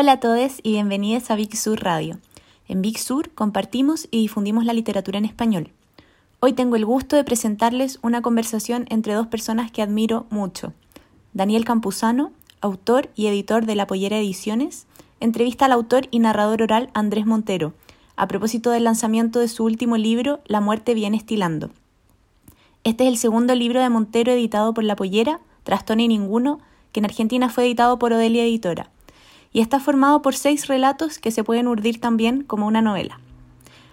Hola a todos y bienvenidos a Big Sur Radio. En Big Sur compartimos y difundimos la literatura en español. Hoy tengo el gusto de presentarles una conversación entre dos personas que admiro mucho. Daniel Campuzano, autor y editor de La Pollera Ediciones, entrevista al autor y narrador oral Andrés Montero, a propósito del lanzamiento de su último libro, La muerte viene estilando. Este es el segundo libro de Montero editado por La Pollera, Trastón y Ninguno, que en Argentina fue editado por Odelia Editora y está formado por seis relatos que se pueden urdir también como una novela.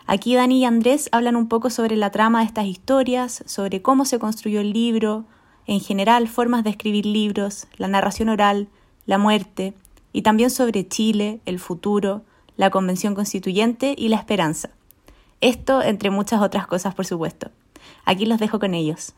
Aquí Dani y Andrés hablan un poco sobre la trama de estas historias, sobre cómo se construyó el libro, en general formas de escribir libros, la narración oral, la muerte, y también sobre Chile, el futuro, la Convención Constituyente y la esperanza. Esto entre muchas otras cosas, por supuesto. Aquí los dejo con ellos.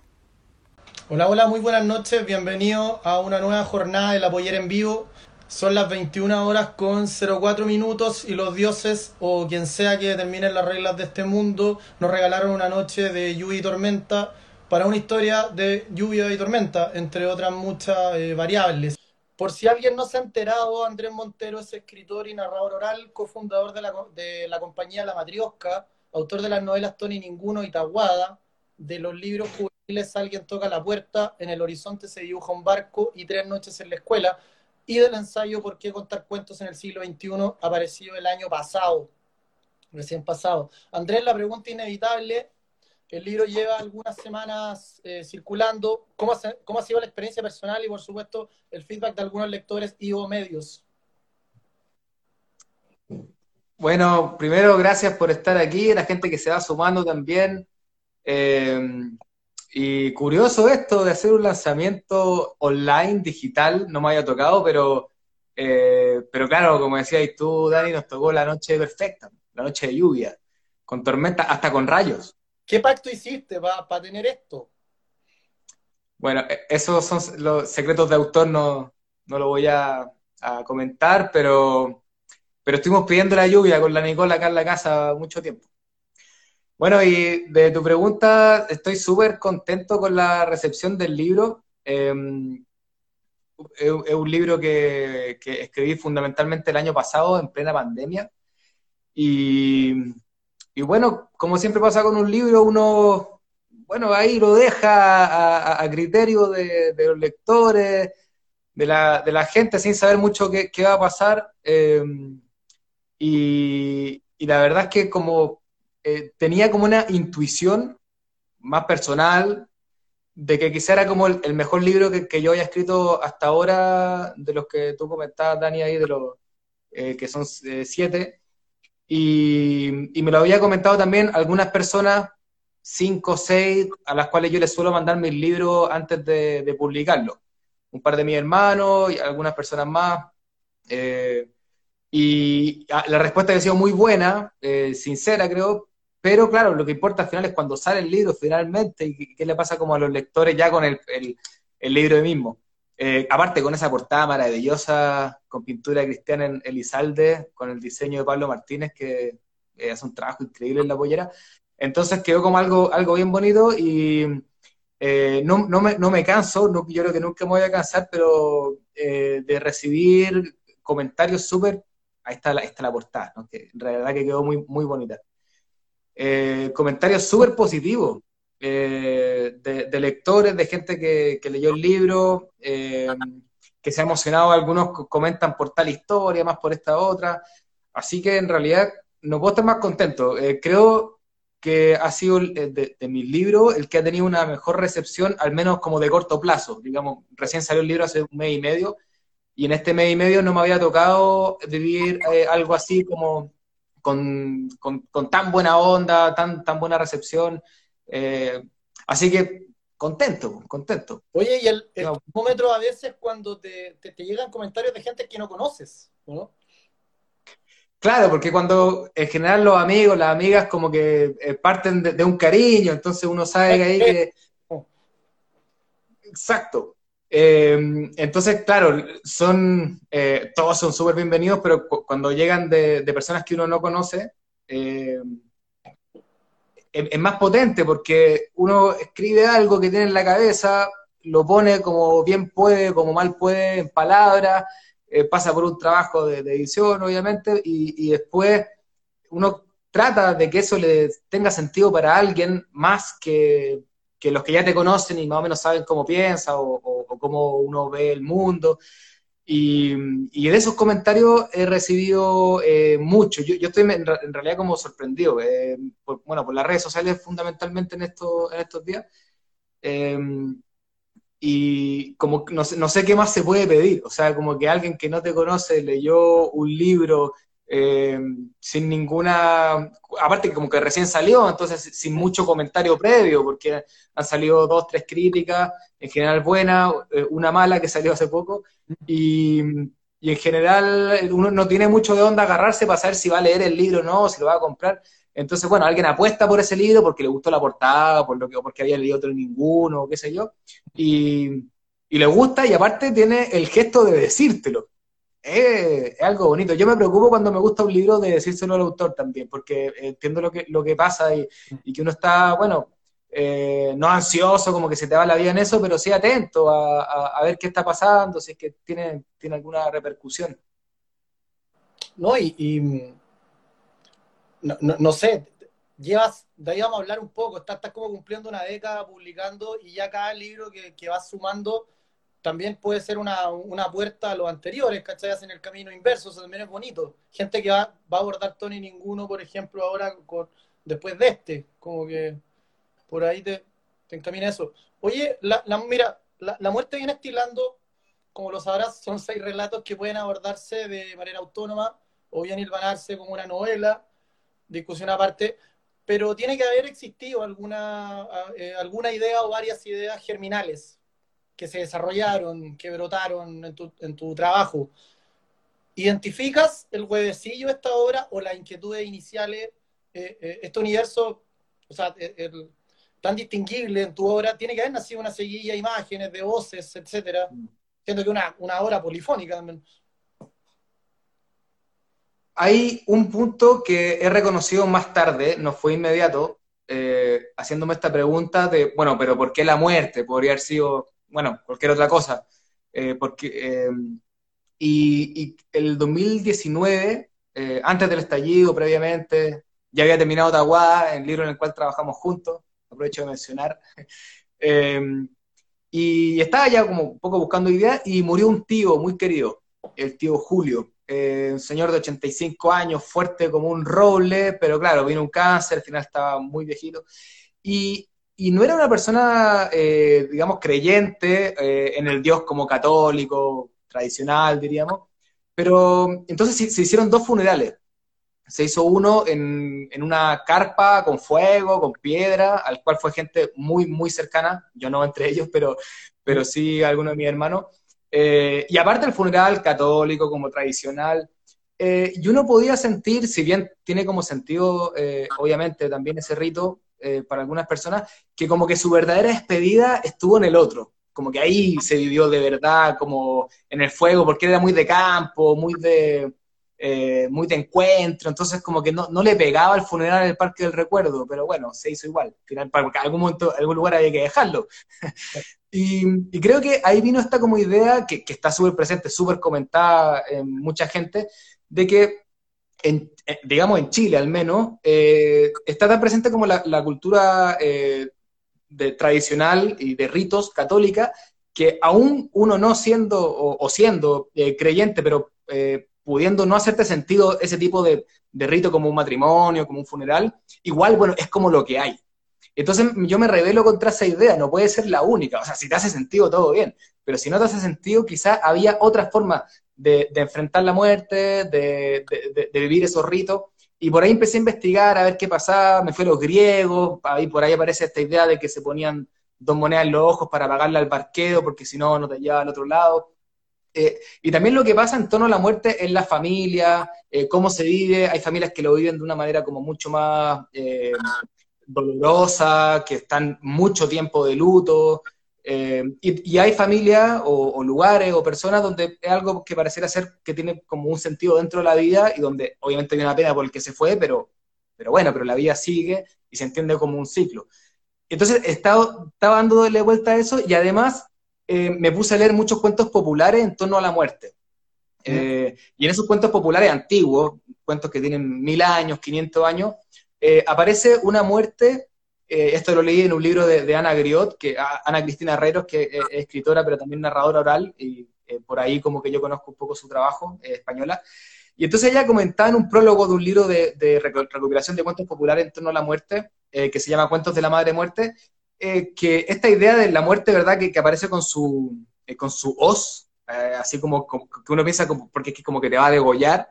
Hola, hola, muy buenas noches, bienvenido a una nueva jornada de La en Vivo. Son las 21 horas con 04 minutos y los dioses o quien sea que determine las reglas de este mundo nos regalaron una noche de lluvia y tormenta para una historia de lluvia y tormenta, entre otras muchas eh, variables. Por si alguien no se ha enterado, Andrés Montero es escritor y narrador oral, cofundador de la, de la compañía La Matriosca, autor de las novelas Tony Ninguno y Taguada, de los libros juveniles Alguien toca la puerta, En el horizonte se dibuja un barco y Tres noches en la escuela, y del ensayo ¿Por qué contar cuentos en el siglo XXI? apareció el año pasado, recién pasado. Andrés, la pregunta inevitable, el libro lleva algunas semanas eh, circulando, ¿Cómo ha, ¿cómo ha sido la experiencia personal y por supuesto el feedback de algunos lectores y o medios? Bueno, primero gracias por estar aquí, la gente que se va sumando también. Eh, y curioso esto de hacer un lanzamiento online, digital, no me había tocado, pero, eh, pero claro, como decías tú, Dani, nos tocó la noche perfecta, la noche de lluvia, con tormenta, hasta con rayos. ¿Qué pacto hiciste para tener esto? Bueno, e, esos son los secretos de autor, no, no lo voy a, a comentar, pero, pero estuvimos pidiendo la lluvia con la Nicola acá en la casa mucho tiempo. Bueno, y de tu pregunta, estoy súper contento con la recepción del libro. Em, es, un libro que, escribí fundamentalmente el año pasado, en plena pandemia. Y, bueno, como siempre pasa con un libro, uno, bueno, ahí lo deja a, criterio de, los lectores, de la, gente, sin saber mucho qué, va a pasar. Em, y la verdad es que como eh, tenía como una intuición más personal de que quizá era como el, mejor libro que, yo haya escrito hasta ahora, de los que tú comentabas, Dani, ahí, de los eh, que son eh, siete. Y, me lo había comentado también algunas personas, cinco o seis, a las cuales yo les suelo mandar mis libros antes de, publicarlo. Un par de mis hermanos y algunas personas más. y ah, la respuesta ha sido muy buena, sincera creo, pero claro, lo que importa al final es cuando sale el libro finalmente y qué le pasa como a los lectores ya con el, el, libro de mismo. Eh, aparte con esa portada maravillosa con pintura cristiana en Elizalde, con el diseño de Pablo Martínez, que eh, hace un trabajo increíble en la pollera. Entonces quedó como algo, algo bien bonito y eh, no, no, me, no, me, canso, no, yo creo que nunca me voy a cansar, pero de recibir comentarios súper, ahí está la, está la portada, que en realidad que quedó muy, muy bonita. Eh, comentarios súper positivos eh, de, lectores, de gente que, leyó el libro, eh, que se ha emocionado, algunos comentan por tal historia, más por esta otra. Así que en realidad no puedo estar más contento. creo que ha sido de, de, mis libros el que ha tenido una mejor recepción, al menos como de corto plazo. Digamos, recién salió el libro hace un mes y medio, y en este mes y medio no me había tocado vivir algo así como con, tan buena onda, tan, tan buena recepción. Eh, así que contento, contento. Oye, y el, el a veces cuando te, llegan comentarios de gente que no conoces, ¿no? Claro, porque cuando en general los amigos, las amigas como que eh, parten de, un cariño, entonces uno sabe que ahí que... Exacto. Eh, entonces, claro, son, eh, todos son súper bienvenidos, pero cuando llegan de, personas que uno no conoce, eh, es, más potente porque uno escribe algo que tiene en la cabeza, lo pone como bien puede, como mal puede, en palabras, eh, pasa por un trabajo de, edición, obviamente, y, después uno trata de que eso le tenga sentido para alguien más que, los que ya te conocen y más o menos saben cómo piensa o, cómo uno ve el mundo. Y, y, de esos comentarios he recibido eh, mucho. Yo, estoy en, realidad como sorprendido, eh, bueno, por las redes sociales fundamentalmente en, esto, en estos días. Eh, y como no sé, no sé qué más se puede pedir, o sea, como que alguien que no te conoce leyó un libro eh, sin ninguna, aparte que como que recién salió, entonces sin mucho comentario previo, porque han salido dos, tres críticas, en general buenas, eh, una mala que salió hace poco, y, y, en general uno no tiene mucho de onda agarrarse para saber si va a leer el libro o no, si lo va a comprar, entonces, bueno, alguien apuesta por ese libro porque le gustó la portada, por lo que, porque había leído otro ninguno, qué sé yo, y, le gusta y aparte tiene el gesto de decírtelo. Es, algo bonito. Yo me preocupo cuando me gusta un libro de decírselo al autor también, porque entiendo lo que, lo que pasa y, que uno está, bueno, eh, no ansioso, como que se te va la vida en eso, pero sí atento a, ver qué está pasando, si es que tiene, tiene alguna repercusión. No, y no, no, sé, llevas, de ahí vamos a hablar un poco, estás, como cumpliendo una década publicando y ya cada libro que, que vas sumando también puede ser una, una, puerta a los anteriores, ¿cachai? En el camino inverso, eso también es bonito. Gente que va, va a abordar Tony Ninguno, por ejemplo, ahora después de este, como que por ahí te, te encamina eso. Oye, la, mira, la, la, muerte viene estilando, como lo sabrás, son seis relatos que pueden abordarse de manera autónoma o bien hilvanarse como una novela discusión aparte, pero tiene que haber existido alguna, eh, alguna idea o varias ideas germinales que se desarrollaron, que brotaron en tu, en tu trabajo. ¿Identificas el huevecillo de esta obra o las inquietudes iniciales? Eh, eh, este universo, o sea, tan distinguible en tu obra, tiene que haber nacido una seguilla de imágenes, de voces, etcétera. Siento que una, una obra polifónica también hay un punto que he reconocido más tarde, no fue inmediato, eh, haciéndome esta pregunta de, bueno, pero ¿por qué la muerte? Podría haber sido, bueno, cualquier otra cosa. Eh, porque, eh, y, el 2019, antes del estallido, previamente, ya había terminado Tahuada, el libro en el cual trabajamos juntos, aprovecho de mencionar. y estaba ya como un poco buscando ideas y murió un tío muy querido, el tío Julio, eh, un señor de 85 años, fuerte como un roble, pero claro, vino un cáncer, al final estaba muy viejito. Y, y no era una persona, eh, digamos, creyente eh, en el Dios como católico, tradicional, diríamos. Pero entonces se, hicieron dos funerales. Se hizo uno en, en, una carpa con fuego, con piedra, al cual fue gente muy, muy cercana, yo no entre ellos, pero, pero sí algunos de mis hermanos. Eh, y aparte el funeral católico como tradicional, eh, y uno podía sentir, si bien tiene como sentido, eh, obviamente, también ese rito para algunas personas, que como que su verdadera despedida estuvo en el otro, como que ahí se vivió de verdad, como en el fuego, porque era muy de campo, muy de, muy de encuentro, entonces como que no, no, le pegaba el funeral en el Parque del Recuerdo, pero bueno, se hizo igual, porque en algún momento, algún lugar había que dejarlo. Y, creo que ahí vino esta como idea que, está súper presente, súper comentada en mucha gente, de que, en, eh, digamos en Chile al menos, eh, está tan presente como la, cultura eh, tradicional y de ritos católica, que aún uno no siendo o, siendo creyente, pero pudiendo no hacerte sentido ese tipo de, de rito como un matrimonio, como un funeral, igual, bueno, es como lo que hay. Entonces yo me revelo contra esa idea, no puede ser la única. O sea, si te hace sentido, todo bien. Pero si no te hace sentido, quizás había otras formas de, enfrentar la muerte, de, vivir esos ritos. Y por ahí empecé a investigar, a ver qué pasaba. Me fui a los griegos, ahí por ahí aparece esta idea de que se ponían dos monedas en los ojos para pagarle al parqueo, porque si no, no te lleva al otro lado. Eh, y también lo que pasa en torno a la muerte en la familia, eh, cómo se vive. Hay familias que lo viven de una manera como mucho más eh, dolorosa, que están mucho tiempo de luto, eh, y, hay familias o, lugares o personas donde es algo que pareciera ser que tiene como un sentido dentro de la vida y donde obviamente hay una pena por el que se fue, pero, pero bueno, pero la vida sigue y se entiende como un ciclo. Entonces estaba, estaba dándole vuelta a eso y además eh, me puse a leer muchos cuentos populares en torno a la muerte. Eh, y en esos cuentos populares antiguos, cuentos que tienen mil años, 500 años, aparece una muerte, esto lo leí en un libro de, Ana Griot, que, Ana Cristina Herreros, que es escritora, pero también narradora oral, y por ahí como que yo conozco un poco su trabajo, española, y entonces ella comentaba en un prólogo de un libro de, recuperación de cuentos populares en torno a la muerte, eh, que se llama Cuentos de la Madre Muerte, eh, que esta idea de la muerte, ¿verdad?, que, aparece con su, eh, con su hoz, así como, que uno piensa como, porque es como que te va a degollar,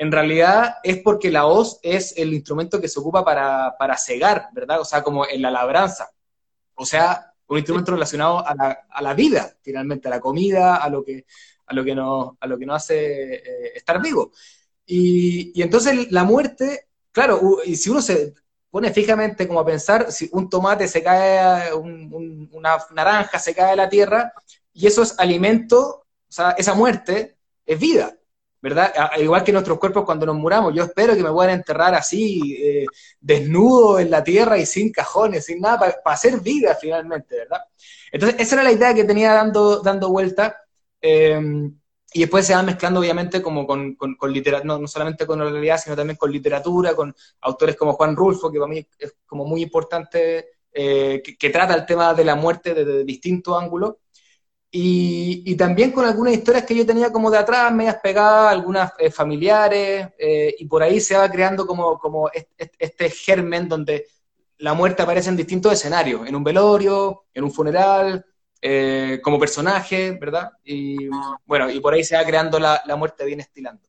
en realidad es porque la hoz es el instrumento que se ocupa para, para cegar, ¿verdad? O sea, como en la labranza. O sea, un instrumento relacionado a la, a la vida, finalmente, a la comida, a lo que, a lo que nos, a lo que nos hace eh, estar vivo. Y, y, entonces la muerte, claro, y si uno se pone fijamente como a pensar, si un tomate se cae, una naranja se cae de la tierra, y eso es alimento, o sea, esa muerte es vida, ¿verdad? igual que nuestros cuerpos cuando nos muramos, yo espero que me puedan enterrar así, eh, desnudo en la tierra y sin cajones, sin nada, para hacer vida finalmente, ¿verdad? Entonces, esa era la idea que tenía dando, dando vuelta, Em, y después se va mezclando, obviamente, como con, con, literatura, no, solamente con la realidad, sino también con literatura, con autores como Juan Rulfo, que para mí es como muy importante, eh, que, trata el tema de la muerte desde distintos ángulos. Y, también con algunas historias que yo tenía como de atrás, medias pegadas, algunas eh, familiares, eh, y por ahí se va creando como, como este, este germen donde la muerte aparece en distintos escenarios, en un velorio, en un funeral, eh, como personaje, ¿verdad? Y bueno, y por ahí se va creando la, muerte bien estilando.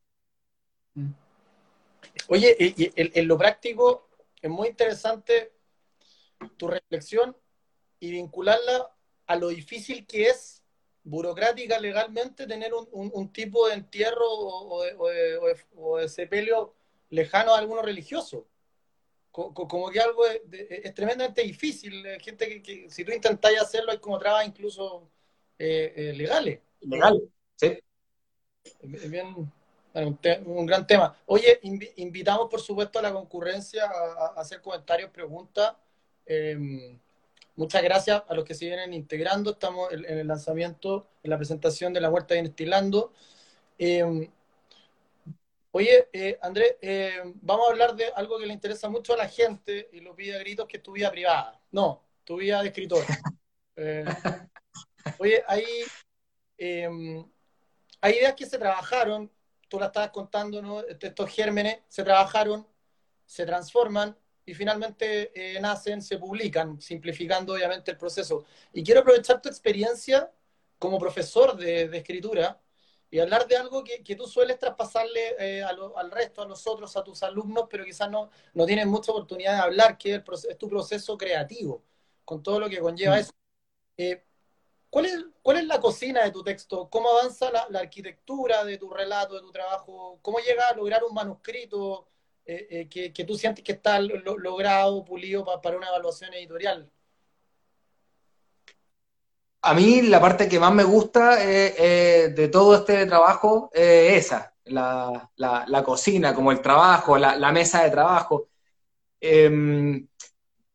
Oye, y, en, lo práctico es muy interesante tu reflexión y vincularla a lo difícil que es burocrática legalmente tener un, tipo de entierro o, o de sepelio lejano a alguno religioso como que algo es, tremendamente difícil. Gente que, si tú intentáis hacerlo hay como trabas incluso eh, eh, legales. Legal, sí. Es bien, un, gran tema. Oye, invitamos por supuesto a la concurrencia a, hacer comentarios, preguntas. Em, muchas gracias a los que se vienen integrando. Estamos en, el lanzamiento, en la presentación de La Muerte Viene Estilando. Em, Oye, eh, Andrés, eh, vamos a hablar de algo que le interesa mucho a la gente y lo pide a gritos, que es tu vida privada. No, tu vida de escritor. Eh, oye, hay, hay ideas que se trabajaron, tú la estabas contando, ¿no? Estos gérmenes se trabajaron, se transforman y finalmente nacen, se publican, simplificando obviamente el proceso. Y quiero aprovechar tu experiencia como profesor de, de escritura y hablar de algo que, que tú sueles traspasarle eh, al resto, a nosotros, a tus alumnos, pero quizás no, no tienen mucha oportunidad de hablar, que es, tu proceso creativo, con todo lo que conlleva mm. eso. Eh, ¿cuál, es, ¿Cuál es la cocina de tu texto? ¿Cómo avanza la, arquitectura de tu relato, de tu trabajo? ¿Cómo llega a lograr un manuscrito eh, que, que, tú sientes que está logrado, pulido para una evaluación editorial? A mí la parte que más me gusta eh, eh, de todo este trabajo es esa, la, cocina, como el trabajo, la, mesa de trabajo. Em,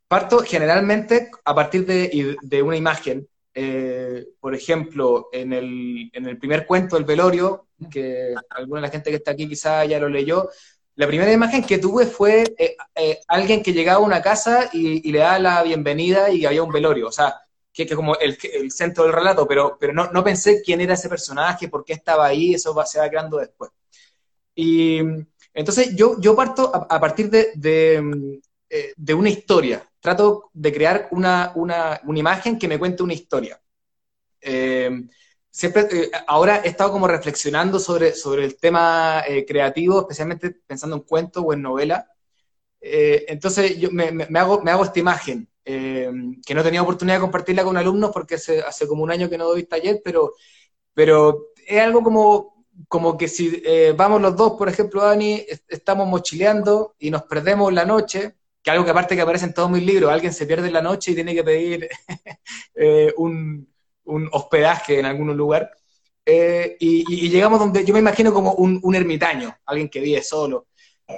parto generalmente a partir de, una imagen. Eh, por ejemplo, en el, en el, primer cuento, El velorio, que alguna de la gente que está aquí quizá ya lo leyó, la primera imagen que tuve fue alguien que llegaba a una casa y, y, le da la bienvenida y había un velorio. O sea, que, es como el, el, centro del relato, pero, pero no, no, pensé quién era ese personaje, por qué estaba ahí, eso va, se va creando después. Y entonces yo, yo parto a, partir de, de, eh, de, una historia, trato de crear una, una, una, imagen que me cuente una historia. Eh, siempre, eh, ahora he estado como reflexionando sobre, sobre el tema creativo, especialmente pensando en cuentos o en novela. entonces yo me, me, hago, me hago esta imagen eh, que no tenía oportunidad de compartirla con alumnos porque hace, hace como un año que no doy taller, pero, pero es algo como, como que si eh, vamos los dos, por ejemplo, Dani, estamos mochileando y nos perdemos la noche, que algo que aparte que aparece en todos mis libros, alguien se pierde en la noche y tiene que pedir eh, un, un, hospedaje en algún lugar. Y, llegamos donde yo me imagino como un, ermitaño, alguien que vive solo.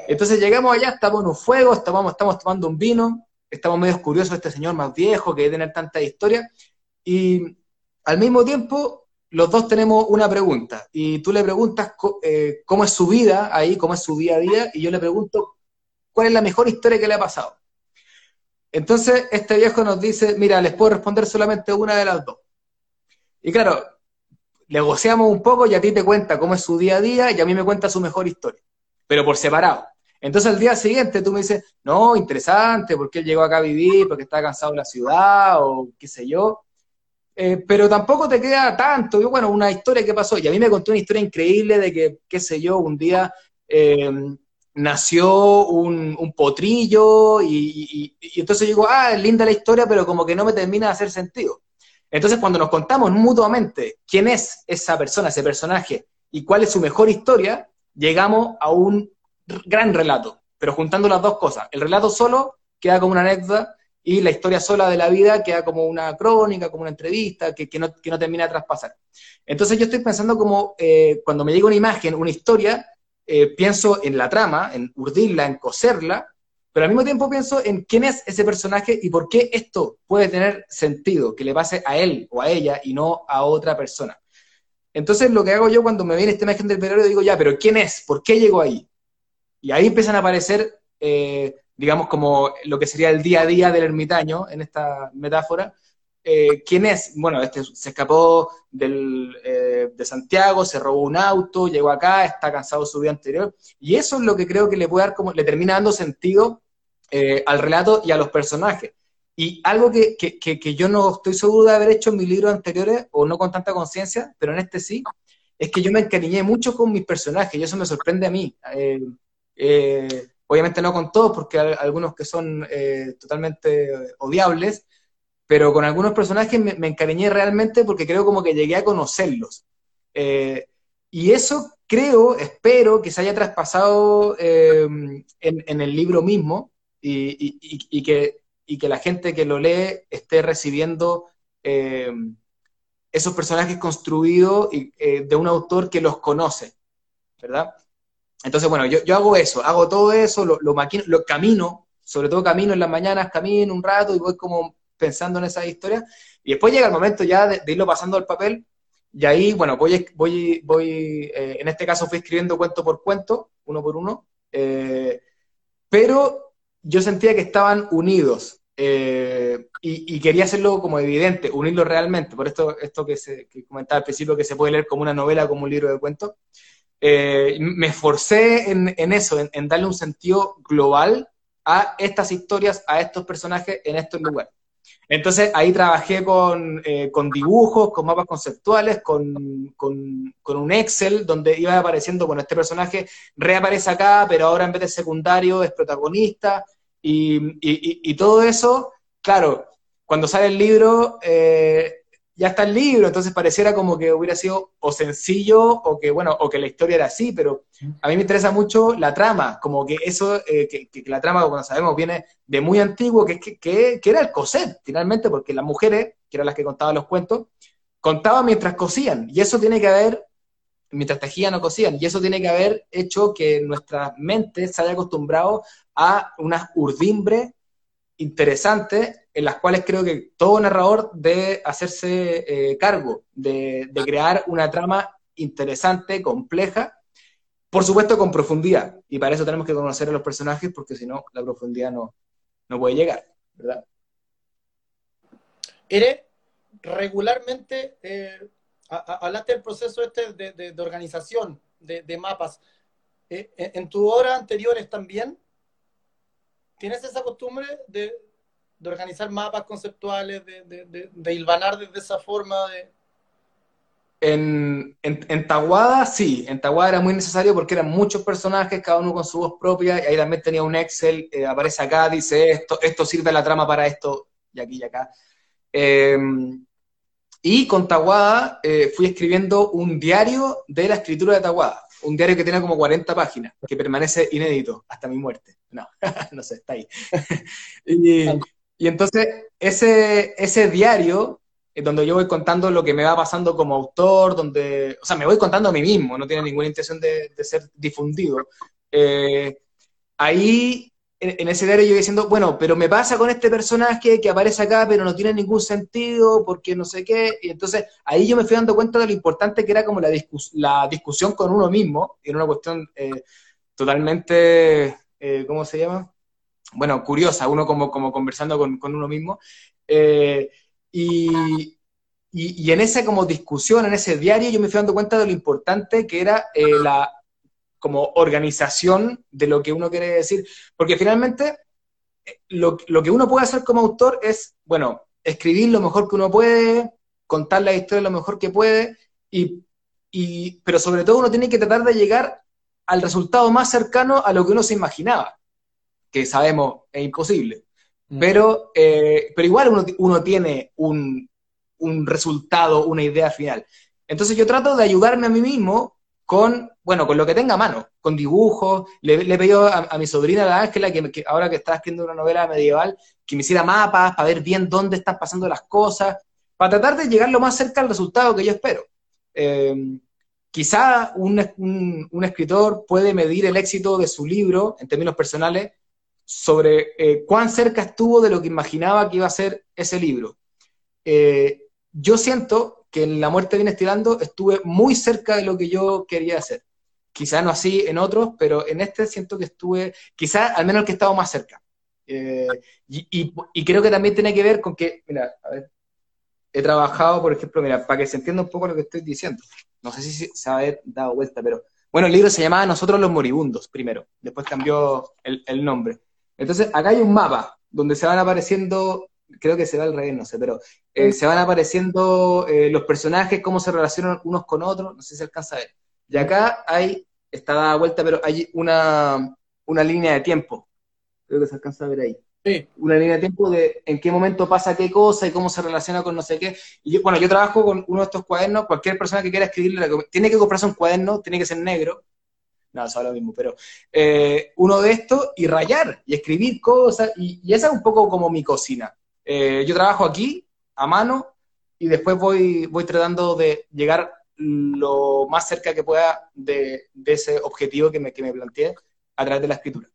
Entonces llegamos allá, estamos en un fuego, estamos, estamos tomando un vino, estamos medio curiosos este señor más viejo que debe tener tanta historia, y al mismo tiempo los dos tenemos una pregunta y tú le preguntas eh, cómo es su vida ahí, cómo es su día a día, y yo le pregunto cuál es la mejor historia que le ha pasado. Entonces, este viejo nos dice, mira, les puedo responder solamente una de las dos. Y claro, negociamos un poco y a ti te cuenta cómo es su día a día y a mí me cuenta su mejor historia, pero por separado. Entonces al día siguiente tú me dices, no, interesante, porque él llegó acá a vivir, porque está cansado de la ciudad o qué sé yo. Eh, pero tampoco te queda tanto. Yo, bueno, una historia que pasó. Y a mí me contó una historia increíble de que, qué sé yo, un día eh, nació un, potrillo y, y, entonces yo digo, ah, es linda la historia, pero como que no me termina de hacer sentido. Entonces cuando nos contamos mutuamente quién es esa persona, ese personaje y cuál es su mejor historia, llegamos a un gran relato, pero juntando las dos cosas. El relato solo queda como una anécdota y la historia sola de la vida queda como una crónica, como una entrevista, que, no, termina de traspasar. Entonces yo estoy pensando como, eh, cuando me llega una imagen, una historia, eh, pienso en la trama, en urdirla, en coserla, pero al mismo tiempo pienso en quién es ese personaje y por qué esto puede tener sentido, que le pase a él o a ella y no a otra persona. Entonces lo que hago yo cuando me viene esta imagen del periódico digo, ya, pero ¿quién es? ¿Por qué llegó ahí? Y ahí empiezan a aparecer, eh, digamos, como lo que sería el día a día del ermitaño, en esta metáfora. Eh, ¿Quién es? Bueno, este se escapó eh, de Santiago, se robó un auto, llegó acá, está cansado de su vida anterior. Y eso es lo que creo que le puede dar como, le termina dando sentido al relato y a los personajes. Y algo que, que, yo no estoy seguro de haber hecho en mis libros anteriores, o no con tanta conciencia, pero en este sí, es que yo me encariñé mucho con mis personajes, y eso me sorprende a mí. Eh, obviamente no con todos, porque hay algunos que son eh, totalmente odiables, pero con algunos personajes me, encariñé realmente porque creo como que llegué a conocerlos. Eh, y eso creo, espero que se haya traspasado en, el libro mismo y, que, la gente que lo lee esté recibiendo esos personajes construidos de un autor que los conoce, ¿verdad? Entonces, bueno, yo, hago eso, hago todo eso, lo, lo, lo camino, sobre todo camino en las mañanas, camino un rato y voy como pensando en esas historias. Y después llega el momento ya de, irlo pasando al papel. Y ahí, bueno, voy, voy, voy eh, en este caso fui escribiendo cuento por cuento, uno por uno, eh, pero yo sentía que estaban unidos eh, y, quería hacerlo como evidente, unirlo realmente. Por esto, esto que, se, que comentaba al principio, que se puede leer como una novela, como un libro de cuentos. Me esforcé en, eso, en, darle un sentido global a estas historias, a estos personajes en estos lugares. Entonces ahí trabajé con, eh, dibujos, con mapas conceptuales, con, un Excel donde iba apareciendo, bueno, este personaje reaparece acá, pero ahora en vez de secundario es protagonista, y, todo eso, claro, cuando sale el libro, eh, ya está el libro, entonces pareciera como que hubiera sido o sencillo o que, bueno, o que la historia era así, pero a mí me interesa mucho la trama, como que eso, eh, que, la trama, como sabemos, viene de muy antiguo, que, que, que, era el coser, finalmente, porque las mujeres, que eran las que contaban los cuentos, contaban mientras cosían, y eso tiene que haber, mientras tejían o cosían, y eso tiene que haber hecho que nuestra mente se haya acostumbrado a unas urdimbre interesantes en las cuales creo que todo narrador debe hacerse eh, cargo de, crear una trama interesante, compleja, por supuesto con profundidad. Y para eso tenemos que conocer a los personajes, porque si no, la profundidad no, no puede llegar, ¿verdad? Eres regularmente, eh, hablaste del proceso este de, organización de, mapas. Eh, ¿En tu obra anteriores también tienes esa costumbre de, organizar mapas conceptuales, de, de, de, hilvanar desde esa forma de... En, en, Taguada sí, en Taguada era muy necesario porque eran muchos personajes, cada uno con su voz propia, y ahí también tenía un Excel, eh, aparece acá, dice esto, esto sirve la trama para esto, y aquí y acá. Em, y con Taguada eh, fui escribiendo un diario de la escritura de Taguada, un diario que tiene como 40 páginas, que permanece inédito hasta mi muerte. No, no sé, está ahí. y, y entonces, ese, ese diario, es donde yo voy contando lo que me va pasando como autor, donde, o sea, me voy contando a mí mismo, no tiene ninguna intención de, ser difundido. Eh, ahí en, ese diario yo iba diciendo, bueno, pero me pasa con este personaje que aparece acá, pero no tiene ningún sentido, porque no sé qué. Y entonces ahí yo me fui dando cuenta de lo importante que era como la, la discusión con uno mismo, era una cuestión eh, totalmente, eh, ¿cómo se llama? Bueno, curiosa, uno como, como conversando con, uno mismo. Eh, y, y, en esa como discusión, en ese diario, yo me fui dando cuenta de lo importante que era la como organización de lo que uno quiere decir, porque finalmente eh, lo, que uno puede hacer como autor es, bueno, escribir lo mejor que uno puede, contar la historia lo mejor que puede, y, pero sobre todo uno tiene que tratar de llegar al resultado más cercano a lo que uno se imaginaba, que sabemos es imposible. Mm. Pero, eh, pero igual uno, uno tiene un, un resultado, una idea final. Entonces yo trato de ayudarme a mí mismo con, bueno, con lo que tenga a mano, con dibujos. Le, he pedido a, mi sobrina, la Ángela, que, ahora que está escribiendo una novela medieval, que me hiciera mapas para ver bien dónde están pasando las cosas, para tratar de llegar lo más cerca al resultado que yo espero. Eh, quizá un, escritor puede medir el éxito de su libro, en términos personales, sobre eh, cuán cerca estuvo de lo que imaginaba que iba a ser ese libro. Eh, yo siento que en La muerte viene estirando estuve muy cerca de lo que yo quería hacer. Quizá no así en otros, pero en este siento que estuve, quizá al menos el que he estado más cerca. Eh, y, creo que también tiene que ver con que, mira, a ver, he trabajado, por ejemplo, mira, para que se entienda un poco lo que estoy diciendo. No sé si se ha dado vuelta, pero bueno, el libro se llamaba Nosotros los moribundos primero, después cambió el, el nombre. Entonces, acá hay un mapa donde se van apareciendo creo que se va al revés, no sé, pero eh, se van apareciendo eh, los personajes, cómo se relacionan unos con otros, no sé si se alcanza a ver. Y acá hay, está dada vuelta, pero hay una, una línea de tiempo. Creo que se alcanza a ver ahí. Sí. Una línea de tiempo de en qué momento pasa qué cosa y cómo se relaciona con no sé qué. Y yo, bueno, yo trabajo con uno de estos cuadernos, cualquier persona que quiera escribirle, tiene que comprarse un cuaderno, tiene que ser negro, no, es lo mismo, pero eh, uno de estos y rayar y escribir cosas, y, y, esa es un poco como mi cocina. Eh, yo trabajo aquí, a mano, y después voy, voy tratando de llegar lo más cerca que pueda de, ese objetivo que me, que me planteé a través de la escritura.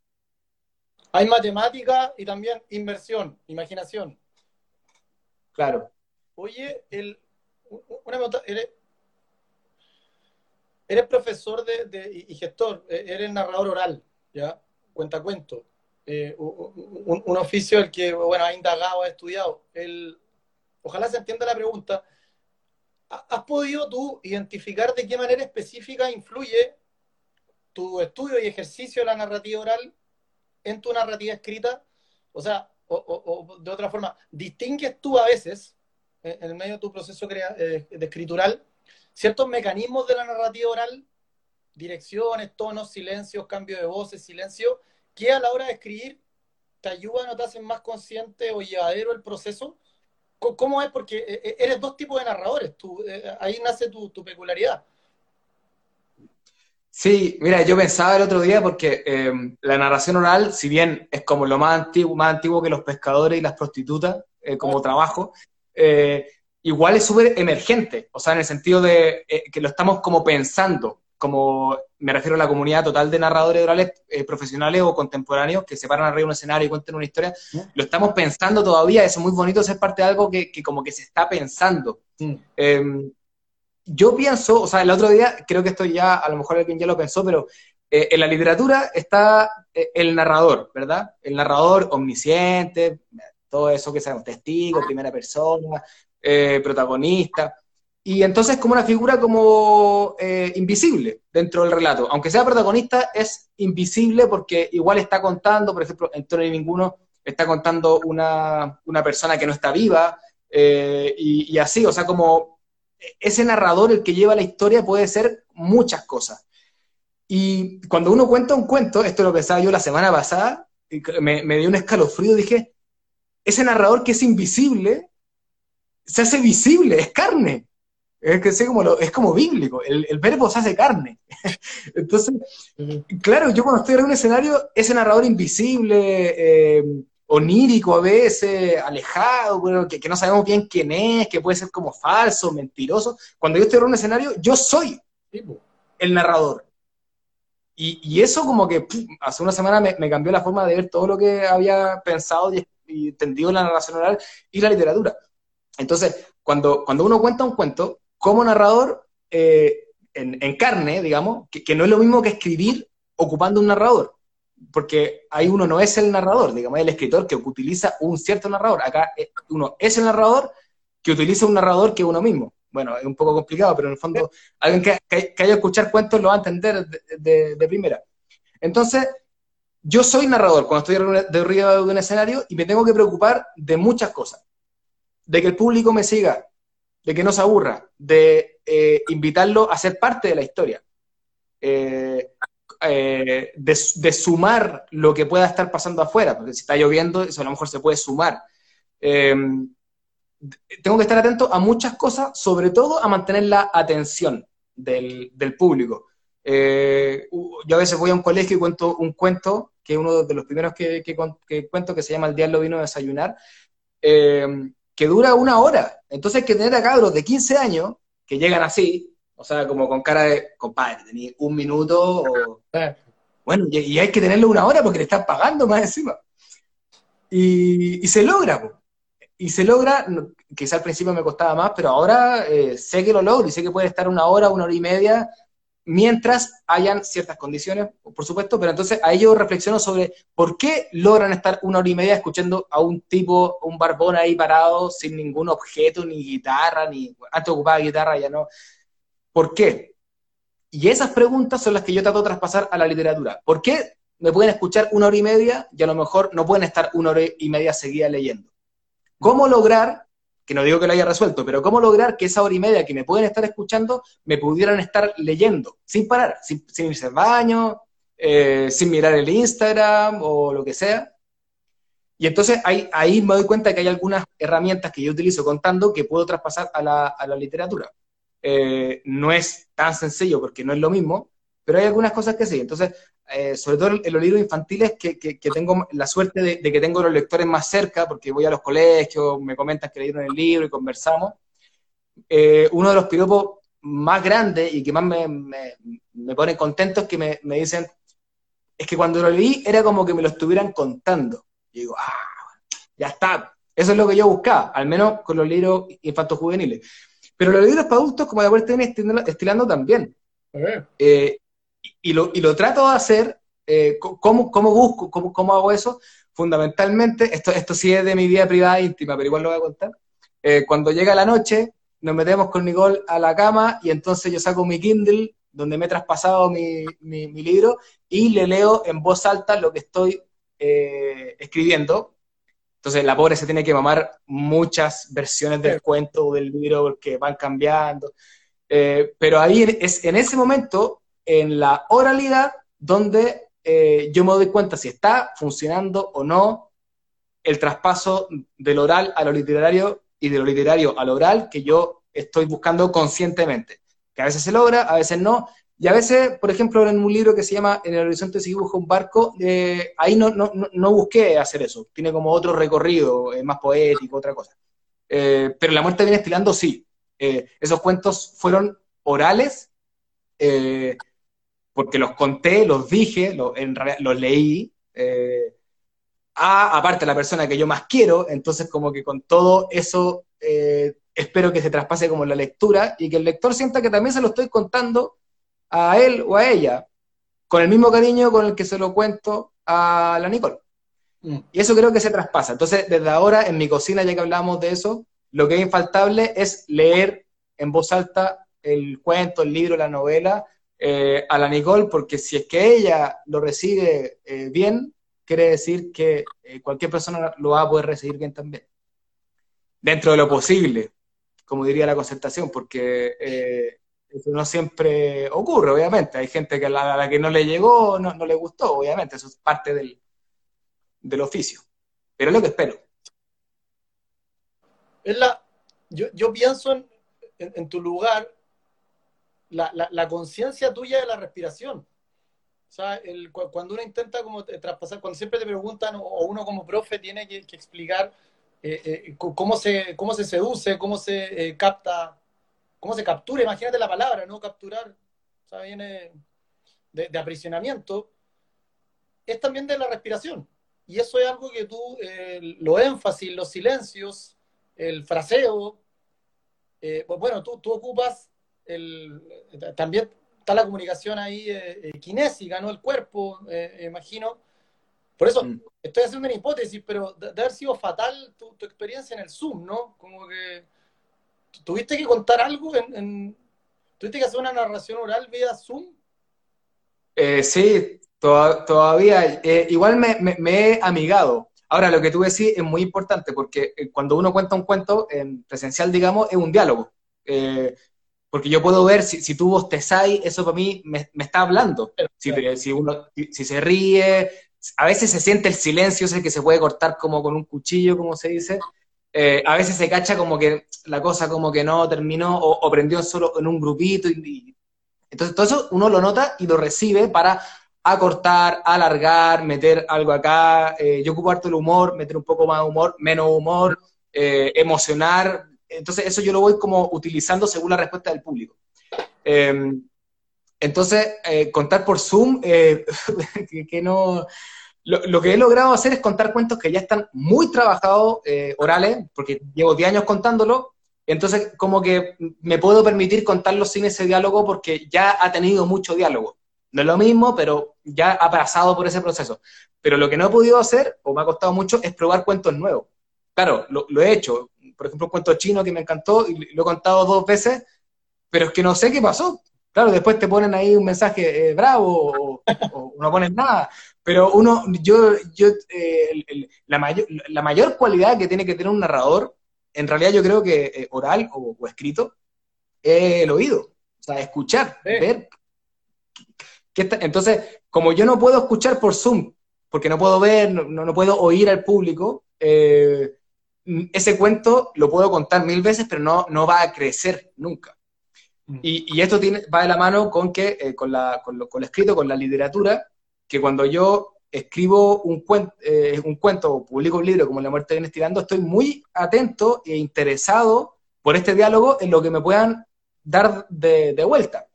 Hay matemática y también inversión, imaginación. Claro. Oye, el, una pregunta, eres, profesor de, y gestor, e, eres narrador oral, ¿ya? Cuenta cuento. Eh, un, oficio el que, bueno, ha indagado, ha estudiado. El, ojalá se entienda la pregunta. ¿Has podido tú identificar de qué manera específica influye tu estudio y ejercicio de la narrativa oral en tu narrativa escrita? O sea, o, de otra forma, ¿distingues tú a veces, en el medio de tu proceso eh, de escritural, ciertos mecanismos de la narrativa oral, direcciones, tonos, silencios, cambio de voces, silencio, que a la hora de escribir te ayudan o te hacen más consciente o llevadero el proceso? ¿Cómo es? Porque eh, eh, eres dos tipos de narradores, tú, eh, ahí nace tu, peculiaridad. Sí, mira, yo pensaba el otro día porque la narración oral, si bien es como lo más antiguo, más antiguo que los pescadores y las prostitutas como trabajo, igual es súper emergente, o sea, en el sentido de que lo estamos como pensando, como me refiero a la comunidad total de narradores orales eh, profesionales o contemporáneos que se paran arriba de un escenario y cuentan una historia, lo estamos pensando todavía, eso es muy bonito ser parte de algo que, como que se está pensando. Em, yo pienso, o sea, el otro día, creo que esto ya, a lo mejor alguien ya lo pensó, pero eh, en la literatura está eh, el narrador, ¿verdad? El narrador omnisciente, todo eso que sabemos, testigo, primera persona, protagonista. Y entonces como una figura como eh, invisible dentro del relato. Aunque sea protagonista, es invisible porque igual está contando, por ejemplo, en Tono Ninguno está contando una, persona que no está viva, eh, y, así, o sea, como ese narrador, el que lleva la historia, puede ser muchas cosas. Y cuando uno cuenta un cuento, esto lo pensaba yo la semana pasada, me, me dio un escalofrío, dije, ese narrador que es invisible, se hace visible, es carne. Es que sé como es como bíblico, el, verbo se hace carne. Entonces, claro, yo cuando estoy en un escenario, ese narrador invisible, eh, onírico a veces, alejado, bueno, que, no sabemos bien quién es, que puede ser como falso, mentiroso. Cuando yo estoy en un escenario, yo soy el narrador. Y, eso como que hace una semana me, cambió la forma de ver todo lo que había pensado y, entendido en la narración oral y la literatura. Entonces, cuando, cuando uno cuenta un cuento, como narrador, eh, en, carne, digamos, que, no es lo mismo que escribir ocupando un narrador, porque ahí uno no es el narrador, digamos, el escritor que utiliza un cierto narrador. Acá eh, uno es el narrador que utiliza un narrador que uno mismo. Bueno, es un poco complicado, pero en el fondo alguien que, que, haya escuchar cuentos lo va a entender de, primera. Entonces, yo soy narrador cuando estoy de arriba de un escenario y me tengo que preocupar de muchas cosas. De que el público me siga, de que no se aburra, de eh, invitarlo a ser parte de la historia, eh, eh, de, sumar lo que pueda estar pasando afuera, porque si está lloviendo, eso a lo mejor se puede sumar. Tengo que estar atento a muchas cosas, sobre todo a mantener la atención del, público. Eh, yo a veces voy a un colegio y cuento un cuento, que es uno de los primeros que, cuento, que se llama El diablo vino a desayunar, eh, que dura una hora. Entonces hay que tener a cabros de 15 años que llegan así, o sea, como con cara de, compadre, tenía un minuto, o... bueno, y, hay que tenerlo una hora porque le están pagando más encima. Y, se logra, pues y se logra, quizá al principio me costaba más, pero ahora eh, sé que lo logro y sé que puede estar una hora, una hora y media, mientras hayan ciertas condiciones, por supuesto, pero entonces ahí yo reflexiono sobre por qué logran estar una hora y media escuchando a un tipo, un barbón ahí parado, sin ningún objeto, ni guitarra, ni antes ocupaba guitarra, ya no. ¿Por qué? Y esas preguntas son las que yo trato de traspasar a la literatura. ¿Por qué me pueden escuchar una hora y media y a lo mejor no pueden estar una hora y media seguida leyendo? ¿Cómo lograr, que no digo que lo haya resuelto, pero cómo lograr que esa hora y media que me pueden estar escuchando me pudieran estar leyendo, sin parar, sin, irse al baño, eh, sin mirar el Instagram o lo que sea? Y entonces ahí, me doy cuenta que hay algunas herramientas que yo utilizo contando que puedo traspasar a la, literatura. Eh, no es tan sencillo porque no es lo mismo, pero hay algunas cosas que sí. Entonces, eh, sobre todo en los libros infantiles, que, que, tengo la suerte de, que tengo los lectores más cerca, porque voy a los colegios, me comentan que leyeron el libro y conversamos. Eh, uno de los piropos más grandes y que más me, me, me ponen contento es que me, me, dicen, es que cuando lo leí era como que me lo estuvieran contando. Y digo, ah, ya está. Eso es lo que yo buscaba, al menos con los libros infantos juveniles. Pero los libros para adultos, como de vuelta estilando, estilando también. Eh, y lo, y lo trato de hacer, eh, ¿cómo, ¿cómo, busco, cómo, cómo, hago eso? Fundamentalmente, esto, esto sí es de mi vida privada íntima, pero igual lo voy a contar. Eh, cuando llega la noche, nos metemos con Nicole a la cama y entonces yo saco mi Kindle, donde me he traspasado mi, mi, libro, y le leo en voz alta lo que estoy eh, escribiendo. Entonces la pobre se tiene que mamar muchas versiones del cuento o del libro porque van cambiando. pero ahí es, en ese momento en la oralidad donde eh, yo me doy cuenta si está funcionando o no el traspaso del oral a lo literario y de lo literario al oral que yo estoy buscando conscientemente. Que a veces se logra, a veces no. Y a veces, por ejemplo, en un libro que se llama En el horizonte se dibuja un barco, eh, ahí no, no, no, busqué hacer eso. Tiene como otro recorrido, eh, más poético, otra cosa. pero La muerte viene estilando, sí. esos cuentos fueron orales, porque los conté, los dije, los, en, los leí, eh, a, aparte la persona que yo más quiero, entonces como que con todo eso eh, espero que se traspase como la lectura y que el lector sienta que también se lo estoy contando a él o a ella, con el mismo cariño con el que se lo cuento a la Nicole. Mm. Y eso creo que se traspasa. Entonces, desde ahora, en mi cocina, ya que hablamos de eso, lo que es infaltable es leer en voz alta el cuento, el libro, la novela, eh, a la Nicole, porque si es que ella lo recibe eh, bien, quiere decir que eh, cualquier persona lo va a poder recibir bien también. Dentro de lo posible, como diría la concertación, porque eso no siempre ocurre, obviamente. Hay gente que a la, que no le llegó, no, no, le gustó, obviamente. Eso es parte del, del oficio. Pero es lo que espero. Es la, yo, yo pienso en, en tu lugar la, la, conciencia tuya de la respiración. O sea, el, cuando uno intenta como traspasar, cuando siempre te preguntan, o uno como profe tiene que, explicar eh, eh, cómo, se, cómo se seduce, cómo se eh, capta, cómo se captura, imagínate la palabra, ¿no? Capturar. O sea, viene... de, aprisionamiento, es también de la respiración. Y eso es algo que tú, lo énfasis, los silencios, el fraseo, pues bueno, tú, tú ocupas el, también está la comunicación ahí eh, eh, kinésica, ¿no? El cuerpo, eh, imagino. Por eso mm. estoy haciendo una hipótesis, pero de, haber sido fatal tu, experiencia en el Zoom, ¿no? Como que tuviste que contar algo, en, tuviste que hacer una narración oral vía Zoom. sí, todavía. igual me, me, he amigado. Ahora, lo que tú decís es muy importante porque cuando uno cuenta un cuento en presencial, digamos, es un diálogo. Porque yo puedo ver, si, si tú bostezáis, eso para mí me, está hablando. Si, si, uno, si, se ríe, a veces se siente el silencio, ese que se puede cortar como con un cuchillo, como se dice. Eh, a veces se cacha como que la cosa como que no terminó o, prendió solo en un grupito. Y, entonces todo eso uno lo nota y lo recibe para acortar, alargar, meter algo acá. Eh, yo ocupo harto el humor, meter un poco más de humor, menos humor, eh, emocionar, entonces, eso yo lo voy como utilizando según la respuesta del público. Em, entonces, eh, contar por Zoom, eh, que, no... Lo, que he logrado hacer es contar cuentos que ya están muy trabajados, eh, orales, porque llevo 10 años contándolo, entonces como que me puedo permitir contarlo sin ese diálogo porque ya ha tenido mucho diálogo. No es lo mismo, pero ya ha pasado por ese proceso. Pero lo que no he podido hacer, o me ha costado mucho, es probar cuentos nuevos. Claro, lo he hecho, por ejemplo, un cuento chino que me encantó y lo he contado dos veces, pero es que no sé qué pasó. Claro, después te ponen ahí un mensaje eh, bravo o, no ponen nada, pero uno, yo, yo, eh, la, mayor, la mayor cualidad que tiene que tener un narrador, en realidad yo creo que eh, oral o, escrito, es el oído, o sea, escuchar, ver. entonces, como yo no puedo escuchar por Zoom, porque no puedo ver, no, no puedo oír al público, eh, ese cuento lo puedo contar mil veces, pero no, no va a crecer nunca. Mm. Y, esto tiene, va de la mano con que, eh, con, la, con, lo, escrito, con la literatura, que cuando yo escribo un, cuento, eh, un cuento o publico un libro como La muerte viene estirando, estoy muy atento e interesado por este diálogo en lo que me puedan dar de, vuelta.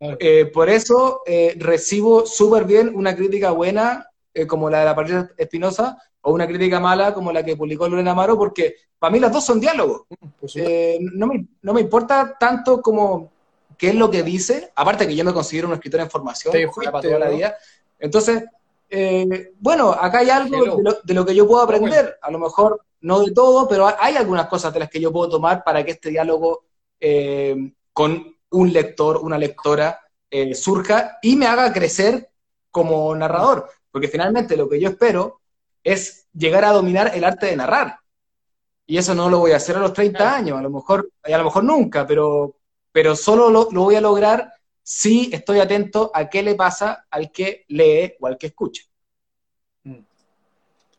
Eh, por eso recibo súper bien una crítica buena, como la de la Patricia Espinosa, o una crítica mala como la que publicó Lorena Amaro, porque para mí las dos son diálogos. Eh, no, me, no, me, importa tanto como qué es lo que dice, aparte que yo me considero un escritor en formación, para toda la vida. Entonces, eh, bueno, acá hay algo de lo, que yo puedo aprender, a lo mejor no de todo, pero hay algunas cosas de las que yo puedo tomar para que este diálogo eh, con un lector, una lectora, surja y me haga crecer como narrador. Porque finalmente lo que yo espero es llegar a dominar el arte de narrar. Y eso no lo voy a hacer a los 30 años, a lo mejor, a lo mejor nunca, pero, pero solo lo, voy a lograr si estoy atento a qué le pasa al que lee o al que escucha. Mm.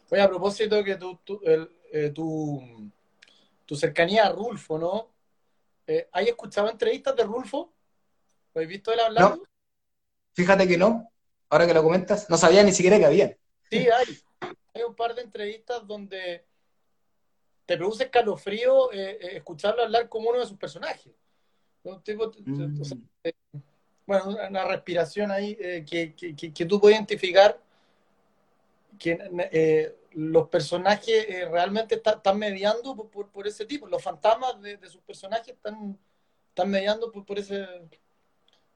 Oye, a propósito que tu, tu, eh, tu, cercanía a Rulfo, ¿no? Eh, ¿Hay escuchado entrevistas de Rulfo? ¿Lo has visto él hablando? No. Fíjate que no, ahora que lo comentas, no sabía ni siquiera que había. Sí, hay hay un par de entrevistas donde te produce escalofrío eh, eh, escucharlo hablar como uno de sus personajes. Mm. Eh, bueno, una respiración ahí que, que, tú puedes identificar que los personajes realmente están mediando por, ese tipo. Los fantasmas de, sus personajes están, están mediando por, ese,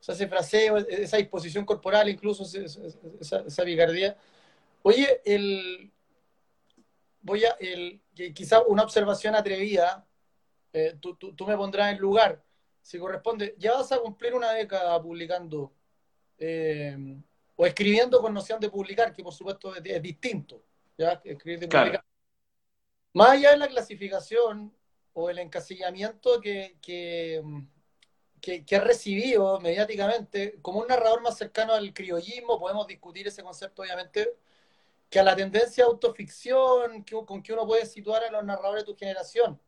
ese fraseo, esa disposición corporal, incluso esa, esa bigardía. Oye, el, voy a, el, quizá una observación atrevida, eh, tú, me pondrás en lugar, si corresponde, ya vas a cumplir una década publicando eh, o escribiendo con noción de publicar, que por supuesto es, distinto, ¿ya? Escribir de publicar. Más allá de la clasificación o el encasillamiento que, que, que, que recibido mediáticamente, como un narrador más cercano al criollismo, podemos discutir ese concepto obviamente que a la tendencia de autoficción con que uno puede situar a los narradores de tu generación.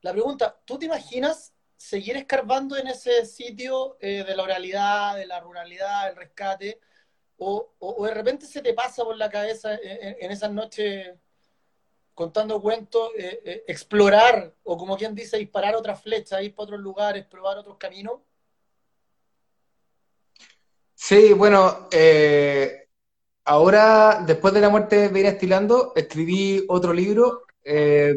La pregunta, ¿tú te imaginas seguir escarbando en ese sitio eh, de la oralidad, de la ruralidad, del rescate? O, de repente se te pasa por la cabeza en, esas noches contando cuentos, eh, eh, explorar, o como quien dice, disparar otras flechas, ir para otros lugares, probar otros caminos? Sí, bueno, eh, ahora, después de la muerte de Vera Estilando, escribí otro libro eh,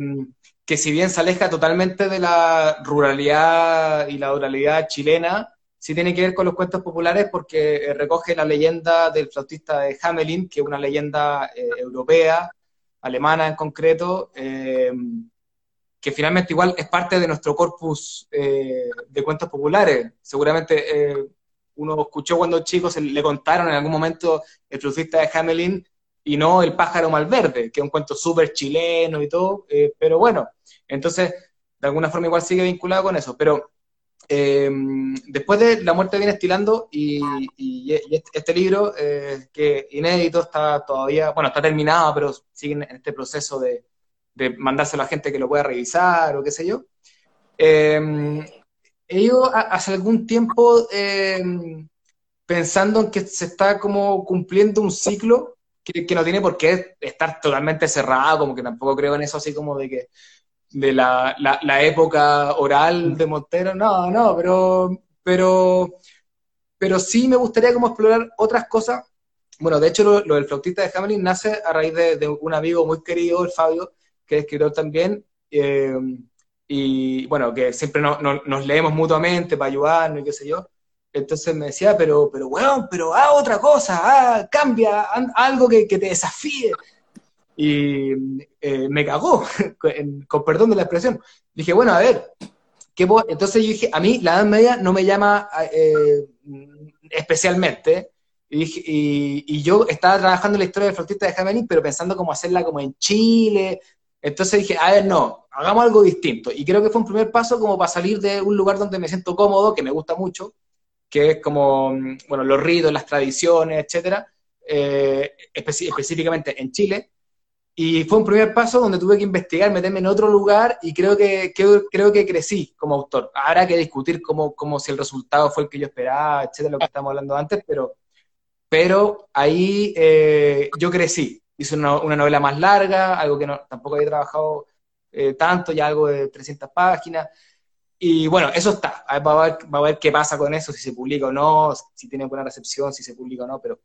que si bien se aleja totalmente de la ruralidad y la oralidad chilena, sí tiene que ver con los cuentos populares porque eh, recoge la leyenda del flautista de Hamelin, que es una leyenda europea, alemana en concreto, que finalmente igual es parte de nuestro corpus de cuentos populares. Seguramente uno escuchó cuando chicos, le contaron en algún momento el flautista de Hamelin y no El pájaro malverde, que es un cuento súper chileno y todo, eh, pero bueno, entonces de alguna forma igual sigue vinculado con eso, pero eh, después de La muerte viene estilando y, este, este, libro, eh, que inédito, está todavía, bueno, está terminado, pero sigue en este proceso de, de mandárselo a gente que lo pueda revisar o qué sé yo. He ido hace algún tiempo pensando en que se está como cumpliendo un ciclo que, no tiene por qué estar totalmente cerrado, como que tampoco creo en eso así como de que de la, la, época oral de Montero, no, no, pero, pero, pero sí me gustaría como explorar otras cosas. Bueno, de hecho lo, del flautista de Hamelin nace a raíz de, un amigo muy querido, el Fabio, que es escritor también, eh, y bueno, que siempre nos leemos mutuamente para ayudarnos y qué sé yo. Entonces me decía, pero, pero, weón, pero haz otra cosa, ah, cambia, algo que, te desafíe. Y eh, me cagó, con, perdón de la expresión. Dije, bueno, a ver, ¿qué entonces yo dije, a mí la Edad Media no me llama eh, especialmente. Y, yo estaba trabajando en la historia del flautista de Jamelín, pero pensando cómo hacerla como en Chile. Entonces dije, a ver, no, hagamos algo distinto. Y creo que fue un primer paso como para salir de un lugar donde me siento cómodo, que me gusta mucho, que es como, mm, bueno, los ritos, las tradiciones, etcétera, eh, específicamente en Chile. Y fue un primer paso donde tuve que investigar, meterme en otro lugar y creo que, creo que crecí como autor. Habrá que discutir cómo, cómo, si el resultado fue el que yo esperaba, etcétera, lo que estábamos hablando antes, pero, pero ahí eh, yo crecí. Hice una, una, novela más larga, algo que no, tampoco había trabajado eh, tanto, ya algo de 300 páginas. Y bueno, eso está. Va a, ver, qué pasa con eso, si se publica o no, si tiene buena recepción, si se publica o no, pero,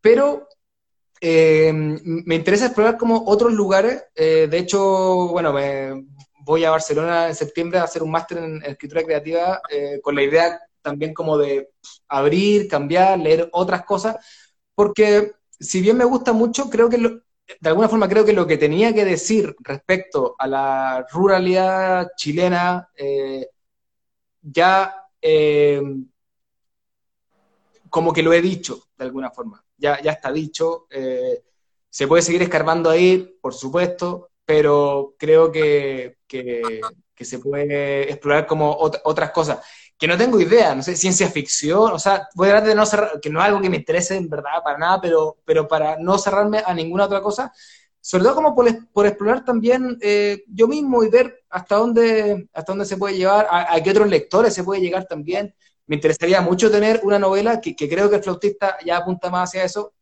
pero eh, me interesa explorar como otros lugares. Eh, de hecho, bueno, me voy a Barcelona en septiembre a hacer un máster en, escritura creativa eh, con la idea también como de abrir, cambiar, leer otras cosas, porque si bien me gusta mucho, creo que lo, de alguna forma creo que lo que tenía que decir respecto a la ruralidad chilena eh, ya eh, como que lo he dicho de alguna forma, ya, ya está dicho. Eh, se puede seguir escarbando ahí, por supuesto, pero creo que, que, se puede explorar como otras cosas que no tengo idea, no sé, ciencia ficción, o sea, voy a tratar de no cerrar, que no es algo que me interese en verdad para nada, pero, pero para no cerrarme a ninguna otra cosa, sobre todo como por, explorar también eh, yo mismo y ver hasta dónde, hasta dónde se puede llevar, a, qué otros lectores se puede llegar también. Me interesaría mucho tener una novela que, creo que el flautista ya apunta más hacia eso,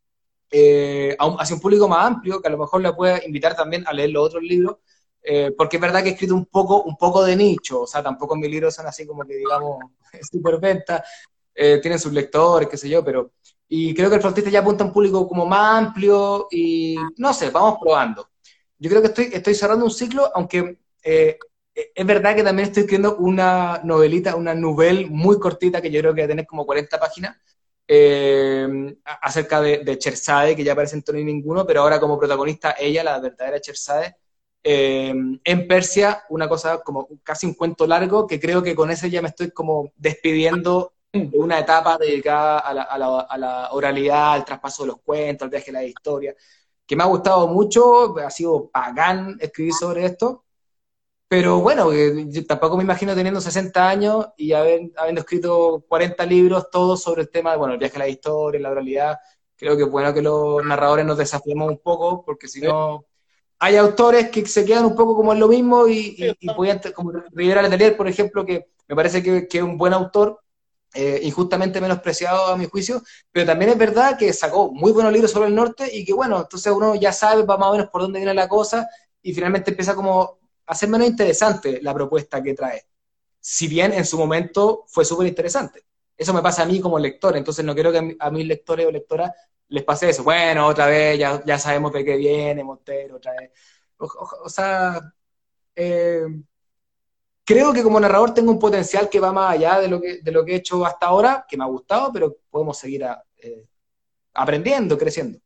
eh, hacia un público más amplio, que a lo mejor le puede invitar también a leer los otros libros, eh, porque es verdad que he escrito un poco, un poco de nicho, o sea, tampoco mis libros son así como que, digamos, super venta, eh, tienen sus lectores, qué sé yo, pero, y creo que el flautista ya apunta a un público como más amplio, y no sé, vamos probando. Yo creo que estoy, estoy cerrando un ciclo, aunque eh, es verdad que también estoy escribiendo una novelita, una novel muy cortita, que yo creo que va a tener como 40 páginas, acerca de, de Chersade, que ya aparece en Tony Ninguno, pero ahora como protagonista ella, la verdadera Chersade, eh, en Persia, una cosa como casi un cuento largo, que creo que con ese ya me estoy como despidiendo de una etapa dedicada a la, oralidad, al traspaso de los cuentos, al viaje de la historia, que me ha gustado mucho, ha sido pagán escribir sobre esto, pero bueno, yo tampoco me imagino teniendo 60 años y habiendo escrito 40 libros, todos sobre el tema, bueno, el viaje a la historia, la oralidad, creo que es bueno que los narradores nos desafiemos un poco, porque si no hay autores que se quedan un poco como en lo mismo y, y, como Rivera Letelier, por ejemplo, que me parece que, es un buen autor, eh, injustamente menospreciado a mi juicio, pero también es verdad que sacó muy buenos libros sobre el norte y que bueno, entonces uno ya sabe más o menos por dónde viene la cosa y finalmente empieza como a ser menos interesante la propuesta que trae. Si bien en su momento fue súper interesante. Eso me pasa a mí como lector, entonces no quiero que a mis lectores o lectoras les pase eso. Bueno, otra vez, ya, ya sabemos de qué viene Montero, otra vez. O, sea, eh, creo que como narrador tengo un potencial que va más allá de lo que, de lo que he hecho hasta ahora, que me ha gustado, pero podemos seguir eh, aprendiendo, creciendo.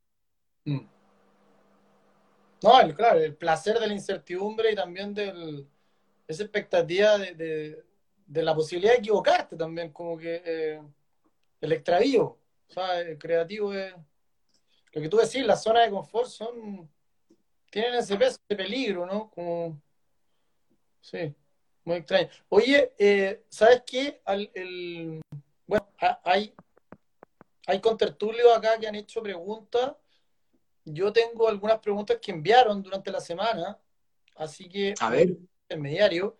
Mm. No, claro, el placer de la incertidumbre y también de esa expectativa de, la posibilidad de equivocarte también, como que eh, el extravío, o sea, el creativo es... Lo que tú decís, las zonas de confort son... tienen ese peso de peligro, ¿no? Como... Sí, muy extraño. Oye, eh, ¿sabes qué? el, bueno, hay, hay contertulios acá que han hecho preguntas yo tengo algunas preguntas que enviaron durante la semana, así que, a ver, intermediario.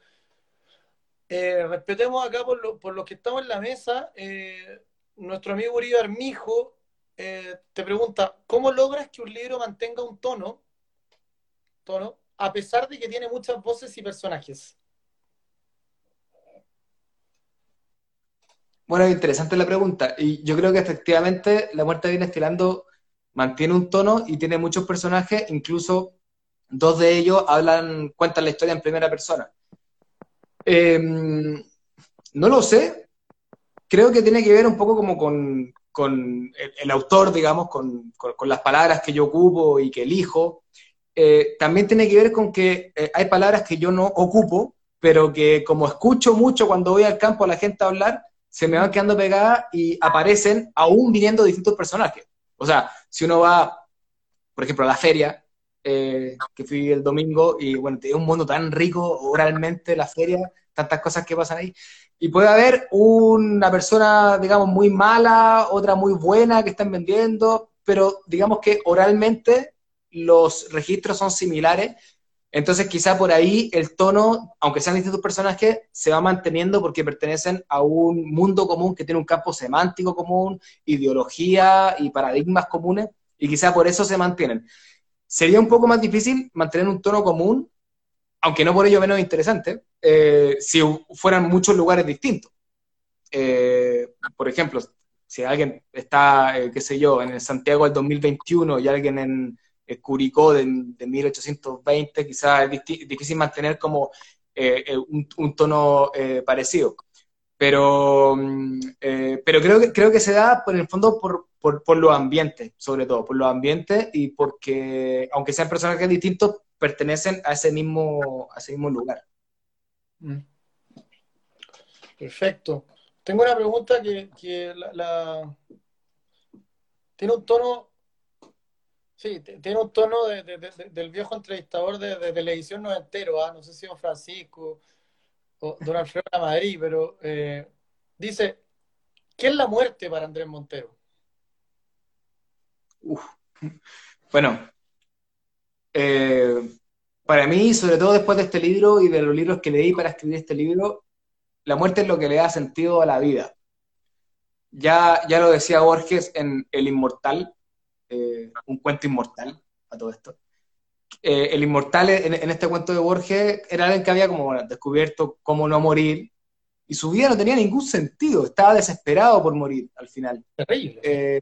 Eh, respetemos acá por, lo, por los que estamos en la mesa. Eh, nuestro amigo Uribe Armijo eh, te pregunta, ¿cómo logras que un libro mantenga un tono, tono, a pesar de que tiene muchas voces y personajes? Bueno, interesante la pregunta. Y yo creo que efectivamente La Muerte viene estilando mantiene un tono y tiene muchos personajes, incluso dos de ellos hablan, cuentan la historia en primera persona. Em, no lo sé, creo que tiene que ver un poco como con, el, autor, digamos, con, las palabras que yo ocupo y que elijo. Eh, también tiene que ver con que eh, hay palabras que yo no ocupo, pero que como escucho mucho cuando voy al campo a la gente hablar, se me van quedando pegadas y aparecen aún viniendo distintos personajes. O sea, si uno va, por ejemplo, a la feria, eh, que fui el domingo, y bueno, tiene un mundo tan rico oralmente la feria, tantas cosas que pasan ahí, y puede haber una persona, digamos, muy mala, otra muy buena que están vendiendo, pero digamos que oralmente los registros son similares, entonces quizá por ahí el tono, aunque sean distintos personajes, se va manteniendo porque pertenecen a un mundo común que tiene un campo semántico común, ideología y paradigmas comunes, y quizá por eso se mantienen. Sería un poco más difícil mantener un tono común, aunque no por ello menos interesante, eh, si fueran muchos lugares distintos. Eh, por ejemplo, si alguien está, eh, qué sé yo, en Santiago del 2021 y alguien en Curicó de, 1820, quizás es difícil mantener como eh, un, tono parecido. Pero, mm, pero creo, que, creo que se da, por el fondo, por, por, los ambientes, sobre todo, por los ambientes y porque, aunque sean personajes distintos, pertenecen a ese mismo, a ese mismo lugar. Mm. Perfecto. Tengo una pregunta que, que la, tiene un tono Sí, tiene un tono del viejo entrevistador de, televisión no entero, ¿ah? no sé si Don Francisco o Don Alfredo de Madrid, pero eh, dice, ¿qué es la muerte para Andrés Montero? Bueno, eh, para mí, sobre todo después de este libro y de los libros que leí para escribir este libro, la muerte es lo que le da sentido a la vida. Ya, ya lo decía Borges en El Inmortal, eh, un cuento inmortal a todo esto. Eh, el inmortal en, este cuento de Borges era alguien que había como descubierto cómo no morir y su vida no tenía ningún sentido, estaba desesperado por morir al final. Terrible. Eh,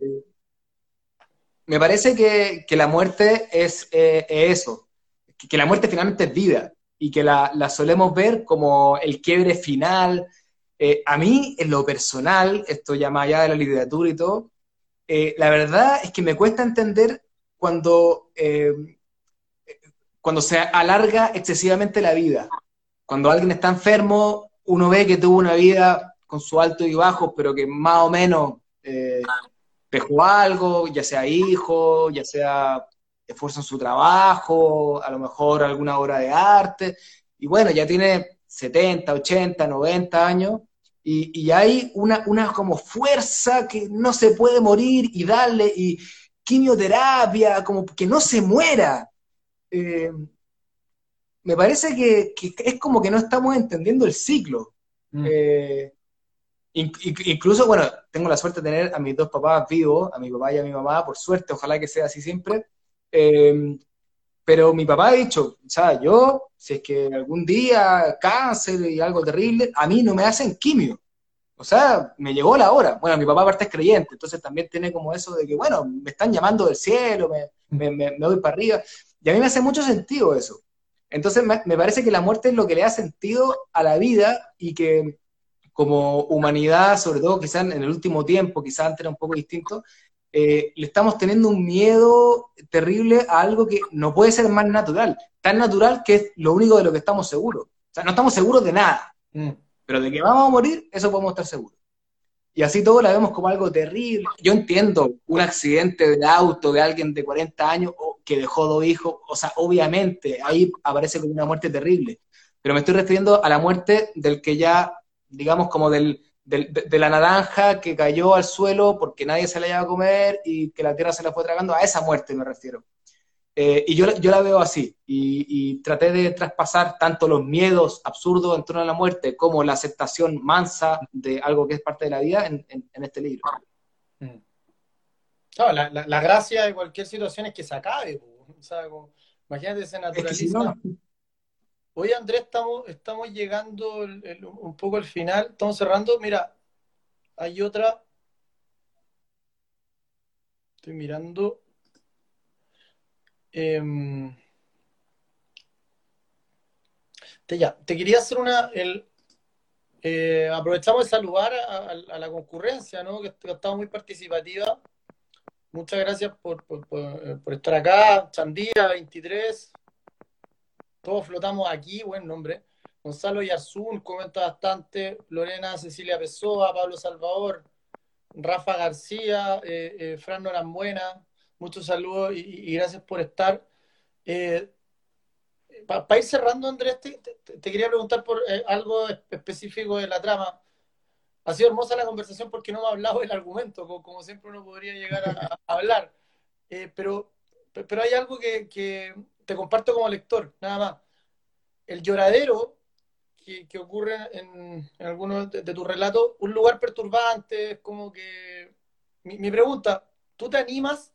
me parece que, que la muerte es, eso, que, la muerte finalmente es vida y que la, la solemos ver como el quiebre final. a mí, en lo personal, esto ya más allá de la literatura y todo, eh, la verdad es que me cuesta entender cuando, eh, cuando se alarga excesivamente la vida. Cuando alguien está enfermo, uno ve que tuvo una vida con su alto y bajo, pero que más o menos eh, dejó algo, ya sea hijo, ya sea esfuerzo en su trabajo, a lo mejor alguna obra de arte, y bueno, ya tiene 70, 80, 90 años, y, hay una, una como fuerza que no se puede morir y darle, y quimioterapia, como que no se muera. Eh, me parece que, es como que no estamos entendiendo el ciclo. Mm. Eh, incluso, bueno, tengo la suerte de tener a mis dos papás vivos, a mi papá y a mi mamá, por suerte, ojalá que sea así siempre. Eh, pero mi papá ha dicho, o sea, yo, si es que algún día cáncer y algo terrible, a mí no me hacen quimio. O sea, me llegó la hora. Bueno, mi papá aparte es creyente, entonces también tiene como eso de que, bueno, me están llamando del cielo, me, me, me, voy para arriba. Y a mí me hace mucho sentido eso. Entonces me, me, parece que la muerte es lo que le da sentido a la vida y que como humanidad, sobre todo quizás en el último tiempo, quizás antes era un poco distinto, eh, le estamos teniendo un miedo terrible a algo que no puede ser más natural, tan natural que es lo único de lo que estamos seguros. O sea, no estamos seguros de nada. Mm. Pero de que vamos a morir, eso podemos estar seguros. Y así todo la vemos como algo terrible. Yo entiendo un accidente de auto de alguien de 40 años que dejó dos hijos, o sea, obviamente ahí aparece como una muerte terrible. Pero me estoy refiriendo a la muerte del que ya, digamos, como del, de, la naranja que cayó al suelo porque nadie se la iba a comer y que la tierra se la fue tragando, a esa muerte me refiero. Eh, y yo, yo la veo así, y, traté de traspasar tanto los miedos absurdos en torno a la muerte como la aceptación mansa de algo que es parte de la vida en, en, este libro. Mm. la, la, gracia de cualquier situación es que se acabe. O sea, imagínate, ese naturalismo. Hoy, Andrés, estamos, estamos llegando un poco al final, estamos cerrando. Mira, hay otra. Estoy mirando. Em, te, ya, te quería hacer una. Eh, aprovechamos de saludar a, la concurrencia, ¿no? que, ha estado muy participativa. Muchas gracias por, estar acá. Chandía 23. Todos flotamos aquí, buen nombre. Gonzalo Yarzún comenta bastante. Lorena Cecilia Pessoa, Pablo Salvador, Rafa García, eh, eh, Fran Norambuena, muchos saludos y, gracias por estar. Eh, Para ir cerrando, Andrés, te, quería preguntar por algo específico de la trama. Ha sido hermosa la conversación porque no me ha hablado del argumento, como, siempre uno podría llegar a, hablar. Pero, pero hay algo que, te comparto como lector, nada más. El lloradero que, ocurre en, algunos de, tus relatos, un lugar perturbante, como que... Mi, mi pregunta, ¿tú te animas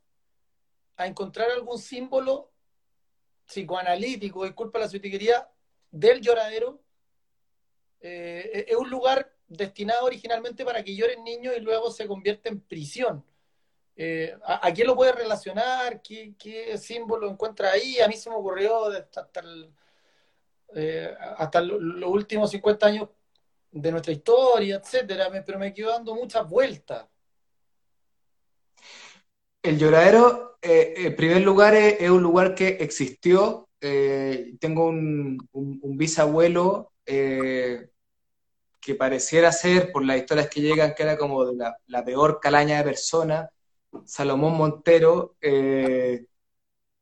a encontrar algún símbolo psicoanalítico, disculpa la suitiquería, del lloradero. Eh, es un lugar destinado originalmente para que lloren niños y luego se convierte en prisión. Eh, ¿a, quién lo puede relacionar? ¿Qué, símbolo encuentra ahí? A mí se me ocurrió hasta, eh, hasta, los últimos 50 años de nuestra historia, etcétera, pero me quedo dando muchas vueltas. El lloradero, eh, en primer lugar, es, un lugar que existió. Eh, tengo un, bisabuelo eh, que pareciera ser, por las historias que llegan, que era como la, peor calaña de persona, Salomón Montero, que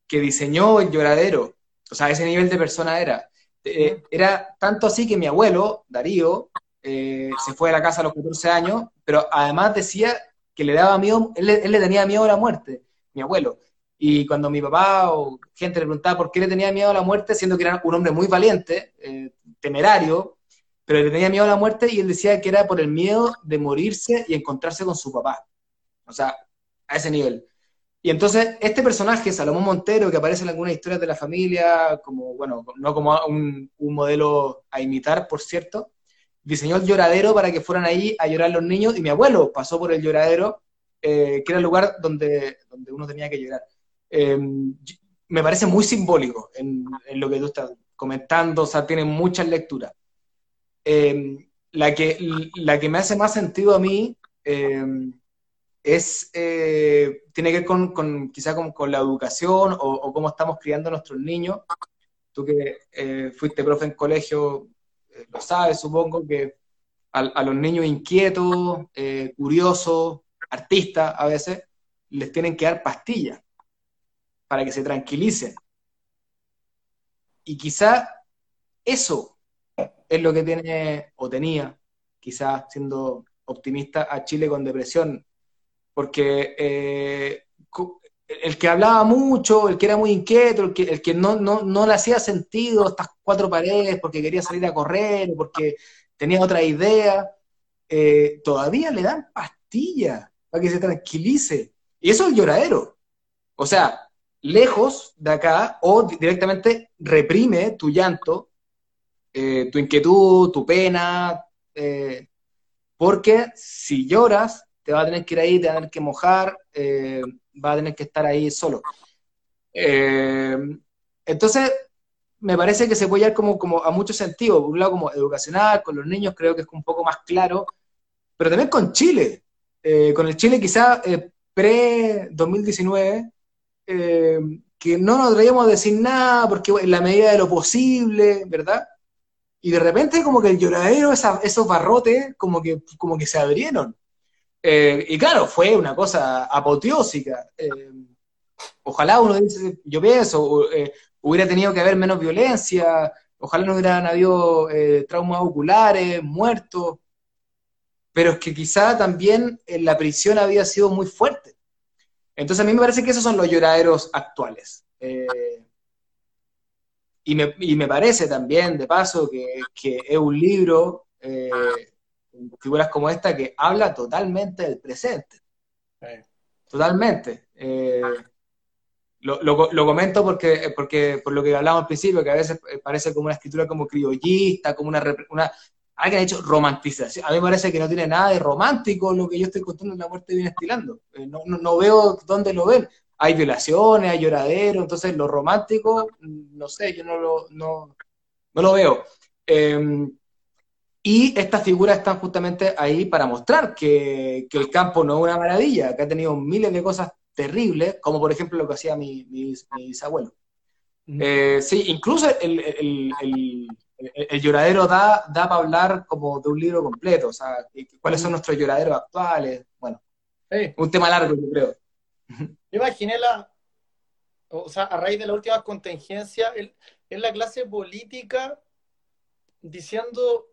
diseñó el lloradero. O sea, ese nivel de persona era. era tanto así que mi abuelo, Darío, se fue a la casa a los 14 años, pero además decía que le daba miedo, él, le tenía miedo a la muerte, mi abuelo. Y cuando mi papá o gente le preguntaba por qué le tenía miedo a la muerte, siendo que era un hombre muy valiente, eh, temerario, pero le tenía miedo a la muerte y él decía que era por el miedo de morirse y encontrarse con su papá. O sea, a ese nivel. Y entonces, este personaje, Salomón Montero, que aparece en algunas historias de la familia, como, bueno, no como un, un modelo a imitar, por cierto, diseñó el lloradero para que fueran ahí a llorar los niños y mi abuelo pasó por el lloradero, eh, que era el lugar donde, donde uno tenía que llorar. Em, me parece muy simbólico en, lo que tú estás comentando, o sea, tiene muchas lecturas. Em, la, que, la que me hace más sentido a mí em, es, eh, tiene que ver con, con quizá con, con, la educación o, cómo estamos criando a nuestros niños. Tú que eh, fuiste profe en colegio, lo sabes, supongo que a, los niños inquietos, eh, curiosos, artistas a veces, les tienen que dar pastillas para que se tranquilicen. Y quizá eso es lo que tiene o tenía, quizá siendo optimista, a Chile con depresión, porque eh, el que hablaba mucho, el que era muy inquieto, el que, que no, no, le hacía sentido estas cuatro paredes porque quería salir a correr o porque tenía otra idea, eh, todavía le dan pastillas para que se tranquilice. Y eso es el lloradero. O sea, lejos de acá o directamente reprime tu llanto, eh, tu inquietud, tu pena, porque si lloras, te va a tener que ir ahí, te va a tener que mojar, eh, va a tener que estar ahí solo. Eh, entonces, me parece que se puede llevar como, como a muchos sentidos. Por un lado, como educacional, con los niños creo que es un poco más claro, pero también con Chile. Eh, con el Chile quizá pre-2019, que no nos traíamos a decir nada, porque en la medida de lo posible, ¿verdad? Y de repente como que el lloradero, esos barrotes, como que, como que se abrieron. Eh, y claro, fue una cosa apoteósica. Eh, ojalá uno dice, yo pienso, eh, hubiera tenido que haber menos violencia, ojalá no hubieran habido traumas oculares, muertos, pero es que quizá también la prisión había sido muy fuerte. Entonces a mí me parece que esos son los lloraderos actuales. Y me, y me, parece también, de paso, que, que es un libro figuras como esta que habla totalmente del presente. Totalmente. Eh, lo, lo, comento porque, porque, por lo que hablamos al principio, que a veces parece como una escritura como criollista, como una, una alguien ha hecho romantización. A mí me parece que no tiene nada de romántico lo que yo estoy contando en La muerte viene estilando. Eh, no, no, no, veo dónde lo ven hay violaciones, hay lloradero, entonces lo romántico, no sé, yo no lo, no, lo veo. Em, y estas figuras están justamente ahí para mostrar que, el campo no es una maravilla, que ha tenido miles de cosas terribles, como por ejemplo lo que hacía mi, mi, bisabuelo. Eh, sí, incluso el, el, lloradero da, da para hablar como de un libro completo, o sea, cuáles son nuestros lloraderos actuales, bueno, un tema largo, yo creo. Yo imaginé la, o sea, a raíz de la última contingencia, en la clase política diciendo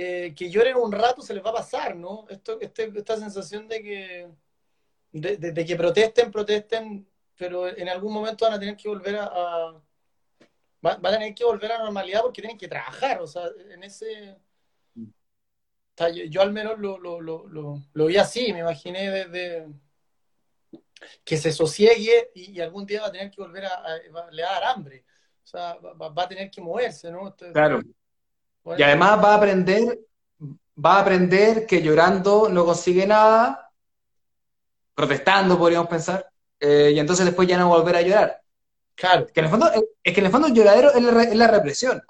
eh, que lloren un rato se les va a pasar, ¿no? Esto, este, esta sensación de que, de, que protesten, protesten, pero en algún momento van a tener que volver a, van a tener que volver a normalidad porque tienen que trabajar, o sea, en ese... yo, al menos lo, lo, lo, lo, vi así, me imaginé desde que se sosiegue y, algún día va a tener que volver a, le dar hambre. O sea, va, a tener que moverse, ¿no? claro. Y además va a aprender, va a aprender que llorando no consigue nada, protestando, podríamos pensar, eh, y entonces después ya no volver a llorar. Claro. Que en el fondo, es que en el fondo el lloradero es la, represión.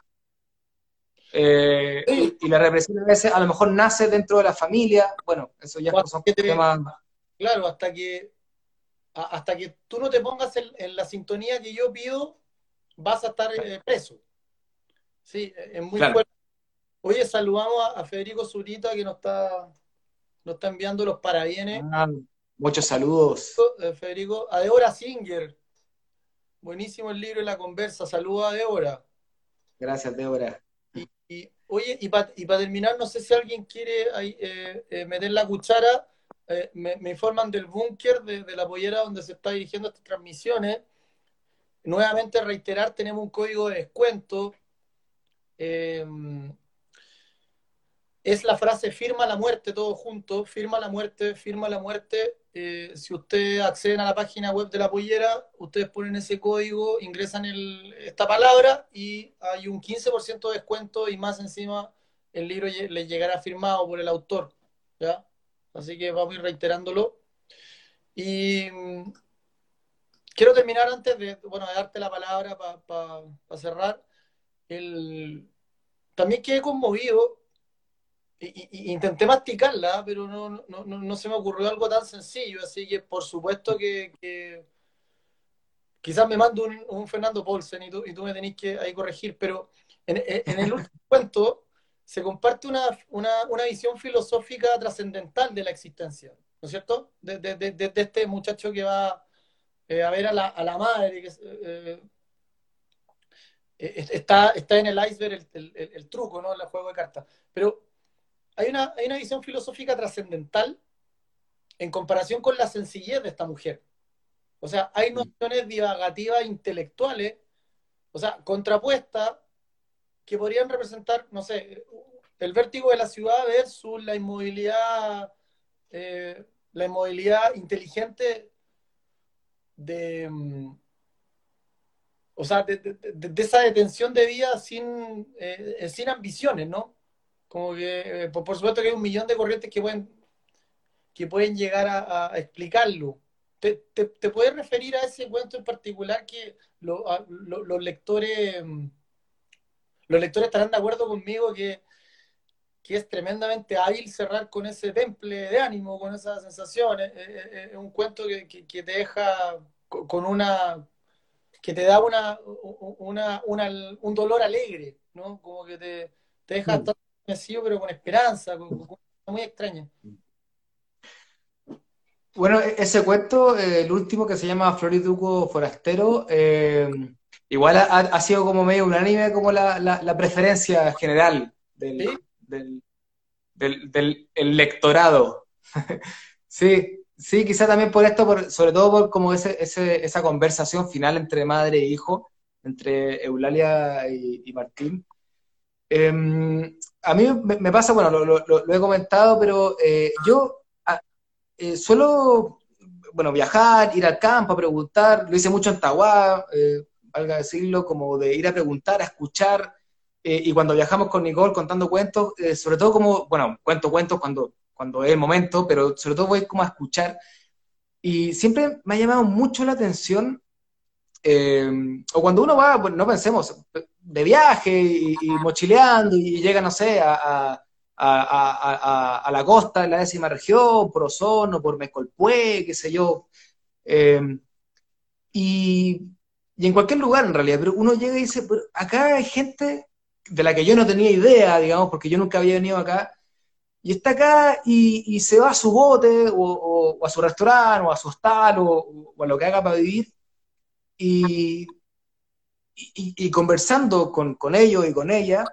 Eh, y la represión a veces a lo mejor nace dentro de la familia, bueno, eso ya son temas... Claro, hasta que hasta que tú no te pongas en, la sintonía que yo pido, vas a estar eh, preso. Sí, es muy fuerte. Oye, saludamos a, Federico Zurita que nos está, nos está enviando los parabienes. Ah, muchos saludos. Eh, Federico, a Deborah Singer. Buenísimo el libro y la conversa. Saludos a Deborah. Gracias, Deborah. Y, oye, y para terminar, no sé si alguien quiere eh, meter la cuchara eh, me, informan del búnker de, la pollera donde se está dirigiendo estas transmisiones. Nuevamente reiterar, tenemos un código de descuento. Eh, es la frase firma la muerte, todo junto, firma la muerte, firma la muerte. Eh, si ustedes acceden a la página web de la pollera, ustedes ponen ese código, ingresan esta palabra y hay un 15% de descuento y más encima el libro les llegará firmado por el autor. ¿ya? Así que vamos a ir reiterándolo. Y mm, quiero terminar antes de, bueno, darte la palabra para cerrar. El, también quedé conmovido y, intenté masticarla, pero no, no, se me ocurrió algo tan sencillo, así que por supuesto que, quizás me mando un, Fernando Paulsen y tú, y tú me tenés que ahí corregir, pero en, el último cuento se comparte una, visión filosófica trascendental de la existencia, ¿no es cierto? De, este muchacho que va eh, a ver a la, madre, que eh, eh, está, está en el iceberg el, truco, ¿no? El juego de cartas. Pero hay una, hay una visión filosófica trascendental en comparación con la sencillez de esta mujer. O sea, hay nociones divagativas intelectuales, o sea, contrapuestas que podrían representar, no sé, el vértigo de la ciudad versus la inmovilidad, eh, la inmovilidad inteligente de, mm, o sea, de, esa detención de vida sin, eh, sin ambiciones, ¿no? Como que, eh, por, supuesto que hay un millón de corrientes que pueden, que pueden llegar a, explicarlo. ¿Te, puedes referir a ese cuento en particular que los lectores los lectores estarán de acuerdo conmigo que, es tremendamente hábil cerrar con ese temple de ánimo, con esas sensaciones. Es, un cuento que, te deja con una que te da una, un dolor alegre, ¿no? Como que te, deja mm. Estar pero con esperanza, muy extraña. Bueno, e-, ese cuento, eh, el último que se llama Floriduco Forastero, eh, igual ha, sido como medio unánime como la, la, preferencia general del, del, lectorado. sí, sí, quizá también por esto, por, sobre todo por como ese, ese, esa conversación final entre madre e hijo, entre Eulalia y, Martín. Em, a mí me, pasa, bueno, lo, lo, he comentado, pero eh, yo ah, eh, suelo, bueno, viajar, ir al campo, a preguntar, lo hice mucho en Tahuá, eh, valga decirlo, como de ir a preguntar, a escuchar, eh, y cuando viajamos con Nicole contando cuentos, eh, sobre todo como, bueno, cuento cuentos cuando, cuando es el momento, pero sobre todo voy como a escuchar, y siempre me ha llamado mucho la atención, eh, o cuando uno va, no pensemos, de viaje y, mochileando y llega, no sé, a, a, la costa de la décima región, por Ozono, por Mecolpue, qué sé yo. y y en cualquier lugar en realidad, pero uno llega y dice, acá hay gente de la que yo no tenía idea, digamos, porque yo nunca había venido acá, y está acá y, se va a su bote o, a su restaurante o a su hostal o, a lo que haga para vivir, y, y, conversando con, con, ellos y con ella,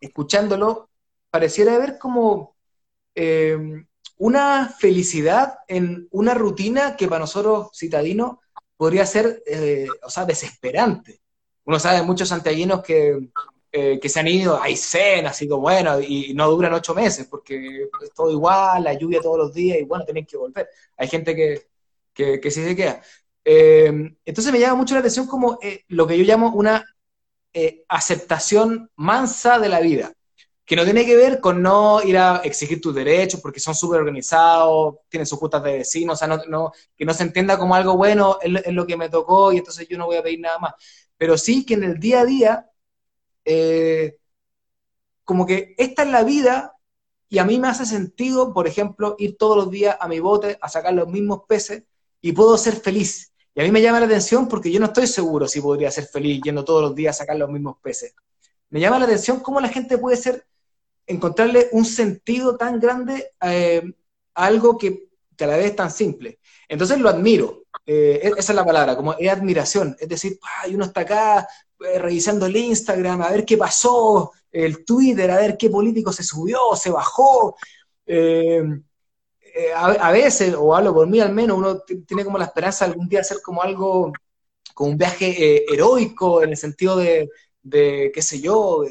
escuchándolo, pareciera haber como eh, una felicidad en una rutina que para nosotros citadinos podría ser, eh, o sea, desesperante. Uno sabe muchos santiaguinos que, eh, que se han ido a Aysén, así como, bueno, y no duran ocho meses, porque es todo igual, la lluvia todos los días, y bueno, tienen que volver. Hay gente que, que, que sí se queda. Eh, entonces me llama mucho la atención como lo que yo llamo una aceptación mansa de la vida que no tiene que ver con no ir a exigir tus derechos porque son súper organizados, tienen sus juntas de vecinos, o sea, no, que no se entienda como algo bueno, es, lo que me tocó y entonces yo no voy a pedir nada más. Pero sí que en el día a día, eh, como que esta es la vida y a mí me hace sentido, por ejemplo, ir todos los días a mi bote a sacar los mismos peces y puedo ser feliz. Y a mí me llama la atención porque yo no estoy seguro si podría ser feliz yendo todos los días a sacar los mismos peces. Me llama la atención cómo la gente puede ser encontrarle un sentido tan grande eh, a algo que, a la vez es tan simple. Entonces lo admiro, eh, e-, esa es la palabra, como es admiración, es decir, uno está acá eh, revisando el Instagram, a ver qué pasó, el Twitter, a ver qué político se subió, se bajó. A, veces, o hablo por mí al menos, uno tiene como la esperanza de algún día hacer como algo, como un viaje heroico en el sentido de, de qué sé yo,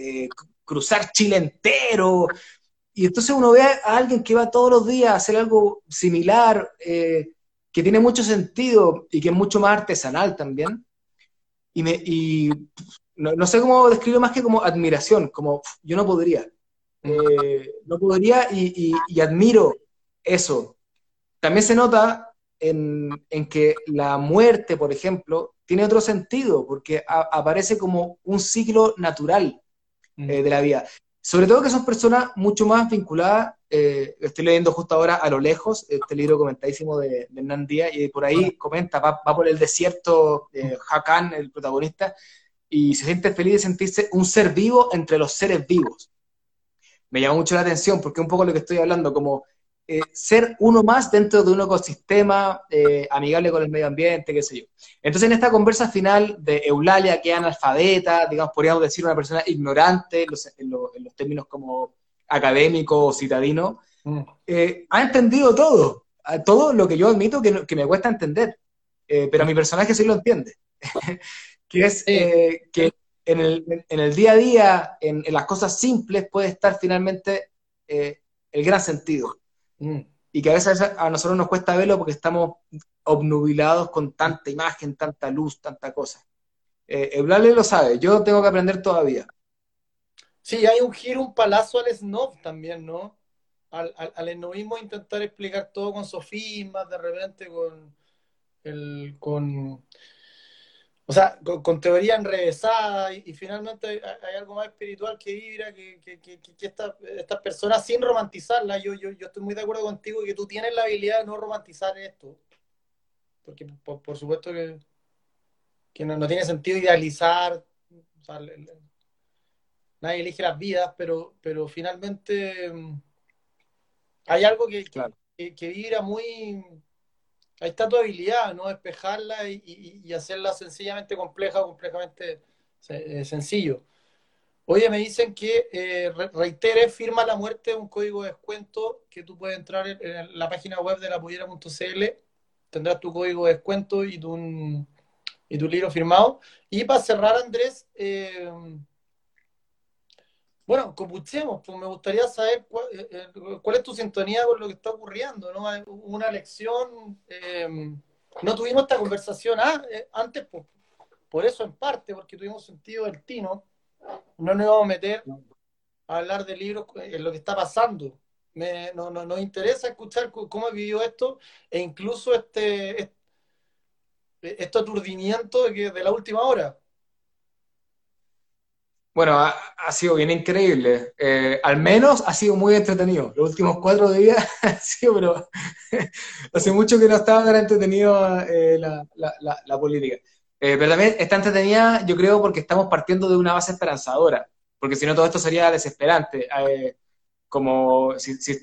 cruzar Chile entero. Y entonces uno ve a alguien que va todos los días a hacer algo similar, eh, que tiene mucho sentido y que es mucho más artesanal también. Y, me, y no, sé cómo describirlo más que como admiración, como yo no podría. Eh, no podría y, admiro eso. También se nota en, en, que la muerte, por ejemplo, tiene otro sentido, porque aparece como un ciclo natural. Eh, de la vida. Sobre todo que son personas mucho más vinculadas, eh, estoy leyendo justo ahora a lo lejos, este libro comentadísimo de, de Hernán Díaz, y por ahí comenta, va, por el desierto, eh, Hakan, el protagonista, y se siente feliz de sentirse un ser vivo entre los seres vivos. Me llama mucho la atención porque un poco lo que estoy hablando, como eh, ser uno más dentro de un ecosistema eh, amigable con el medio ambiente, qué sé yo. Entonces, en esta conversa final de Eulalia, que es analfabeta, digamos, podríamos decir una persona ignorante en los, términos como académico o citadino, mm. eh, ha entendido todo, todo lo que yo admito que, me cuesta entender, pero mi personaje sí lo entiende, que es que en el, día a día, en, las cosas simples, puede estar finalmente el gran sentido. Y que a veces a nosotros nos cuesta verlo porque estamos obnubilados con tanta imagen, tanta luz, tanta cosa. Eh, Eulale lo sabe, yo tengo que aprender todavía. Sí, hay un giro, un palazo al snob también, ¿no? Al, al, al intentar explicar todo con sofismas, de repente con el, con, o sea, con, teoría enrevesada y, finalmente hay, algo más espiritual que vibra, que, que, que, que estas personas sin romantizarla, yo, yo, yo estoy muy de acuerdo contigo que tú tienes la habilidad de no romantizar esto, porque por, supuesto que, que no, tiene sentido idealizar, o sea, nadie elige las vidas, pero, pero finalmente mm, hay algo que, que, vibra muy... Ahí está tu habilidad, ¿no? Despejarla y, hacerla sencillamente compleja o complejamente eh, sencillo. Oye, me dicen que eh, reitere, firma la muerte, un código de descuento que tú puedes entrar en, la página web de la pollera.cl, tendrás tu código de descuento y tu, libro firmado. Y para cerrar, Andrés, eh, bueno, copuchemos, pues me gustaría saber eh, eh, cuál, es tu sintonía con lo que está ocurriendo, ¿no? Una lección, em, no tuvimos esta conversación ah, eh, antes, pues, por eso en parte, porque tuvimos sentido del tino, no nos íbamos a meter a hablar de libros en lo que está pasando. Me, no, nos interesa escuchar cómo vivió esto e incluso este, este, este aturdimiento de, que, de la última hora. Bueno, ha, sido bien increíble. Eh, al menos ha sido muy entretenido. Los últimos cuatro días ha sido, pero hace mucho que no estaba tan entretenido eh, la, la, política. Eh, pero también está entretenida, yo creo, porque estamos partiendo de una base esperanzadora. Porque si no, todo esto sería desesperante. como si, si,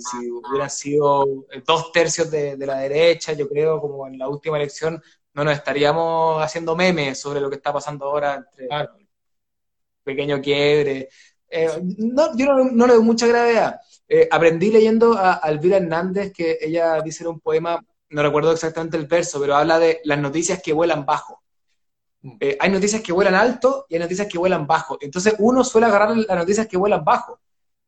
si, hubieran sido dos tercios de, de la derecha, yo creo, como en la última elección, no nos estaríamos haciendo memes sobre lo que está pasando ahora entre pequeño quiebre. Eh, no, yo no, le doy mucha gravedad. Eh, aprendí leyendo a, Elvira Hernández que ella dice en un poema, no recuerdo exactamente el verso, pero habla de las noticias que vuelan bajo. Mm. Eh, hay noticias que vuelan alto y hay noticias que vuelan bajo. Entonces uno suele agarrar las noticias que vuelan bajo.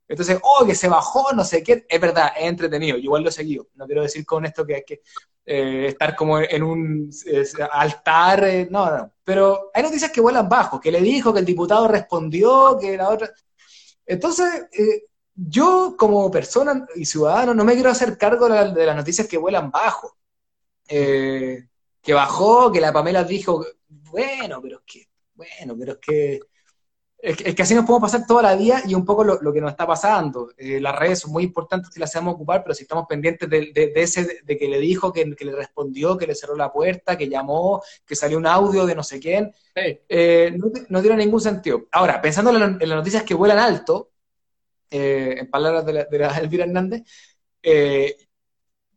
Entonces, oh, que se bajó, no sé qué. Es verdad, es entretenido. igual lo he seguido. No quiero decir con esto que hay que eh, estar como en un altar. Eh, no, no. Pero hay noticias que vuelan bajo. Que le dijo, que el diputado respondió, que la otra. Entonces, eh, yo como persona y ciudadano no me quiero hacer cargo de, las noticias que vuelan bajo. que bajó, que la Pamela dijo, bueno, pero es que, bueno, pero es que es que, así nos podemos pasar toda la vida y un poco lo, que nos está pasando. Eh, las redes son muy importantes si las sabemos ocupar, pero si estamos pendientes de, ese, de que le dijo, que, le respondió, que le cerró la puerta, que llamó, que salió un audio de no sé quién, eh, no, tiene ningún sentido. Ahora, pensando en, las noticias que vuelan alto, eh, en palabras de la, de Elvira Hernández,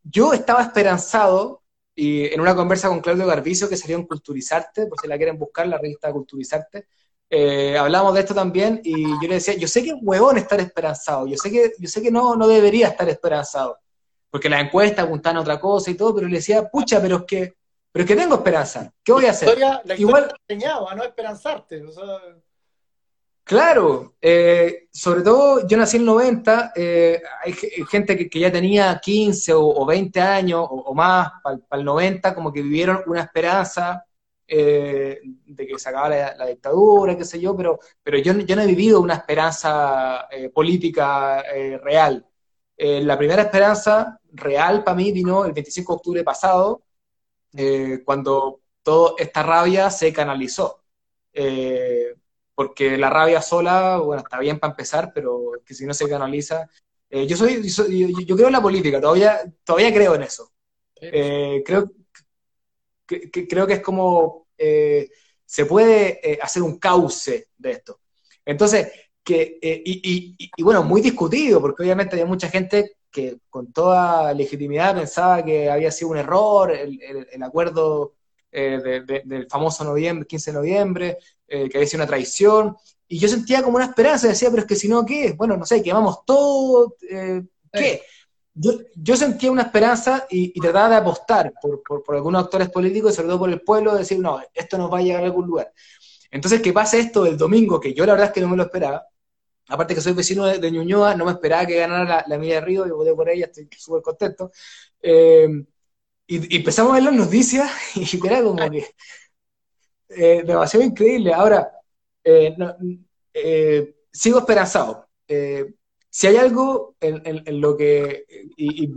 yo estaba esperanzado y en una conversa con Claudio Garbizo que salió en Culturizarte, por si la quieren buscar, la revista Culturizarte, eh, hablamos de esto también y yo le decía, yo sé que es huevón estar esperanzado, yo sé que, yo sé que no, no debería estar esperanzado, porque las encuestas apuntan a otra cosa y todo, pero le decía, pucha, pero es que, pero es que tengo esperanza, ¿qué voy a hacer? La Igual enseñaba a no esperanzarte, Claro, eh, sobre todo yo nací en el 90, eh, hay gente que, ya tenía 15 o, 20 años o, más para el 90, como que vivieron una esperanza eh, de que se acaba la, dictadura, qué sé yo, pero, pero yo, yo no he vivido una esperanza eh, política eh, real. la primera esperanza real para mí vino el 25 de octubre pasado, cuando toda esta rabia se canalizó. porque la rabia sola, bueno, está bien para empezar, pero que si no se canaliza. yo, soy, yo, creo en la política, todavía, todavía creo en eso. creo, creo que es como eh, se puede eh, hacer un cauce de esto. Entonces, que, eh, y, bueno, muy discutido, porque obviamente había mucha gente que con toda legitimidad pensaba que había sido un error el, acuerdo del famoso noviembre, 15 de noviembre, que había sido una traición, y yo sentía como una esperanza, decía, pero es que si no, ¿qué? Bueno, no sé, quemamos todo, ¿qué? Yo, sentía una esperanza y, trataba de apostar por, algunos actores políticos y sobre todo por el pueblo, de decir, no, esto nos va a llegar a algún lugar. Entonces, que pase esto el domingo, que yo la verdad es que no me lo esperaba, aparte que soy vecino de, Ñuñoa, no me esperaba que ganara la, la de Río, yo voté por ella, estoy súper contento. Eh, y, empezamos a ver las noticias y era como que eh, demasiado increíble. Ahora, eh, sigo esperanzado. Eh, si hay algo en, lo que, y,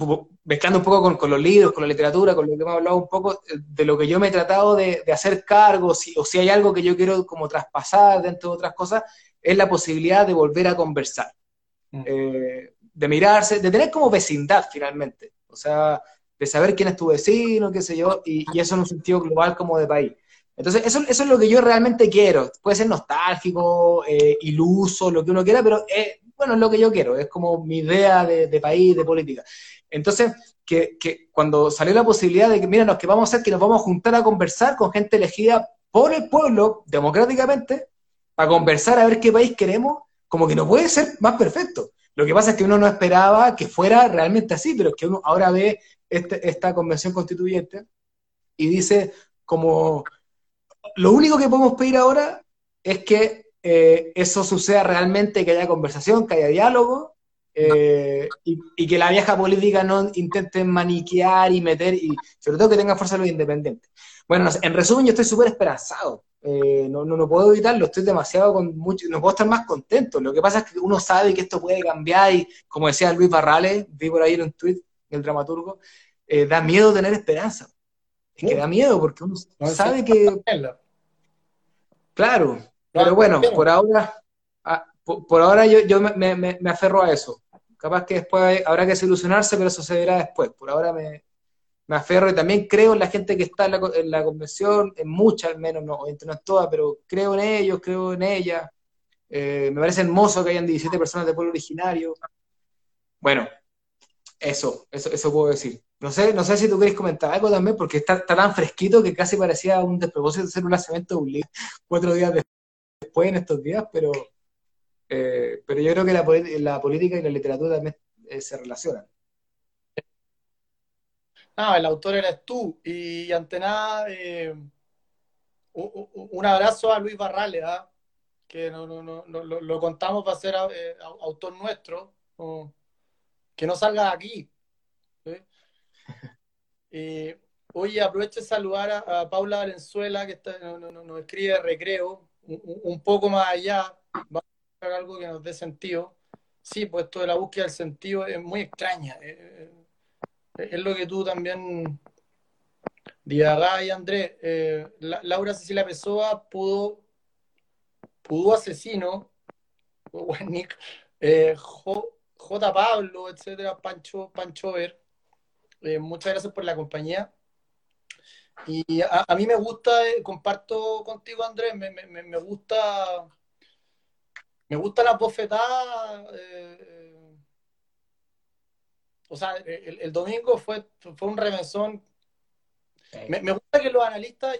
mezclando un poco con, los libros, con la literatura, con lo que hemos hablado un poco, de lo que yo me he tratado de, hacer cargo, o si hay algo que yo quiero como traspasar dentro de otras cosas, es la posibilidad de volver a conversar, mm. eh, de mirarse, de tener como vecindad finalmente, o sea, de saber quién es tu vecino, qué sé yo, y, eso en un sentido global como de país. Entonces, eso, es lo que yo realmente quiero. Puede ser nostálgico, eh, iluso, lo que uno quiera, pero eh, bueno, es lo que yo quiero, es como mi idea de, país, de política. Entonces, que, cuando salió la posibilidad de que, mira, nos que vamos a hacer, que nos vamos a juntar a conversar con gente elegida por el pueblo, democráticamente, para conversar a ver qué país queremos, como que no puede ser más perfecto. Lo que pasa es que uno no esperaba que fuera realmente así, pero es que uno ahora ve este, esta convención constituyente y dice como, lo único que podemos pedir ahora es que eh, eso suceda realmente, que haya conversación, que haya diálogo, eh, y, que la vieja política no intente maniquear y meter, y sobre todo que tenga fuerza los independientes. Bueno, en resumen, yo estoy súper esperanzado. Eh, no, no, no, puedo evitarlo, estoy demasiado con mucho, no puedo estar más contento. Lo que pasa es que uno sabe que esto puede cambiar y, como decía Luis Barrales, vi por ahí en un tweet, el dramaturgo, da miedo tener esperanza. Es que da miedo porque uno sabe que... Claro, pero bueno, por ahora, ah, por, ahora yo, yo me, me, me, aferro a eso. Capaz que después habrá que solucionarse, pero eso se verá después. Por ahora me, me aferro y también creo en la gente que está en la, en la convención, en muchas al menos, no, obviamente no es todas, pero creo en ellos, creo en ellas. Eh, me parece hermoso que hayan 17 personas de pueblo originario. Bueno, eso, eso, eso puedo decir. No sé, no sé si tú querés comentar algo también, porque está, tan fresquito que casi parecía un despropósito hacer un lanzamiento de un libro cuatro días después en estos días, pero, eh, pero yo creo que la, política y la literatura también eh, se relacionan. Ah, el autor eres tú. Y ante nada, eh, un abrazo a Luis Barrales, ¿ah? que no, no, no, lo, contamos para ser autor nuestro, que no salga de aquí. Oye, aprovecho de saludar a, Paula Valenzuela, que está, nos escribe Recreo, un poco más allá, vamos a hacer algo que nos dé sentido. Sí, pues esto de la búsqueda del sentido es muy extraña. Eh, eh, es lo que tú también diagás y Andrés. Eh, Laura Cecilia Pessoa pudo, pudo asesino, Nick, J. Pablo, etcétera, Pancho, Pancho Ver. muchas gracias por la compañía. Y a, mí me gusta, eh, comparto contigo Andrés, me, me, me, gusta me gusta la bofetada. Eh, o sea, el, domingo fue, fue un remesón. Me, me, gusta que los analistas.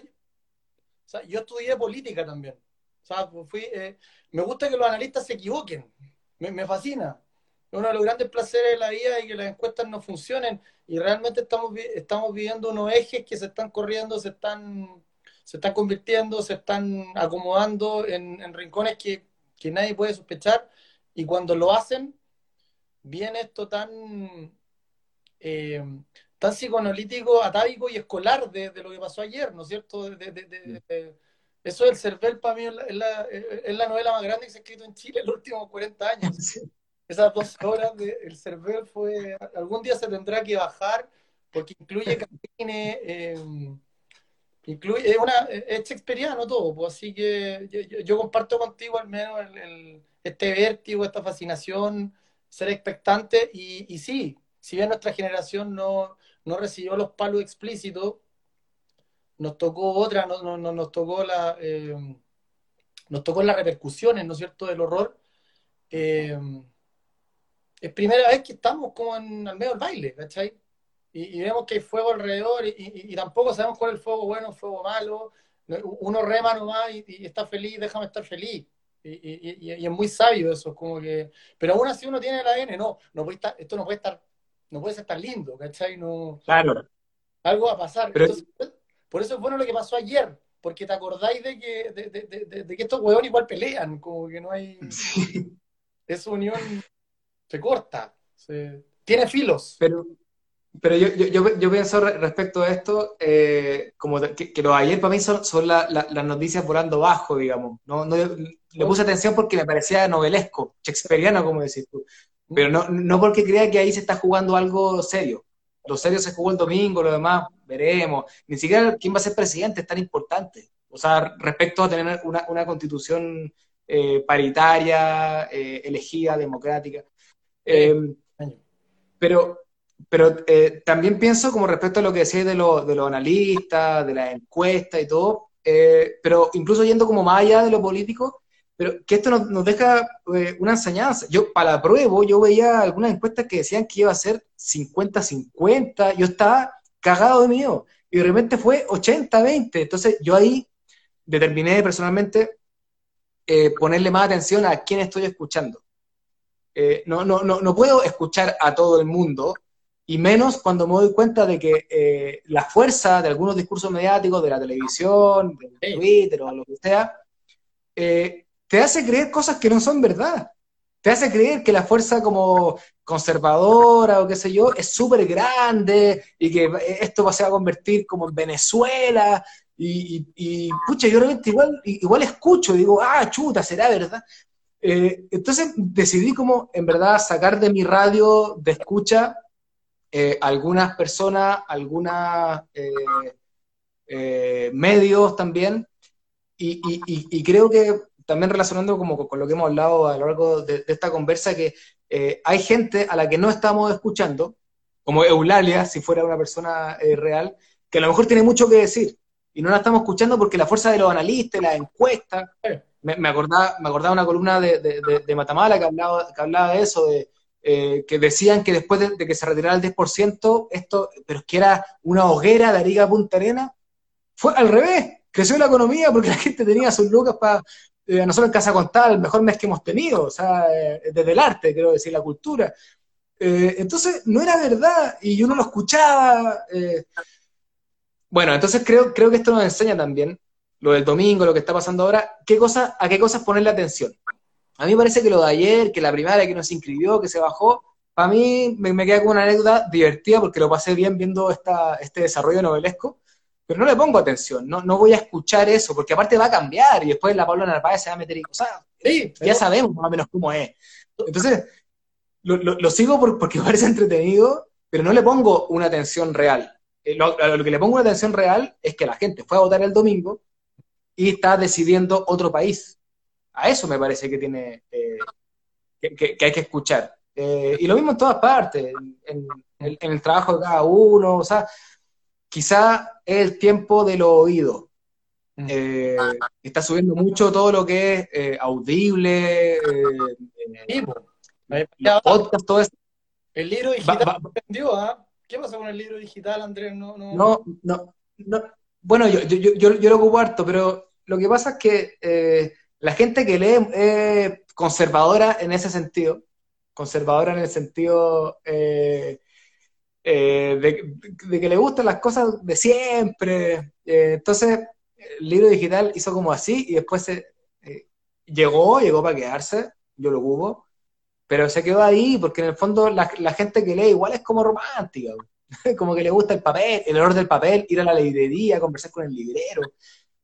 O sea, yo estudié política también. O sea, fui, eh, me gusta que los analistas se equivoquen. Me, me uno de los grandes placeres de la vida y que las encuestas no funcionen y realmente estamos, estamos viviendo unos ejes que se están corriendo, se están, se están convirtiendo, se están acomodando en, rincones que, nadie puede sospechar y cuando lo hacen viene esto tan, eh, tan psicoanalítico, atávico y escolar de, lo que pasó ayer, ¿no es cierto? eso del CERVEL para mí es la, es la, novela más grande que se ha escrito en Chile en los últimos 40 años. esas dos horas del server fue, algún día se tendrá que bajar porque incluye cabine, eh, incluye, es una, es shakespeariano todo, pues, así que yo, comparto contigo al menos este vértigo, esta fascinación, ser expectante y, sí, si bien nuestra generación no, no recibió los palos explícitos, nos tocó otra, no, no, nos tocó la, eh, nos tocó las repercusiones, ¿no es cierto?, del horror. Eh, es primera vez que estamos como en, al medio del baile, ¿cachai? Y, vemos que hay fuego alrededor y, tampoco sabemos cuál es el fuego bueno, el fuego malo. Uno rema nomás y, está feliz, déjame estar feliz. Y, es muy sabio eso, como que... Pero aún así uno tiene el ADN, no, no puede estar, esto no puede estar, no puede ser tan lindo, ¿cachai? No, claro. Algo va a pasar. por eso es bueno lo que pasó ayer, porque te acordáis de que, de, que estos huevones igual pelean, como que no hay... Esa unión se corta, tiene filos. Pero, pero yo, yo, yo, pienso respecto a esto, eh, como que, que, los ayer para mí son, son las noticias volando bajo, digamos. No, no, le puse atención porque me parecía novelesco, shakespeariano, como decís tú. Pero no, no porque crea que ahí se está jugando algo serio. Lo serio se jugó el domingo, lo demás veremos. Ni siquiera quién va a ser presidente es tan importante. O sea, respecto a tener una, una constitución eh, paritaria, eh, elegida, democrática. Eh, pero pero también pienso como respecto a lo que decías de, de los analistas, de las encuestas y todo, pero incluso yendo como más allá de lo político, pero que esto nos, deja una enseñanza. Yo, para la prueba, yo veía algunas encuestas que decían que iba a ser 50-50, yo estaba cagado de miedo, y de repente fue 80-20, entonces yo ahí determiné personalmente eh, ponerle más atención a quién estoy escuchando. Eh, no, no, no, no, puedo escuchar a todo el mundo, y menos cuando me doy cuenta de que eh, la fuerza de algunos discursos mediáticos, de la televisión, de Twitter o lo que sea, te hace creer cosas que no son verdad. Te hace creer que la fuerza como conservadora o qué sé yo es súper grande y que esto se va a convertir como en Venezuela y, y, pucha, yo realmente igual, igual escucho, digo, ah, chuta, será verdad. Eh, entonces decidí como en verdad sacar de mi radio de escucha eh, algunas personas, algunos eh, medios también, y, y, creo que también relacionando como con lo que hemos hablado a lo largo de, esta conversa, que hay gente a la que no estamos escuchando, como Eulalia, si fuera una persona real, que a lo mejor tiene mucho que decir, y no la estamos escuchando porque la fuerza de los analistas, las encuestas, me, me, acordaba, me acordaba una columna de, de, Matamala que hablaba, que hablaba de eso, de, eh, que decían que después de, que se retirara el 10%, esto, pero es que era una hoguera de Ariga Punta Arena, fue al revés, creció la economía porque la gente tenía sus lucas para, eh, nosotros en Casa Contal, el mejor mes que hemos tenido, o sea, eh, desde el arte, quiero decir, la cultura. entonces, no era verdad, y uno lo escuchaba, bueno, entonces creo, creo que esto nos enseña también, lo del domingo, lo que está pasando ahora, qué cosa, a qué cosas ponerle atención. A mí me parece que lo de ayer, que la primaria que nos inscribió, que se bajó, para mí me, queda como una anécdota divertida porque lo pasé bien viendo esta, este desarrollo novelesco, pero no le pongo atención, no, no voy a escuchar eso, porque aparte va a cambiar y después la Pablo Narváez se va a meter y cosas. Sí, ya sabemos más o menos cómo es. Entonces, lo, lo, sigo porque parece entretenido, pero no le pongo una atención real. Eh, lo, que le pongo una atención real es que la gente fue a votar el domingo y está decidiendo otro país. A eso me parece que tiene eh, que, hay que escuchar. Eh, y lo mismo en todas partes, en, el trabajo de cada uno, o sea, quizá es el tiempo de lo oído. Mm. está subiendo mucho todo lo que es audible, podcast, todo eso. El libro digital vendió, ¿ah? ¿Qué pasa con el libro digital, Andrés? No, no, no, no, Bueno, yo, yo, yo, yo, lo ocupo harto, pero lo que pasa es que eh, la gente que lee es conservadora en ese sentido, conservadora en el sentido eh, eh, de, que le gustan las cosas de siempre. entonces, el libro digital hizo como así y después se, llegó, llegó para quedarse, yo lo ocupo, pero se quedó ahí porque en el fondo la, gente que lee igual es como romántica, como que le gusta el papel, el olor del papel, ir a la librería, conversar con el librero,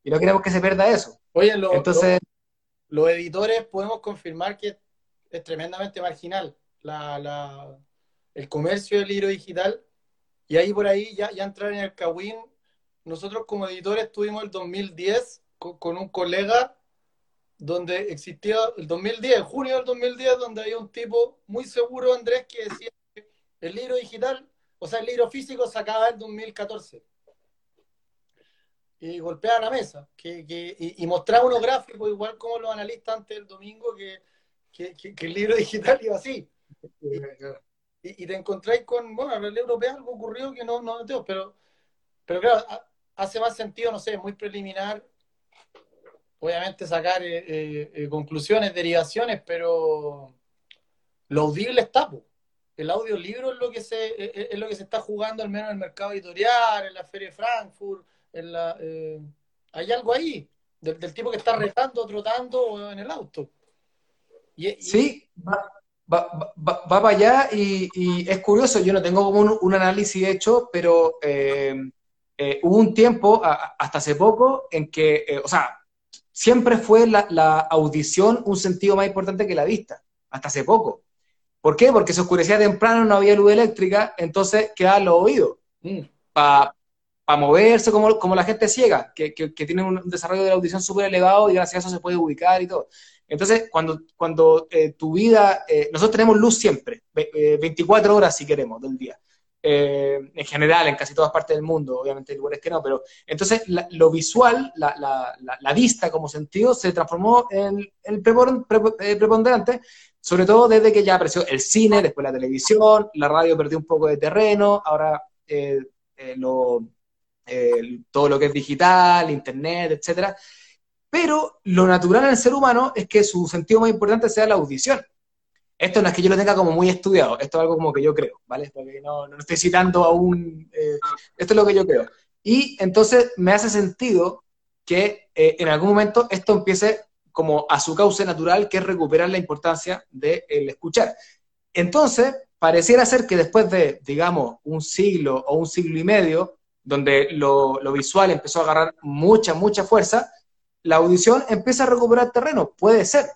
y no queremos que se pierda eso. Oye, entonces los editores podemos confirmar que es tremendamente marginal el comercio del libro digital, y ahí por ahí ya, ya entrar en el Kawin, nosotros como editores tuvimos el 2010 con un colega donde existía el 2010, junio del 2010, donde había un tipo muy seguro, Andrés, que decía que el libro digital, o sea, el libro físico se acaba en 2014. Y golpeaba la mesa, que, que, y, mostraba unos gráficos, igual como los analistas antes del domingo, que, que el libro digital iba así. Y, te encontráis con, bueno, en ley europea algo ocurrió que no, no tengo, pero, pero claro, hace más sentido, no sé, muy preliminar obviamente sacar eh, eh, eh, conclusiones, derivaciones, pero lo audible está, el audiolibro es lo que se es lo que se está jugando al menos en el mercado editorial, en la Feria de Frankfurt, en la hay algo ahí del, tipo que está retando, trotando en el auto. sí, va, para allá y, es curioso, yo no tengo como un, análisis hecho, pero eh, eh, hubo un tiempo, hasta hace poco, en que, eh, o sea, siempre fue la, audición un sentido más importante que la vista, hasta hace poco. ¿Por qué? Porque se oscurecía temprano, no había luz eléctrica, entonces quedaban los oídos. Mm. Para moverse como, como la gente ciega, que, que, tiene un desarrollo de la audición súper elevado y gracias a eso se puede ubicar y todo. Entonces, cuando, cuando eh, tu vida, eh, nosotros tenemos luz siempre, 24 eh, horas si queremos del día. en general, en casi todas partes del mundo, obviamente hay lugares que no, pero entonces lo visual, la, la, la, vista como sentido, se transformó en el preponderante, sobre todo desde que ya apareció el cine, después la televisión, la radio perdió un poco de terreno, ahora lo, todo lo que es digital, internet, etcétera, pero lo natural en el ser humano es que su sentido más importante sea la audición. Esto no es que yo lo tenga como muy estudiado, esto es algo como que yo creo, ¿vale? Porque no, no estoy citando aún, eh, esto es lo que yo creo. Y entonces me hace sentido que eh, en algún momento esto empiece como a su cauce natural, que es recuperar la importancia del escuchar. Entonces, pareciera ser que después de, digamos, un siglo o un siglo y medio, donde lo, lo visual empezó a agarrar mucha, mucha fuerza, la audición empieza a recuperar terreno. Puede ser,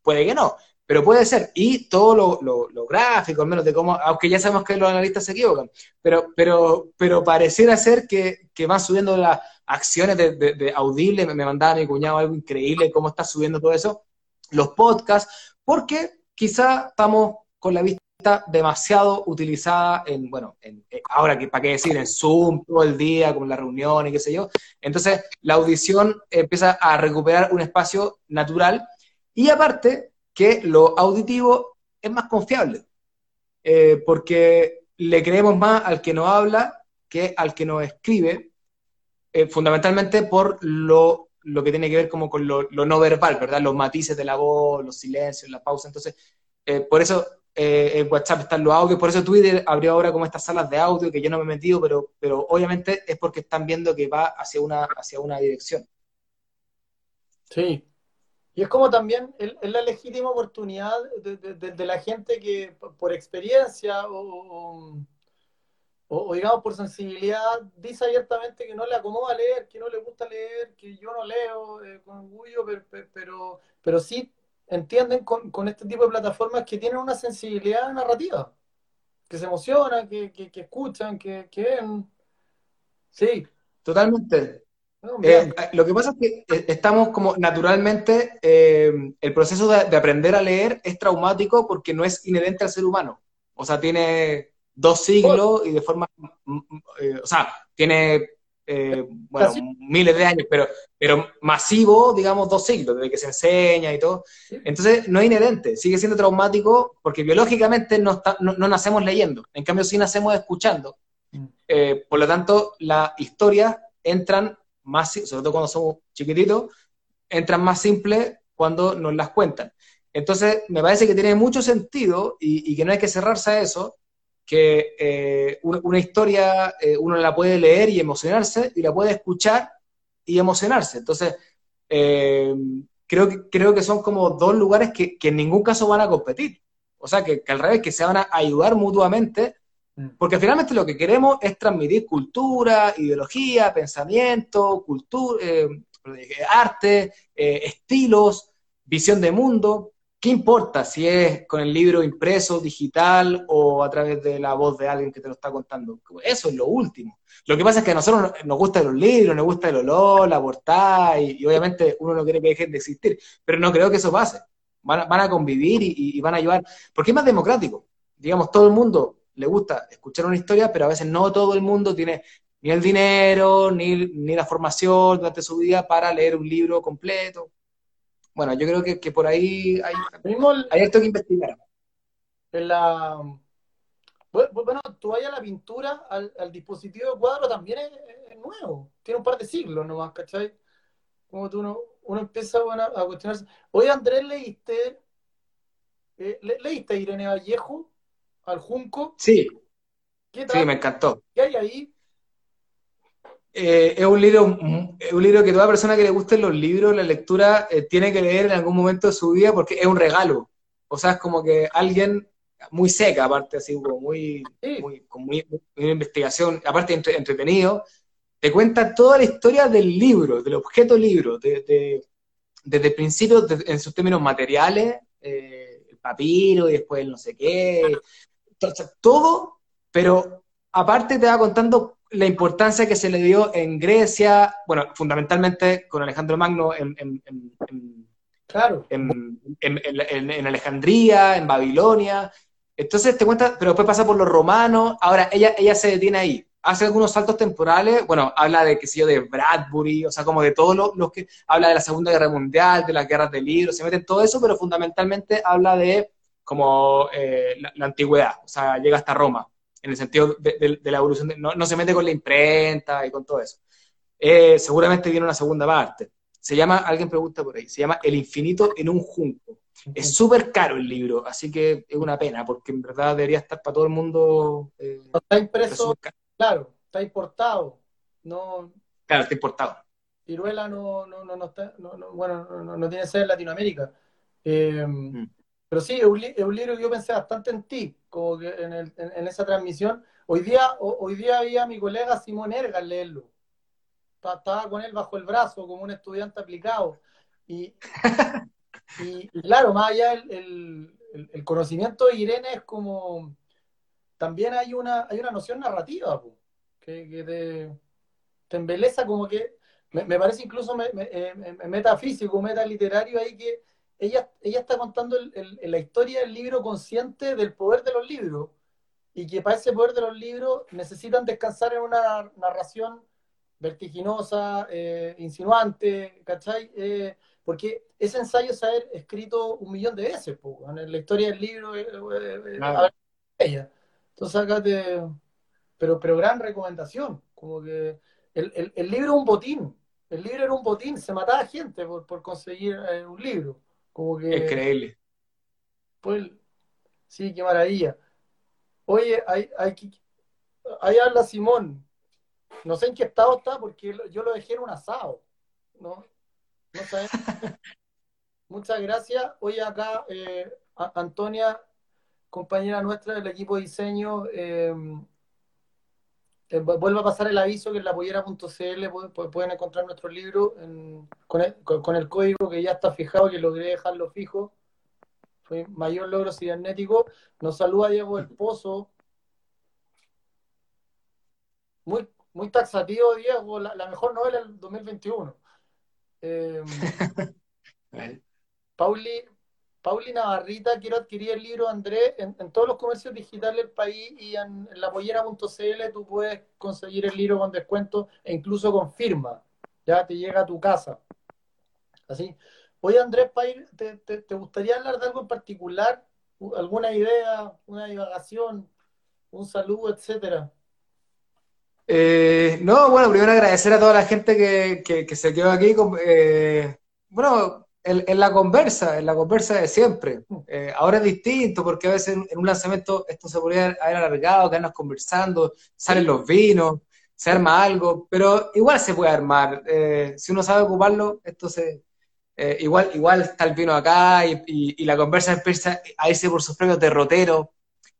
puede que no, pero puede ser. Y todo lo, lo, gráfico, al menos de cómo, aunque ya sabemos que los analistas se equivocan, pero, pero, pero pareciera ser que, que van subiendo las acciones de, de, audible. Me, mandaba mi cuñado algo increíble, cómo está subiendo todo eso. Los podcasts, porque quizá estamos con la vista demasiado utilizada en, bueno, en, eh, ahora para qué decir, en Zoom todo el día, con la reunión y qué sé yo. Entonces, la audición empieza a recuperar un espacio natural y aparte que lo auditivo es más confiable, eh, porque le creemos más al que nos habla que al que nos escribe, eh, fundamentalmente por lo, lo, que tiene que ver como con lo, no verbal, ¿verdad? Los matices de la voz, los silencios, la pausa. Entonces, por eso eh, en WhatsApp están los audios, por eso Twitter abrió ahora como estas salas de audio que yo no me he metido, pero, pero obviamente es porque están viendo que va hacia una, hacia una dirección. Sí. Y es como también es la legítima oportunidad de, la gente que por experiencia o, o, digamos por sensibilidad dice abiertamente que no le acomoda leer, que no le gusta leer, que yo no leo eh, con orgullo, pero, pero, pero sí entienden con, este tipo de plataformas que tienen una sensibilidad narrativa, que se emocionan, que, escuchan, que, ven. Sí. Totalmente. Eh, lo que pasa es que eh, estamos como naturalmente, eh, el proceso de, aprender a leer es traumático porque no es inherente al ser humano. O sea, tiene dos siglos y de forma, mm, mm, o sea, tiene eh, bueno, miles de años, pero, pero masivo, digamos, dos siglos, desde que se enseña y todo. Entonces, no es inherente, sigue siendo traumático porque biológicamente no, no, nacemos leyendo, en cambio sí nacemos escuchando. Mm. Eh, por lo tanto, las historias entran más, sobre todo cuando somos chiquititos, entran más simples cuando nos las cuentan. Entonces, me parece que tiene mucho sentido y, y que no hay que cerrarse a eso, que eh, una, historia eh, uno la puede leer y emocionarse y la puede escuchar y emocionarse. Entonces, eh, creo, que, creo que son como dos lugares que, en ningún caso van a competir. O sea, que, al revés, que se van a ayudar mutuamente, mm. porque finalmente lo que queremos es transmitir cultura, ideología, pensamiento, cultura, arte, estilos, visión de mundo. ¿Qué importa si es con el libro impreso, digital o a través de la voz de alguien que te lo está contando? Eso es lo último. Lo que pasa es que a nosotros nos gustan los libros, nos gusta el olor, la portada y, obviamente uno no quiere que dejen de existir, pero no creo que eso pase. Van a, convivir y, van a ayudar, porque es más democrático. Digamos, todo el mundo le gusta escuchar una historia, pero a veces no todo el mundo tiene ni el dinero, ni, ni la formación durante su vida para leer un libro completo bueno, yo creo que, por ahí hay, hay esto que investigar. En la, bueno, tú vayas a la pintura, al, dispositivo de cuadro también es, nuevo, tiene un par de siglos nomás, ¿cachai? Como tú uno, uno empieza a cuestionarse. Oye, Andrés, ¿leíste, eh, ¿leíste Irene Vallejo al Junco? Sí. ¿Qué tal? Sí, me encantó. ¿Qué hay ahí? Eh, es, un libro, un libro que toda persona que le gusten los libros, la lectura, eh, tiene que leer en algún momento de su vida porque es un regalo. O sea, es como que alguien muy seca, aparte así como muy, muy con muy, una investigación, aparte entretenido, te cuenta toda la historia del libro, del objeto libro, de, desde el principio, en sus términos materiales, eh, el papiro y después el no sé qué, todo, pero aparte te va contando la importancia que se le dio en Grecia, bueno, fundamentalmente con Alejandro Magno en, claro. en, Alejandría, en Babilonia. Entonces te cuenta, pero después pasa por los romanos, ahora ella, ella se detiene ahí. Hace algunos saltos temporales, bueno, habla de, qué sé yo, de Bradbury, o sea, como de todos los, que, habla de la Segunda Guerra Mundial, de las guerras de libros, se mete en todo eso, pero fundamentalmente habla de como eh, la, antigüedad, o sea, llega hasta Roma, en el sentido de, la evolución, no, se mete con la imprenta y con todo eso. Eh, seguramente viene una segunda parte. Se llama, alguien pregunta por ahí, se llama El infinito en un junco. Es súper caro el libro, así que es una pena, porque en verdad debería estar para todo el mundo. Eh, está impreso Claro, está importado. No, claro, está importado. Ciruela no, no, no, no está, no, no, bueno, no, no, tiene sede en Latinoamérica. Eh, mm. Pero sí, que yo pensé bastante en ti, como que en, en, esa transmisión. Hoy día, hoy día había mi colega Simón Ergas leerlo. Estaba con él bajo el brazo como un estudiante aplicado. Y, claro, más allá el, el, conocimiento de Irene es como también hay una, hay una noción narrativa que, te, te, embeleza como que, me, parece incluso me, eh, metafísico, metaliterario ahí que ella, ella está contando la historia del libro consciente del poder de los libros y que para ese poder de los libros necesitan descansar en una narración vertiginosa, eh, insinuante, ¿cachai? Eh, porque ese ensayo se ha escrito un millón de veces, en la historia del libro, ella. Entonces acá te... Pero, pero gran recomendación, como que el, libro es un botín, el libro era un botín, se mataba gente por, conseguir eh, un libro. Como que, Increíble. Pues, sí, qué maravilla. Oye, hay, hay, ahí habla Simón. No sé en qué estado está porque yo lo dejé en un asado. ¿no? No sé. Muchas gracias. Oye, acá eh, Antonia compañera nuestra del equipo de diseño, eh, eh, vuelve a pasar el aviso que en la pollera.cl pueden encontrar nuestro libro con, el, código que ya está fijado, que logré dejarlo fijo. Fue mayor logro cibernético. Nos saluda Diego del Pozo. Muy, muy taxativo, Diego, la, mejor novela del 2021. Eh, Pauli, Pauli Navarrita, quiero adquirir el libro Andrés en, todos los comercios digitales del país y en, la pollera.cl tú puedes conseguir el libro con descuento e incluso con firma. Ya te llega a tu casa. Así. Oye, Andrés, ¿te, te, gustaría hablar de algo en particular? ¿Alguna idea, una divagación, un saludo, etcétera? Eh, no, bueno, primero agradecer a toda la gente que, se quedó aquí. Eh, bueno, en, la conversa, en la conversa de siempre. Eh, ahora es distinto porque a veces en, un lanzamiento esto se podría haber alargado, quedarnos conversando, salen los vinos, se arma algo, pero igual se puede armar. Eh, si uno sabe ocuparlo, esto se... Eh, igual, igual está el vino acá y, la conversa empieza a irse por sus propios derroteros.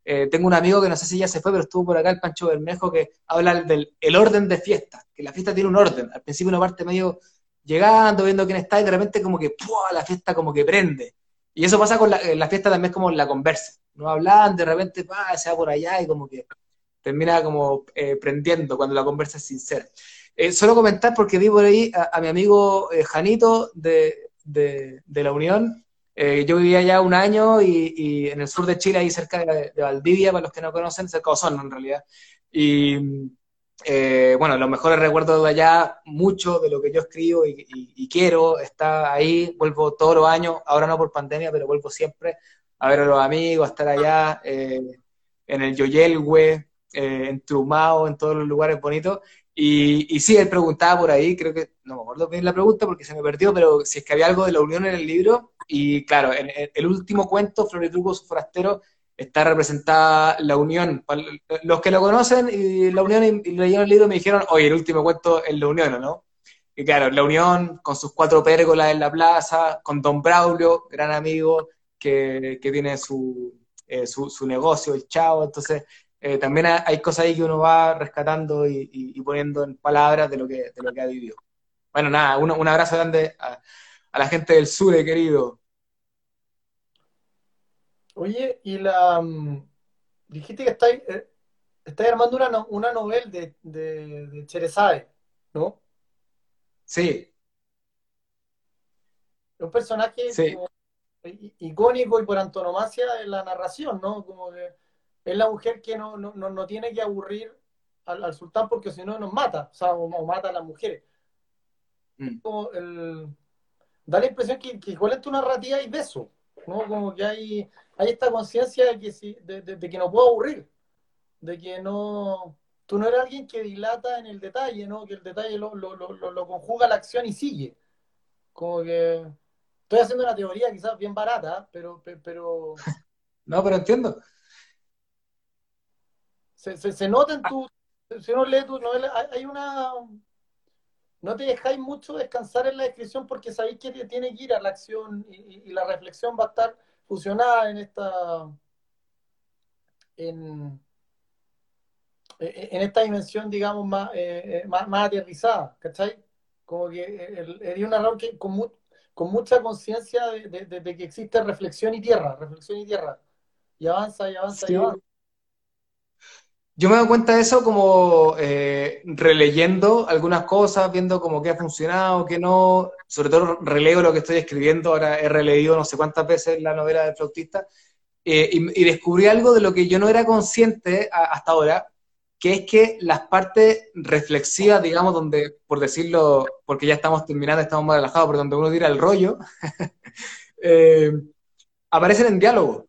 tengo un amigo que no sé si ya se fue, pero estuvo por acá, el Pancho Bermejo, que habla del el orden de fiesta, que la fiesta tiene un orden. Al principio una parte medio llegando, viendo quién está, y de repente como que la fiesta como que prende. Y eso pasa con la, fiesta también como la conversa. No hablan, de repente se va por allá y como que termina como eh, prendiendo cuando la conversa es sincera. Eh, solo comentar porque vi por ahí a, mi amigo eh, Janito de, de, la Unión. yo vivía allá un año y, en el sur de Chile, ahí cerca de, Valdivia, para los que no conocen, cerca de Osorno en realidad. Y eh, bueno, los mejores recuerdos de allá, mucho de lo que yo escribo y, quiero está ahí, vuelvo todos los años, ahora no por pandemia, pero vuelvo siempre a ver a los amigos, a estar allá eh, en el Yoyelwe, eh, en Trumao, en todos los lugares bonitos. Y, sí, él preguntaba por ahí, creo que, no me acuerdo bien la pregunta porque se me perdió, pero si es que había algo de la unión en el libro. Y claro, en, el último cuento, Floritruco, su forastero, está representada la Unión. Los que lo conocen y la Unión y, leyeron el libro me dijeron, oye, el último cuento es la Unión, ¿no? Y claro, la Unión con sus cuatro pérgolas en la plaza, con Don Braulio, gran amigo, que, tiene su, su, negocio, el chavo, entonces también hay cosas ahí que uno va rescatando y, poniendo en palabras de lo que, de lo que ha vivido. Bueno, nada, un, un abrazo grande a, a la gente del sur, querido. Oye, y la. Mm, dijiste que estáis, eh, armando una, una novela de, de, de ¿no? Sí. Un personaje icónico y por antonomasia en la narración, ¿no? Como que es la mujer que no, no, no tiene que aburrir al, sultán porque si no nos mata, o sea, o, mata a las mujeres. Mm. da la impresión que, que igual en tu narrativa hay de eso, ¿no? Como que hay hay esta conciencia de que, si, de, que no puedo aburrir, de que no, tú no eres alguien que dilata en el detalle, ¿no? Que el detalle lo, lo, lo, lo conjuga la acción y sigue. Como que estoy haciendo una teoría quizás bien barata, pero... pero... No, pero entiendo. Se, se, nota en tu... Si uno lee tu novela, hay una... No te dejáis mucho descansar en la descripción porque sabéis que tiene que ir a la acción y la reflexión va a estar fusionada en esta en, en esta dimensión, digamos, más, eh, eh, más, más, aterrizada, ¿cachai? Como que es un error que con, con mucha conciencia de, de, que existe reflexión y tierra, reflexión y tierra. Y avanza y avanza y avanza. Yo me doy cuenta de eso como eh, releyendo algunas cosas, viendo como qué ha funcionado, qué no. Sobre todo releo lo que estoy escribiendo, ahora he releído no sé cuántas veces la novela del flautista, eh, y, descubrí algo de lo que yo no era consciente hasta ahora, que es que las partes reflexivas, digamos, donde, por decirlo, porque ya estamos terminando, estamos más relajados, pero donde uno tira el rollo, eh, aparecen en diálogo.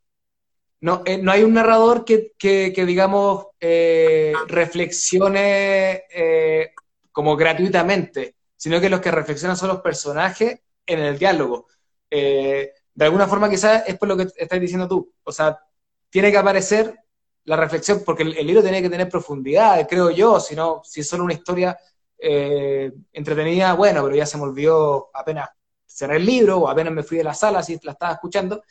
No, no hay un narrador que, digamos, eh, reflexione eh, como gratuitamente, sino que los que reflexionan son los personajes en el diálogo. de alguna forma quizás es por lo que estás diciendo tú. O sea, tiene que aparecer la reflexión, porque el, libro tiene que tener profundidad, creo yo, si no, si es solo una historia entretenida, bueno, pero ya se me olvidó apenas cerré el libro o apenas me fui de la sala si la estaba escuchando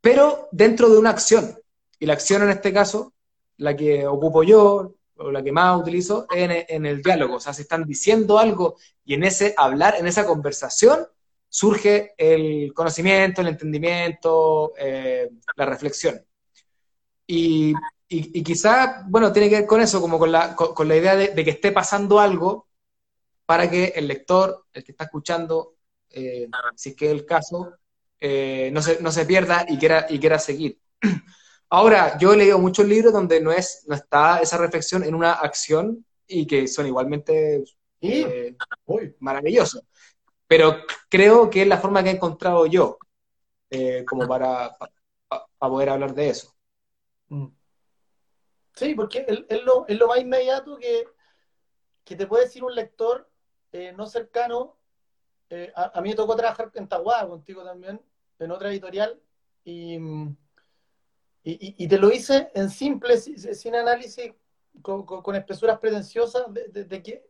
pero dentro de una acción. Y la acción en este caso, la que ocupo yo, o la que más utilizo, es en, el diálogo. O sea, se están diciendo algo y en ese hablar, en esa conversación, surge el conocimiento, el entendimiento, eh, la reflexión. Y, quizá, bueno, tiene que ver con eso, como con la, con, la idea de, que esté pasando algo para que el lector, el que está escuchando, eh, si es que es el caso, eh, no, se, no se pierda y quiera, y quiera seguir. Ahora, yo he leído muchos libros donde no, es, no está esa reflexión en una acción y que son igualmente eh, maravillosos. Pero creo que es la forma que he encontrado yo eh, como para, para, poder hablar de eso. Mm. Sí, porque es, lo, es lo, más inmediato que, que, te puede decir un lector no cercano. A, a, mí me tocó trabajar en Tahuada contigo también, en otra editorial y, y, te lo hice en simple, sin análisis, con, con, espesuras pretenciosas, de, que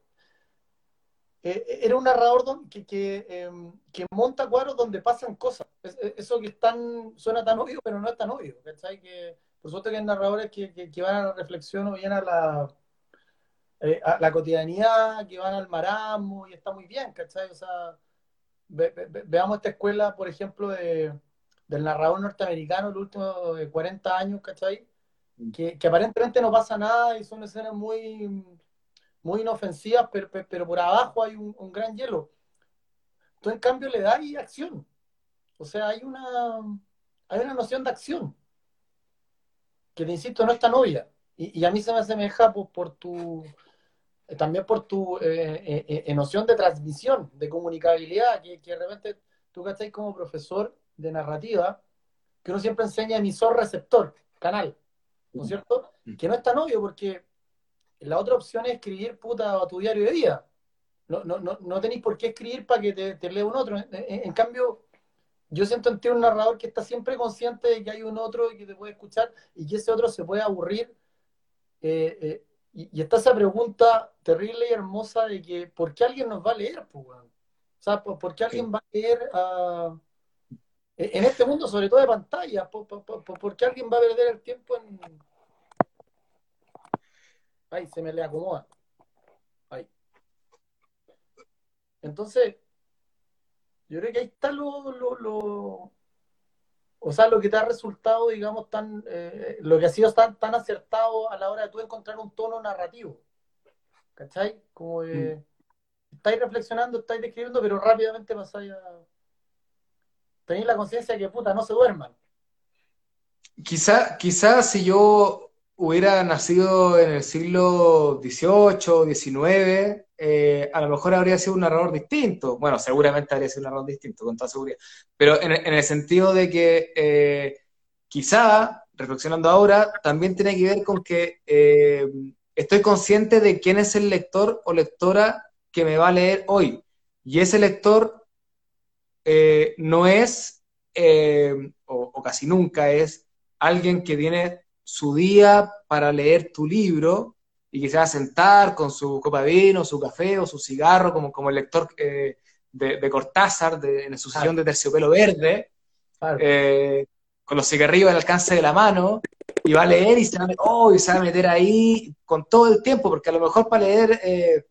eh, era un narrador que, que, em, que, monta cuadros donde pasan cosas. eso que es tan, suena tan obvio, pero no es tan obvio. Que, por que hay narradores que, que, van a la reflexión o bien a la, eh, la cotidianidad, que van al marasmo y está muy bien, ¿cachai? O sea, veamos esta escuela, por ejemplo, de, del narrador norteamericano, los últimos 40 años, ¿cachai? Mm. Que, que, aparentemente no pasa nada y son escenas muy, muy inofensivas, pero, pero por abajo hay un, gran hielo. Tú, en cambio, le das acción. O sea, hay una, hay una noción de acción que, te insisto, no es tan obvia. Y, y a mí se me asemeja por, por tu eh, también por tu eh, eh, noción de transmisión, de comunicabilidad, que, que de repente tú estás como profesor de narrativa, que uno siempre enseña emisor-receptor, canal, ¿no es cierto? Mm. Que no es tan obvio porque la otra opción es escribir puta a tu diario de vida. No, no, no, no tenéis por qué escribir para que te, te lea un otro. En, cambio, yo siento en ti un narrador que está siempre consciente de que hay un otro y que te puede escuchar y que ese otro se puede aburrir. eh, y, está esa pregunta terrible y hermosa de que, ¿por qué alguien nos va a leer? o sea, ¿por, qué alguien va a leer a, en este mundo, sobre todo de pantalla, ¿por, qué alguien va a perder el tiempo en... Ay, se me le acomoda. Ay. Entonces, yo creo que ahí está lo, lo, o sea, lo que te ha resultado, digamos, tan, eh, lo que ha sido tan, tan acertado a la hora de tú encontrar un tono narrativo. ¿Cachai? Como mm. estáis reflexionando, estáis describiendo, pero rápidamente pasáis a tenéis la conciencia de que puta, no se duerman. Quizá, quizá si yo hubiera nacido en el siglo XVIII, XIX, eh, a lo mejor habría sido un narrador distinto. Bueno, seguramente habría sido un narrador distinto, con toda seguridad. Pero en, el sentido de que eh, quizá, reflexionando ahora, también tiene que ver con que eh, estoy consciente de quién es el lector o lectora que me va a leer hoy. Y ese lector eh, no es, eh, o, casi nunca es, alguien que tiene su día para leer tu libro y que se va a sentar con su copa de vino, su café o su cigarro, como, como el lector eh, de, Cortázar en su sillón de terciopelo verde, con los cigarrillos al alcance de la mano, y va a leer y se va a, oh, y se va a meter ahí con todo el tiempo, porque a lo mejor para leer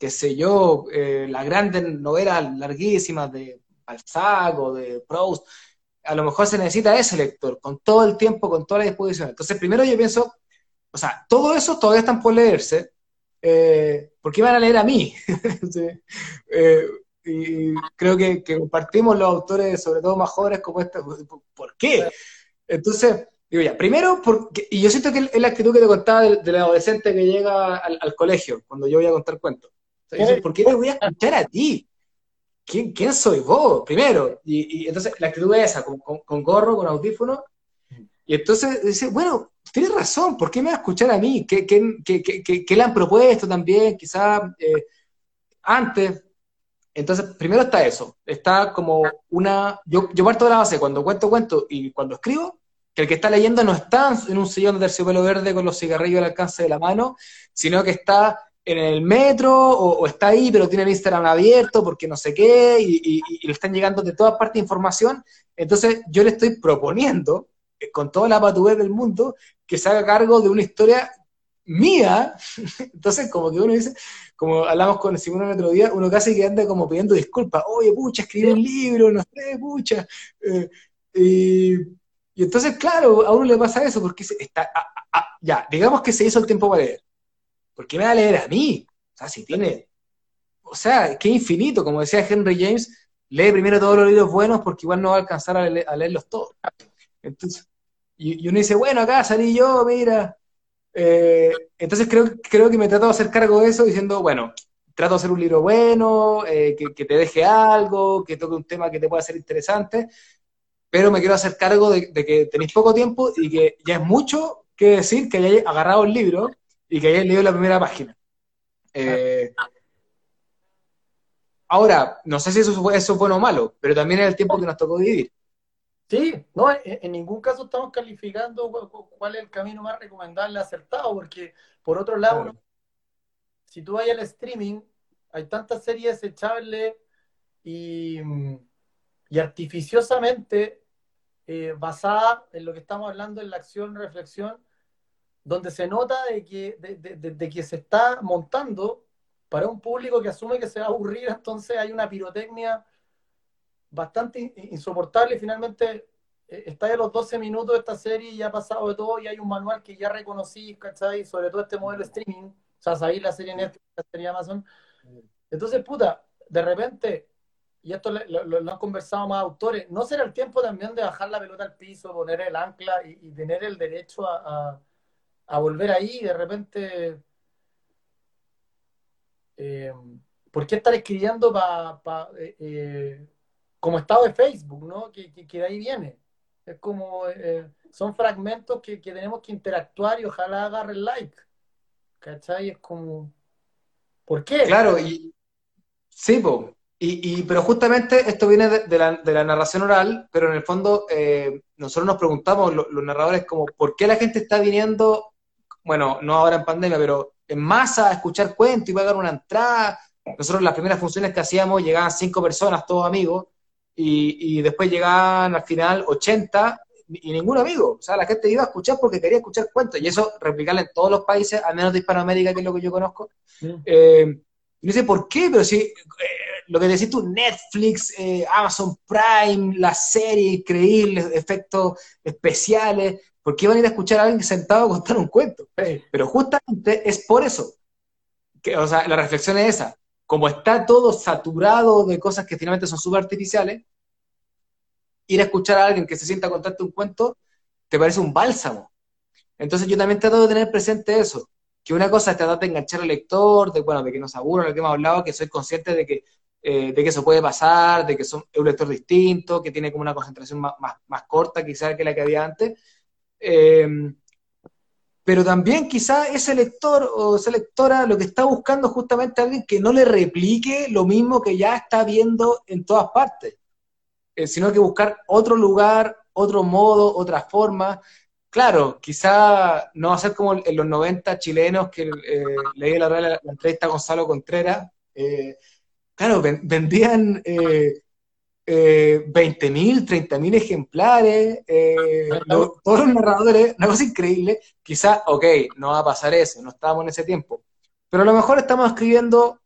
qué sé yo, eh, las grandes novelas larguísimas de Balzac o de Proust, a lo mejor se necesita ese lector, con todo el tiempo, con toda la disposición. Entonces, primero yo pienso, o sea, todo eso todavía están por leerse, eh, ¿por qué van a leer a mí? Eh, y creo que, compartimos los autores, sobre todo más jóvenes como este, ¿por qué? Entonces, digo ya, primero, porque, y yo siento que es la actitud que te contaba del, adolescente que llega al, al, colegio, cuando yo voy a contar cuentos. ¿Por qué te voy a escuchar a ti? ¿Quién, quién soy vos? Primero. Y, entonces la actitud es esa, con, gorro, con audífono. Y entonces dice, bueno, tienes razón, ¿por qué me va a escuchar a mí? ¿Qué, qué, le han propuesto también? Quizá eh, antes. Entonces, primero está eso. Está como una. Yo, yo parto de la base cuando cuento, cuento y cuando escribo, que el que está leyendo no está en un sillón de terciopelo verde con los cigarrillos al alcance de la mano, sino que está en el metro o, está ahí, pero tiene el Instagram abierto porque no sé qué, y, le están llegando de todas partes información. Entonces yo le estoy proponiendo, eh, con toda la patudez del mundo, que se haga cargo de una historia mía. Entonces, como que uno dice, como hablamos con Simón el otro día, uno casi que anda como pidiendo disculpas. Oye, pucha, escribí un libro, no sé, pucha. Eh, y, entonces, claro, a uno le pasa eso, porque está, ya, digamos que se hizo el tiempo para leer ¿por qué me va a leer a mí? O sea, si tiene, o sea, qué infinito, como decía Henry James, lee primero todos los libros buenos porque igual no va a alcanzar a, leerlos todos. Entonces, y, uno dice, bueno, acá salí yo, mira. Eh, entonces creo, creo que me trato de hacer cargo de eso diciendo, bueno, trato de hacer un libro bueno, eh, que, te deje algo, que toque un tema que te pueda ser interesante, pero me quiero hacer cargo de, de que tenéis poco tiempo y que ya es mucho que decir que hayáis agarrado el libro y que hayas leído la primera página. Eh, ahora, no sé si eso, eso es bueno o malo, pero también es el tiempo que nos tocó vivir. Sí, no, en, ningún caso estamos calificando cuál es el camino más recomendable, acertado, porque por otro lado, si tú vas al streaming, hay tantas series desechables y, y artificiosamente eh, basadas en lo que estamos hablando en la acción, reflexión, donde se nota de que, de, que se está montando para un público que asume que se va a aburrir, entonces hay una pirotecnia bastante insoportable y finalmente eh, está de los 12 minutos de esta serie y ya ha pasado de todo y hay un manual que ya reconocí, ¿cachai? Sobre todo este modelo streaming, o sea, sabéis la serie Netflix, la serie Amazon. Entonces, puta, de repente, y esto lo, han conversado más autores, ¿no será el tiempo también de bajar la pelota al piso, poner el ancla y, tener el derecho a a volver ahí de repente... Eh, ¿Por qué estar escribiendo eh, eh, como estado de Facebook, ¿no? Que, de ahí viene. Es como, son fragmentos que, tenemos que interactuar y ojalá agarren like. ¿Cachai? Es como, ¿por qué? Claro, y sí, Y, pero justamente esto viene de, la, narración oral, pero en el fondo nosotros nos preguntamos, los, narradores, como, ¿por qué la gente está viniendo bueno, no ahora en pandemia, pero en masa a escuchar cuentos y pagar una entrada. Nosotros las primeras funciones que hacíamos llegaban cinco personas, todos amigos, y, y después llegaban al final 80 y ningún amigo. O sea, la gente iba a escuchar porque quería escuchar cuentos. Y eso replicarlo en todos los países, al menos de Hispanoamérica, que es lo que yo conozco. Eh, y no sé por qué, pero sí, eh, lo que decís tú, Netflix, eh, Amazon Prime, la serie increíbles, efectos especiales. ¿Por qué van a ir a escuchar a alguien sentado a contar un cuento? Pero justamente es por eso. Que, o sea, la reflexión es esa. Como está todo saturado de cosas que finalmente son súper artificiales, ir a escuchar a alguien que se sienta a contarte un cuento, te parece un bálsamo. Entonces yo también trato de tener presente eso, que una cosa es tratar de enganchar al lector, de, bueno, de que nos aburra lo que hemos hablado, que soy consciente de que, eh, de que eso puede pasar, de que son, es un lector distinto, que tiene como una concentración más, más, corta quizás que la que había antes. Em, pero también quizá ese lector o esa lectora lo que está buscando justamente a alguien que no le replique lo mismo que ya está viendo en todas partes. Eh, sino que buscar otro lugar, otro modo, otra forma. Claro, quizá no va a ser como en los 90 chilenos que eh, leí la, entrevista a Gonzalo Contreras. Eh, claro, vendían eh, 20.000, 30.000 ejemplares, todos los narradores, una cosa increíble. Quizá, ok, no va a pasar eso, no estábamos en ese tiempo. Pero a lo mejor estamos escribiendo,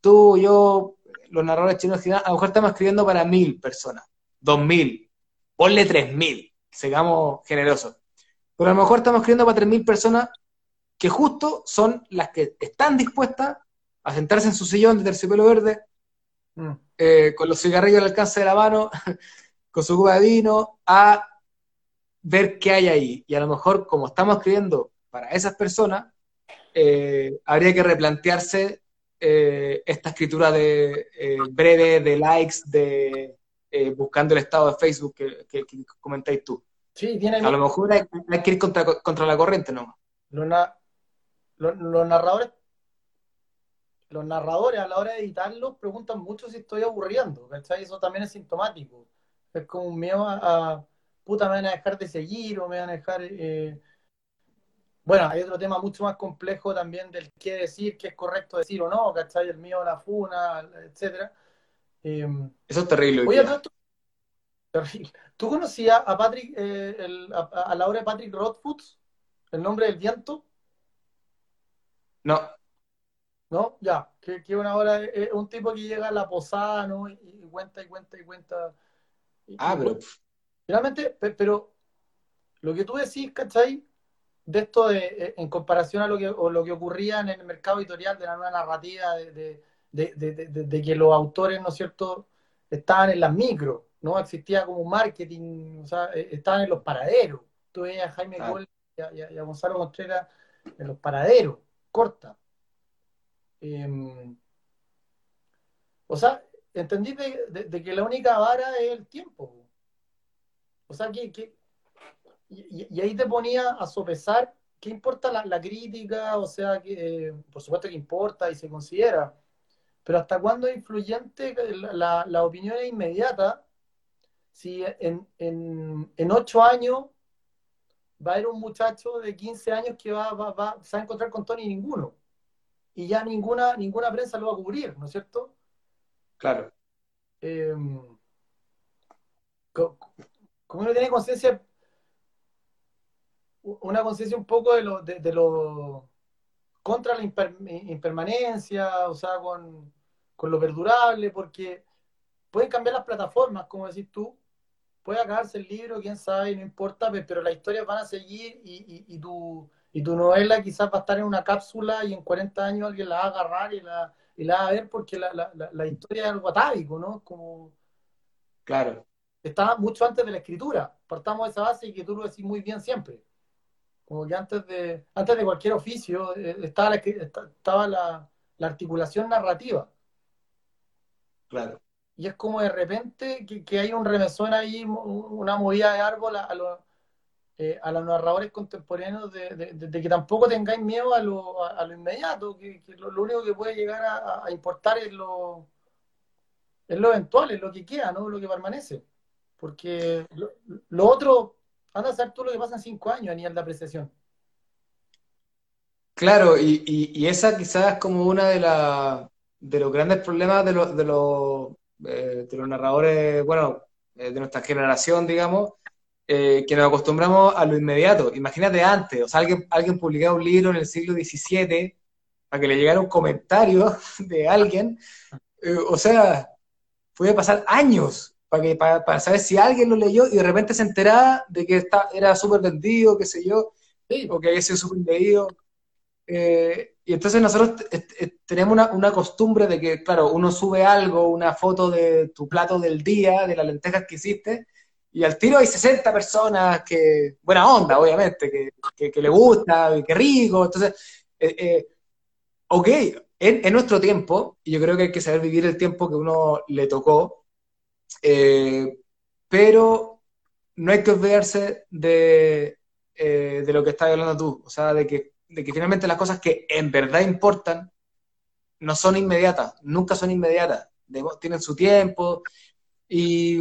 tú, yo, los narradores chinos a lo mejor estamos escribiendo para mil personas, dos mil, ponle tres mil, sigamos generosos. Pero a lo mejor estamos escribiendo para tres mil personas que justo son las que están dispuestas a sentarse en su sillón de terciopelo verde, mm. eh, con los cigarrillos al alcance de la mano, con su copa de vino, a ver qué hay ahí. Y a lo mejor, como estamos escribiendo para esas personas, eh, habría que replantearse eh, esta escritura de breve, de likes, de buscando el estado de Facebook que, comentáis tú. Sí, tiene A lo mejor hay, que ir contra, contra la corriente, ¿no? Los, los, narradores los narradores a la hora de editarlos preguntan mucho si estoy aburriendo, Eso también es sintomático. Es como un miedo a, puta, me van a dejar de seguir o me van a dejar bueno, hay otro tema mucho más complejo también del qué decir, qué es correcto decir o no, ¿cachai? El mío, la funa, etcétera. Em, Eso es terrible. Oye, ¿tú, terrible. ¿Tú conocías a Patrick, eh, a, la obra de Patrick Rothfuss, El nombre del viento? No. ¿No? Ya, que, que una obra, es un tipo que llega a la posada, ¿no? Y, cuenta y cuenta y cuenta. ah, pero... Finalmente, pero lo que tú decís, ¿cachai? de esto de, eh, en comparación a lo que, lo que ocurría en el mercado editorial de la nueva narrativa, de, que los autores, ¿no es cierto?, estaban en las micro, ¿no? Existía como un marketing, o sea, eh, estaban en los paraderos. Tú veías a Jaime Gol y, a, Gonzalo Contreras en los paraderos, corta. Em, o sea, entendí de, que la única vara es el tiempo. O sea, que, y, ahí te ponía a sopesar qué importa la, crítica, o sea, que, eh, por supuesto que importa y se considera, pero hasta cuándo es influyente la, la opinión es inmediata si en, en, ocho años va a haber un muchacho de 15 años que va, va, va a encontrar con Tony ninguno. Y ya ninguna, ninguna prensa lo va a cubrir, ¿no es cierto? Claro. Eh, como uno tiene conciencia una conciencia un poco de lo, de, lo contra la impermanencia, o sea, con, con, lo perdurable, porque pueden cambiar las plataformas, como decís tú, puede acabarse el libro, quién sabe, no importa, pero las historias van a seguir y, y, tu, y tu novela quizás va a estar en una cápsula y en 40 años alguien la va a agarrar y la, y la va a ver porque la, la, la, historia es algo atávico, ¿no? Como... Claro. Está mucho antes de la escritura. Partamos de esa base y que tú lo decís muy bien siempre. Como que antes de, antes de cualquier oficio eh, estaba, la, estaba la, articulación narrativa. Claro. Y es como de repente que, hay un remesón ahí, una movida de árbol a, los, eh, a los narradores contemporáneos de, que tampoco tengáis miedo a lo, a, lo inmediato, que, lo, único que puede llegar a, importar es lo, es lo eventual, es lo que queda, no lo que permanece. Porque lo, lo otro Anda a saber tú lo que pasa en cinco años a nivel de apreciación. Claro, y, esa quizás es como una de, de los grandes problemas de, de, de los narradores, bueno, de nuestra generación, digamos, que nos acostumbramos a lo inmediato. Imagínate antes, o sea, alguien, alguien publicaba un libro en el siglo XVII para que le llegara un comentario de alguien, o sea, puede pasar años para, que, para, saber si alguien lo leyó y de repente se enteraba de que está, era súper vendido, qué sé yo, o que había sido súper leído. Eh, y entonces nosotros tenemos una, una, costumbre de que, claro, uno sube algo, una foto de tu plato del día, de las lentejas que hiciste, y al tiro hay 60 personas que, buena onda, obviamente, que, que, le gusta, que rico. Entonces, eh, eh, ok, en, en, nuestro tiempo, y yo creo que hay que saber vivir el tiempo que uno le tocó, eh, pero no hay que olvidarse de, eh, de lo que estás hablando tú, o sea, de que, de que finalmente las cosas que en verdad importan no son inmediatas, nunca son inmediatas, tienen su tiempo. Y,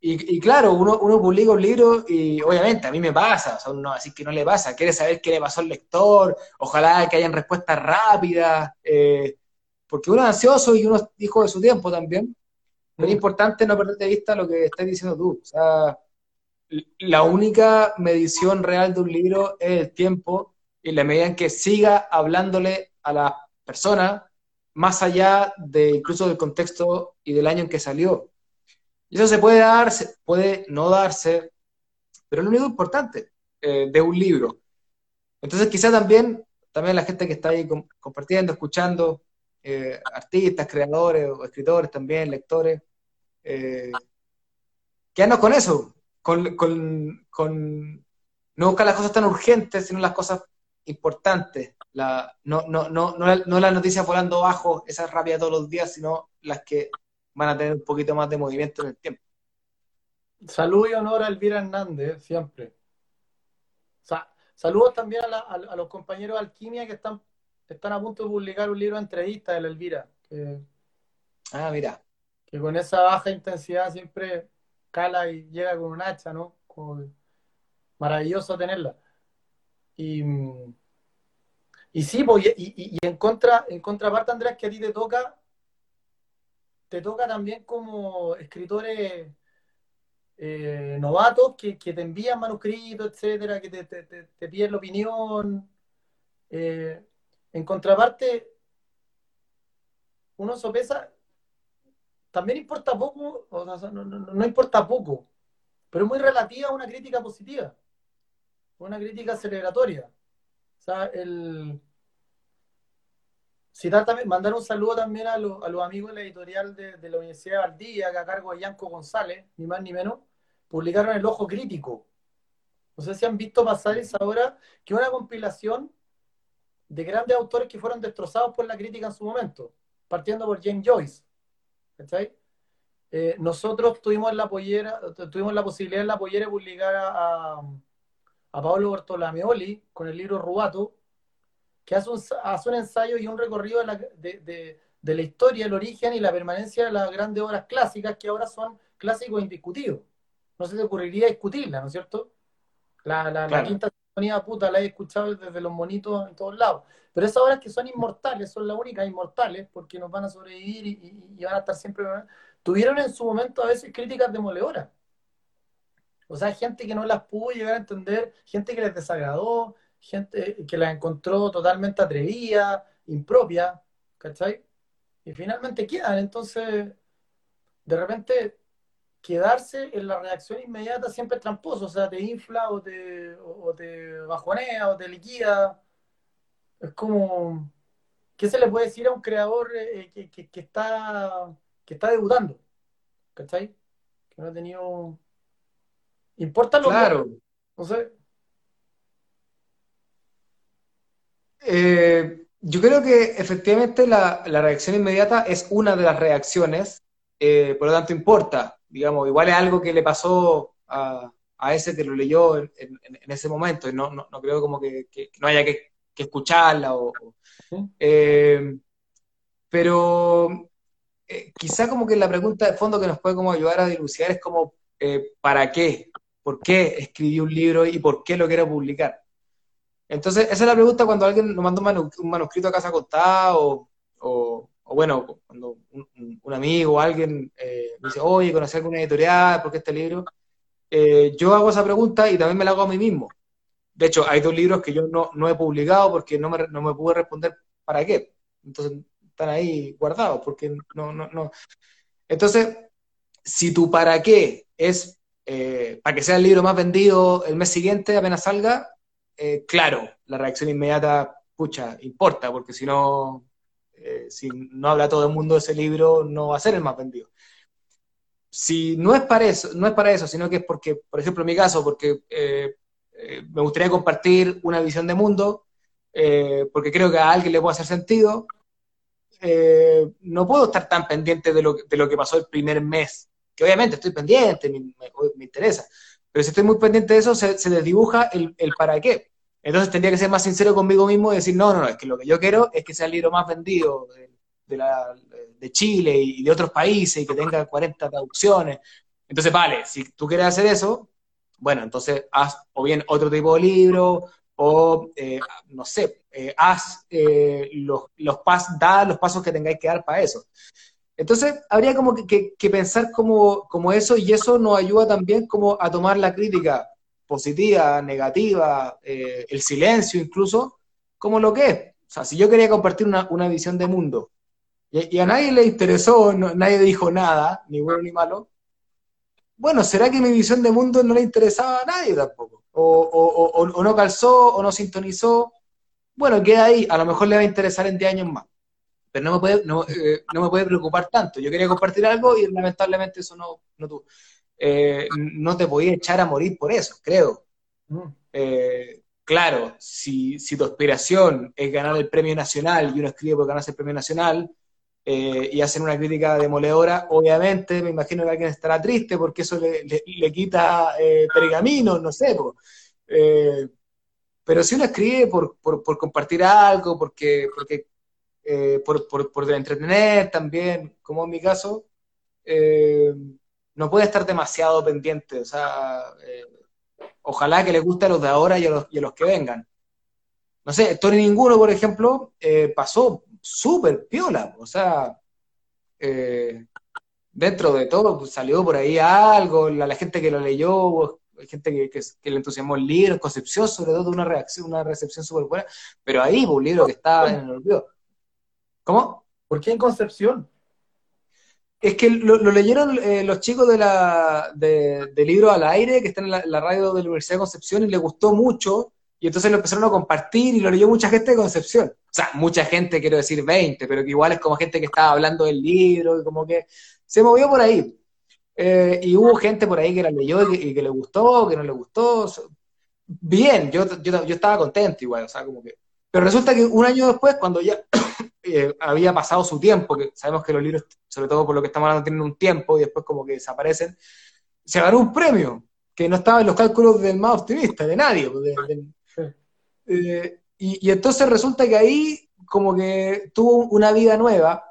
y, claro, uno, uno, publica un libro y obviamente a mí me pasa, o sea, uno así que no le pasa, quiere saber qué le pasó al lector, ojalá que hayan respuestas rápidas, eh, porque uno es ansioso y uno es hijo de su tiempo también. Pero es importante no perder de vista lo que estás diciendo tú. O sea, la única medición real de un libro es el tiempo y la medida en que siga hablándole a la persona más allá de incluso del contexto y del año en que salió. Y eso se puede dar, puede no darse, pero es lo único importante eh, de un libro. Entonces quizá también, también la gente que está ahí compartiendo, escuchando, eh, artistas, creadores o escritores también, lectores, eh, quedarnos con eso, con, con, no buscar las cosas tan urgentes, sino las cosas importantes. La, no, no, no, no, las noticias volando bajo, esas rápidas todos los días, sino las que van a tener un poquito más de movimiento en el tiempo. Salud y honor a Elvira Hernández, siempre. saludos también a, los compañeros de Alquimia que están, están a punto de publicar un libro de entrevistas de la Elvira. ah, mira que con esa baja intensidad siempre cala y llega con un hacha, ¿no? maravilloso tenerla. Y, y sí, pues, y, en, contra, en contraparte, Andrés, que a ti te toca, te toca también como escritores eh, novatos que, te envían manuscritos, etcétera, que te, piden la opinión. Eh, en contraparte, uno sopesa también importa poco, o sea, no, importa poco, pero es muy relativa a una crítica positiva, una crítica celebratoria. O sea, el mandar un saludo también a, los amigos de la editorial de, la Universidad de Valdivia, que a cargo de Yanko González, ni más ni menos, publicaron El Ojo Crítico. No sé si han visto pasar esa obra, que una compilación de grandes autores que fueron destrozados por la crítica en su momento, partiendo por James Joyce. Eh, nosotros tuvimos la, posibilidad en la pollera de publicar a, a, Pablo Bartolomeoli con el libro Rubato, que hace un, hace un ensayo y un recorrido de la, de, de, la historia, el origen y la permanencia de las grandes obras clásicas que ahora son clásicos indiscutidos. No se te ocurriría discutirla, ¿no es cierto? La, la, quinta sinfonía puta la he escuchado desde los monitos en todos lados. Pero esas obras que son inmortales, son las únicas inmortales, porque nos van a sobrevivir y, van a estar siempre. Tuvieron en su momento a veces críticas demoledoras. O sea, gente que no las pudo llegar a entender, gente que les desagradó, gente que las encontró totalmente atrevida, impropia, ¿cachai? Y finalmente quedan. Entonces, de repente, quedarse en la reacción inmediata siempre es tramposo. O sea, te infla o te, o te bajonea o te liquida es como, ¿qué se le puede decir a un creador eh, que, está, que está debutando? ¿Cachai? Que no ha tenido... ¿Importa lo Claro. No sé. Eh, yo creo que efectivamente la, reacción inmediata es una de las reacciones, eh, por lo tanto importa, digamos, igual es algo que le pasó a, ese que lo leyó en, ese momento, y no, no, creo como que, no haya que que escucharla. O, eh, pero eh, quizá como que la pregunta de fondo que nos puede como ayudar a dilucidar es como, eh, ¿para qué? ¿Por qué escribí un libro y por qué lo quiero publicar? Entonces, esa es la pregunta cuando alguien nos manda un manuscrito a casa acostado o, o bueno, cuando un, amigo o alguien eh, dice, oye, ¿conocí alguna editorial? ¿Por qué este libro? Eh, yo hago esa pregunta y también me la hago a mí mismo. De hecho, hay dos libros que yo no, no he publicado porque no me, no me pude responder para qué. Entonces, están ahí guardados porque no, no, no. Entonces, si tu para qué es eh, para que sea el libro más vendido el mes siguiente, apenas salga, eh, claro, la reacción inmediata, pucha, importa, porque si no, eh, si no habla todo el mundo de ese libro, no va a ser el más vendido. Si no es para eso, no es para eso, sino que es porque, por ejemplo, en mi caso, porque me gustaría compartir una visión de mundo, porque creo que a alguien le puede hacer sentido, no puedo estar tan pendiente de lo, de lo que pasó el primer mes que obviamente estoy pendiente, me, interesa, pero si estoy muy pendiente de eso, se, se desdibuja el, para qué. Entonces tendría que ser más sincero conmigo mismo y decir, no, no, no, es que lo que yo quiero es que sea el libro más vendido de Chile y de otros países y que tenga 40 traducciones. Entonces, vale, si tú quieres hacer eso, bueno, entonces haz o bien otro tipo de libro o, eh, no sé, eh, haz eh, los, los pas, da los pasos que tengáis que dar para eso. Entonces, habría como que, pensar como, eso y eso nos ayuda también como a tomar la crítica positiva, negativa, eh, el silencio incluso, como lo que es. O sea, si yo quería compartir una, visión de mundo y, a nadie le interesó, nadie dijo nada, ni bueno ni malo, bueno, ¿será que mi visión de mundo no le interesaba a nadie tampoco? O, o no calzó, o no sintonizó. Bueno, queda ahí, a lo mejor le va a interesar en 10 años más pero no me puede, no, eh, no me puede preocupar tanto. Yo quería compartir algo y lamentablemente eso no, no tuvo. Eh, no te podía echar a morir por eso, creo. Mm. Eh, claro, si, si, tu aspiración es ganar el premio nacional y uno escribe por ganarse el premio nacional y hacen una crítica demoledora, obviamente me imagino que alguien estará triste porque eso le, le, quita pergamino, no sé. pero si uno escribe por, por, por compartir algo, porque, porque eh, por, por, entretener también, como en mi caso, eh, no puede estar demasiado pendiente. O sea, eh, ojalá que les guste a los de ahora y a los, y los que vengan. No sé, Tony Ninguno, por ejemplo, pasó súper piola. O sea, dentro de todo pues, salió por ahí algo, la, la gente que lo leyó, gente que, que, le entusiasmó el libro, Concepción, sobre todo, una reacción, una recepción súper buena, pero ahí, pues, un libro que estaba en el olvido. ¿Cómo? ¿Por qué en Concepción? Es que lo, leyeron eh, los chicos de la, de, Libro al Aire, que están en la, radio de la Universidad de Concepción, y les gustó mucho, y entonces lo empezaron a compartir, y lo leyó mucha gente de Concepción. O sea, mucha gente, quiero decir 20, pero que igual es como gente que estaba hablando del libro, y como que se movió por ahí. Eh, y hubo gente por ahí que la leyó y que, le gustó, que no le gustó. Bien, yo, yo, yo estaba contento igual, o sea, como que... Pero resulta que un año después, cuando ya eh, había pasado su tiempo, que sabemos que los libros, sobre todo por lo que estamos hablando, tienen un tiempo y después como que desaparecen, se ganó un premio que no estaba en los cálculos del más optimista, de nadie. Pues, eh, y, entonces resulta que ahí como que tuvo una vida nueva,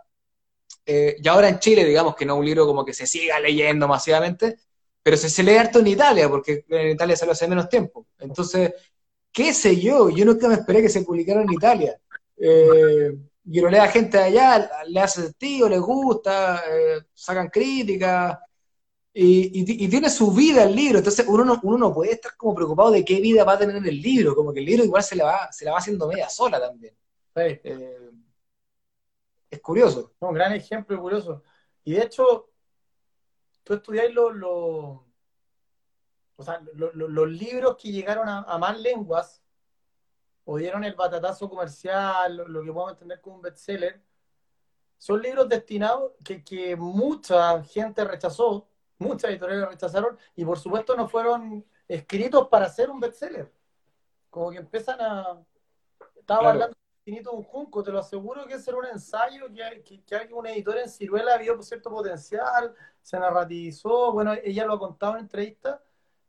eh, y ahora en Chile, digamos que no es un libro como que se siga leyendo masivamente, pero se, se lee harto en Italia, porque en Italia se lo hace menos tiempo. Entonces, qué sé yo, yo nunca me esperé que se publicara en Italia. Eh, y lo lea gente de allá, le hace sentido, le gusta, eh, sacan críticas, y, tiene su vida el libro, entonces uno no, uno no puede estar como preocupado de qué vida va a tener en el libro, como que el libro igual se la va, se la va haciendo media sola también. Eh, es curioso. un gran ejemplo curioso. Y de hecho, tú estudiáis los, los, los libros que llegaron a más lenguas, o dieron el batatazo comercial, lo, que podemos entender como un bestseller, son libros destinados que, mucha gente rechazó, muchas editoriales rechazaron, y por supuesto no fueron escritos para ser un bestseller. Como que empiezan a... Estaba hablando de Infinito un Junco, te lo aseguro que ese era un ensayo que, que, que algún editor en Ciruela vio cierto potencial, se narrativizó, bueno, ella lo ha contado en entrevistas,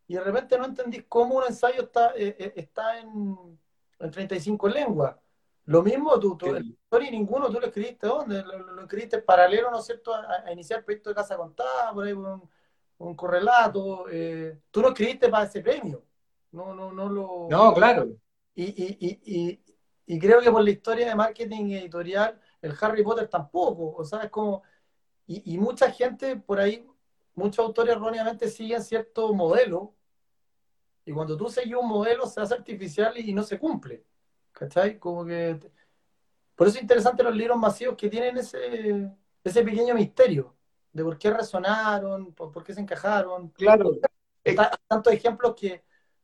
y de repente no entendís cómo un ensayo está, eh, eh, está en en 35 lenguas. Lo mismo, tú, tú y ninguno tú lo escribiste, ¿dónde? Lo, escribiste paralelo, ¿no es cierto?, a, iniciar el proyecto de Casa Contada, por ahí un, un correlato. Eh, tú lo escribiste para ese premio. No, no, no lo. No, claro. Y, y, y, y, creo que por la historia de marketing editorial, el Harry Potter tampoco, o sea, es como, y, y mucha gente por ahí, muchos autores erróneamente siguen cierto modelo, y cuando tú seguís un modelo se hace artificial y, no se cumple, ¿cachai? Como que, por eso es interesante los libros masivos que tienen ese, ese pequeño misterio de por qué resonaron, por, qué se encajaron. Claro. Hay tantos ejemplos que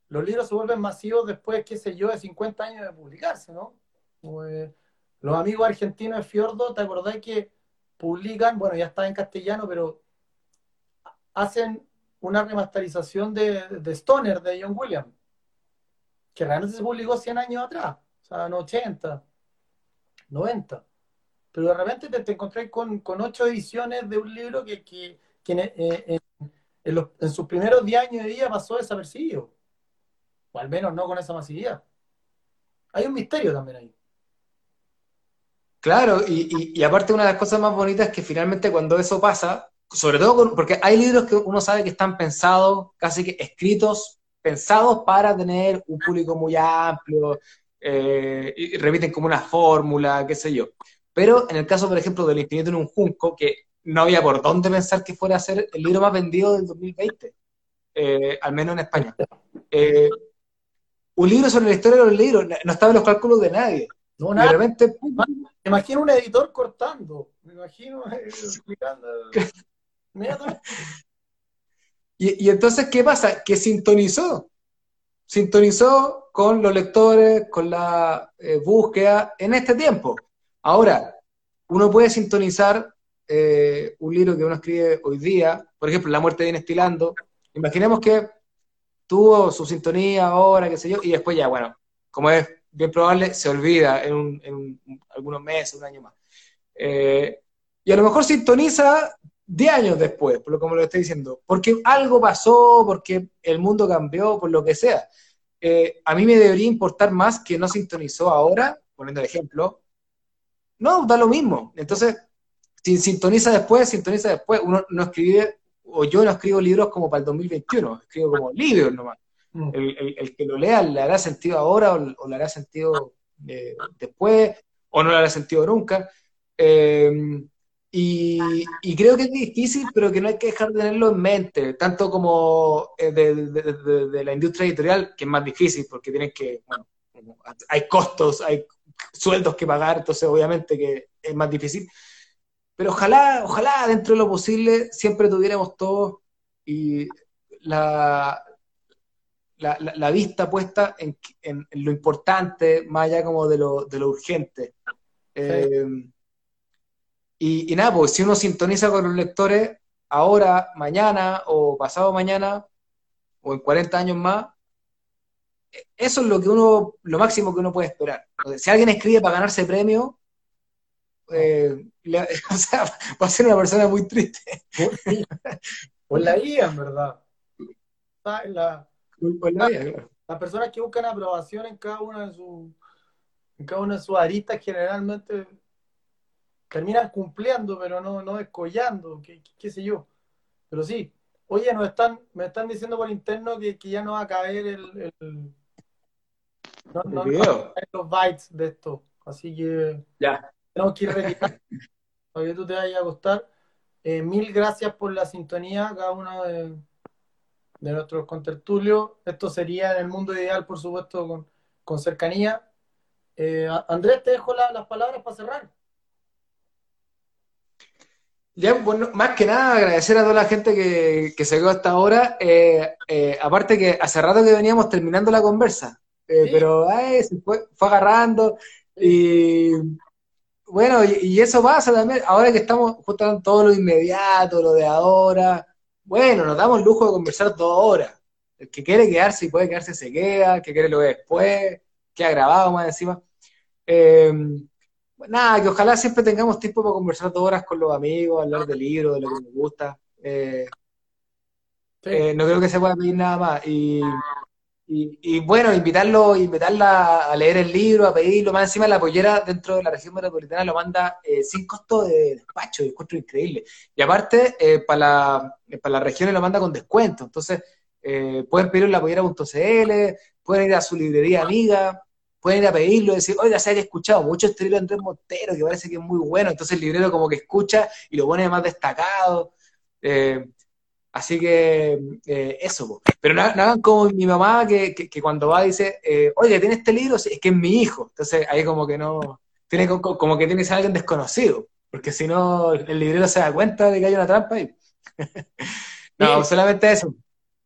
los libros se vuelven masivos después, qué sé yo, de 50 años de publicarse, ¿no? los amigos argentinos de Fiordo, ¿te acordás que publican, bueno, ya está en castellano, pero hacen una remasterización de, de Stoner de John Williams, que realmente se publicó 100 años atrás, o sea, en 80, 90. Pero de repente te, te encontrás con, con, ocho ediciones de un libro que, que, eh, en, en, sus primeros 10 años de vida pasó desapercibido. O al menos no con esa masividad. Hay un misterio también ahí. Claro, y, y, aparte una de las cosas más bonitas es que finalmente cuando eso pasa, sobre todo porque hay libros que uno sabe que están pensados, casi que escritos, pensados para tener un público muy amplio, eh, y repiten como una fórmula, qué sé yo. Pero en el caso, por ejemplo, del Infinito en un Junco, que no había por dónde pensar que fuera a ser el libro más vendido del 2020, eh, al menos en España. Eh, un libro sobre la historia de los libros, no estaba en los cálculos de nadie. No, nada. De repente, me imagino un editor cortando, me imagino explicando. y, entonces, ¿qué pasa? Que sintonizó. Sintonizó con los lectores, con la eh, búsqueda en este tiempo. Ahora, uno puede sintonizar eh, un libro que uno escribe hoy día, por ejemplo, La muerte viene estilando. Imaginemos que tuvo su sintonía ahora, qué sé yo, y después ya, bueno, como es bien probable, se olvida en, algunos meses, un año más. Eh, y a lo mejor sintoniza 10 años después, por lo como lo estoy diciendo, porque algo pasó, porque el mundo cambió, por lo que sea. Eh, a mí me debería importar más que no sintonizó ahora, poniendo el ejemplo. No, da lo mismo. Entonces, si sintoniza después, sintoniza después. Uno no escribe, o yo no escribo libros como para el 2021, escribo como libros nomás. Mm. El, que lo lea le hará sentido ahora o, le hará sentido eh, después, o no le hará sentido nunca. Eh, y, creo que es difícil, pero que no hay que dejar de tenerlo en mente, tanto como eh, de, la industria editorial, que es más difícil, porque tienen que, bueno, hay costos, hay sueldos que pagar, entonces obviamente que es más difícil. Pero ojalá, ojalá dentro de lo posible siempre tuviéramos todos y la, la, vista puesta en, lo importante, más allá como de lo, de lo urgente. Eh, y, nada, pues si uno sintoniza con los lectores ahora, mañana o pasado mañana o en 40 años más, eso es lo que uno, lo máximo que uno puede esperar. si alguien escribe para ganarse premio, eh, o sea, va a ser una persona muy triste. Pues la guía, en verdad. La, las personas que buscan aprobación en cada una de sus en cada una de sus aristas generalmente terminan cumpliendo, pero no, no descollando, qué, qué, sé yo. Pero sí, oye, nos están, me están diciendo por interno que, que ya no va a caer el, el no, no, los bytes de esto. Así que ya. tenemos que ir retirando para que tú te vayas a acostar. Eh, mil gracias por la sintonía, cada uno de, de nuestros contertulios. Esto sería en el mundo ideal, por supuesto, con, con cercanía. Eh, Andrés, te dejo las palabras para cerrar. Ya, bueno, más que nada agradecer a toda la gente que, se quedó hasta ahora. Eh, eh, aparte que hace rato que veníamos terminando la conversa, eh, pero se fue, agarrando. Y bueno, y, eso pasa también, ahora que estamos justo todo lo inmediato, lo de ahora, bueno, nos damos el lujo de conversar dos horas. El que quiere quedarse y puede quedarse se queda, el que quiere lo ve después, que ha grabado más encima nada, que ojalá siempre tengamos tiempo para conversar dos horas con los amigos, hablar del libro, de lo que nos gusta. Eh, eh, no creo que se pueda pedir nada más. Y, y, bueno, invitarlo, invitarla a leer el libro, a pedirlo. Más encima, la pollera dentro de la región metropolitana lo manda eh, sin costo de despacho, y encuentro increíble. Y aparte, para, la, para las regiones lo manda con descuento. Entonces, pueden pedirlo en la pollera.cl, pueden ir a su librería amiga, pueden ir a pedirlo y decir, oiga, se haya escuchado mucho este libro de Andrés Montero, que parece que es muy bueno, entonces el librero como que escucha y lo pone más destacado. Eh, así que eh, eso, pero no, hagan como mi mamá que, cuando va dice, eh, oiga, ¿tiene este libro? es que es mi hijo. Entonces ahí como que no, tiene como, que tiene que ser alguien desconocido, porque si no el librero se da cuenta de que hay una trampa y... no, solamente eso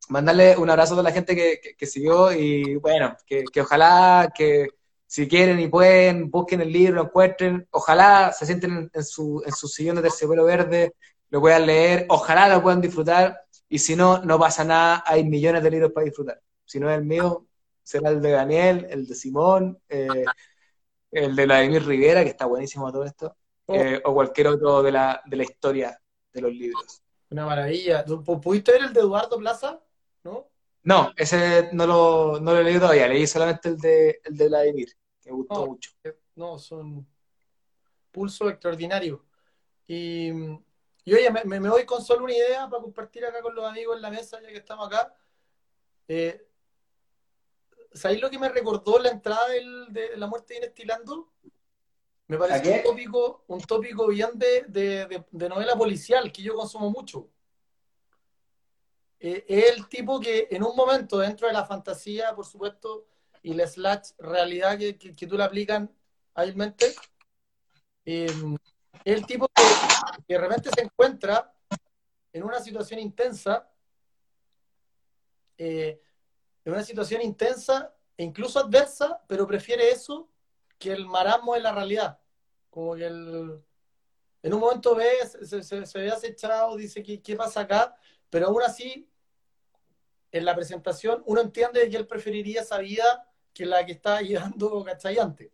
mandarle un abrazo a toda la gente que, siguió y bueno, que, ojalá que si quieren y pueden, busquen el libro, lo encuentren, ojalá se sienten en, su, en su sillón de terciopelo verde, lo puedan leer, ojalá lo puedan disfrutar y si no, no pasa nada, hay millones de libros para disfrutar. Si no es el mío, será el de Daniel, el de Simón, eh, el de Vladimir Rivera, que está buenísimo todo esto, oh. eh, o cualquier otro de la, de la historia de los libros. Una maravilla. ¿Pudiste ver el de Eduardo Plaza? ¿No? No, ese no lo, no lo he leído todavía, leí solamente el de, el de Vladimir, que me gustó mucho. Eh, no, son pulso extraordinario. Y, y oye, me, me, voy con solo una idea para compartir acá con los amigos en la mesa, ya que estamos acá. Eh, ¿Sabéis lo que me recordó la entrada del, de La muerte viene estilando? Me parece un tópico, un tópico bien de, de, de novela policial que yo consumo mucho. Eh, es el tipo que en un momento, dentro de la fantasía, por supuesto, y la slash realidad que, que, tú le aplican hábilmente, eh, el tipo que, de repente se encuentra en una situación intensa, eh, en una situación intensa e incluso adversa, pero prefiere eso que el marasmo de la realidad. Como que en un momento ve, se, se, ve acechado, dice, ¿qué, ¿qué pasa acá? pero aún así, en la presentación, uno entiende que él preferiría esa vida que la que está llevando, ¿cachai? Antes.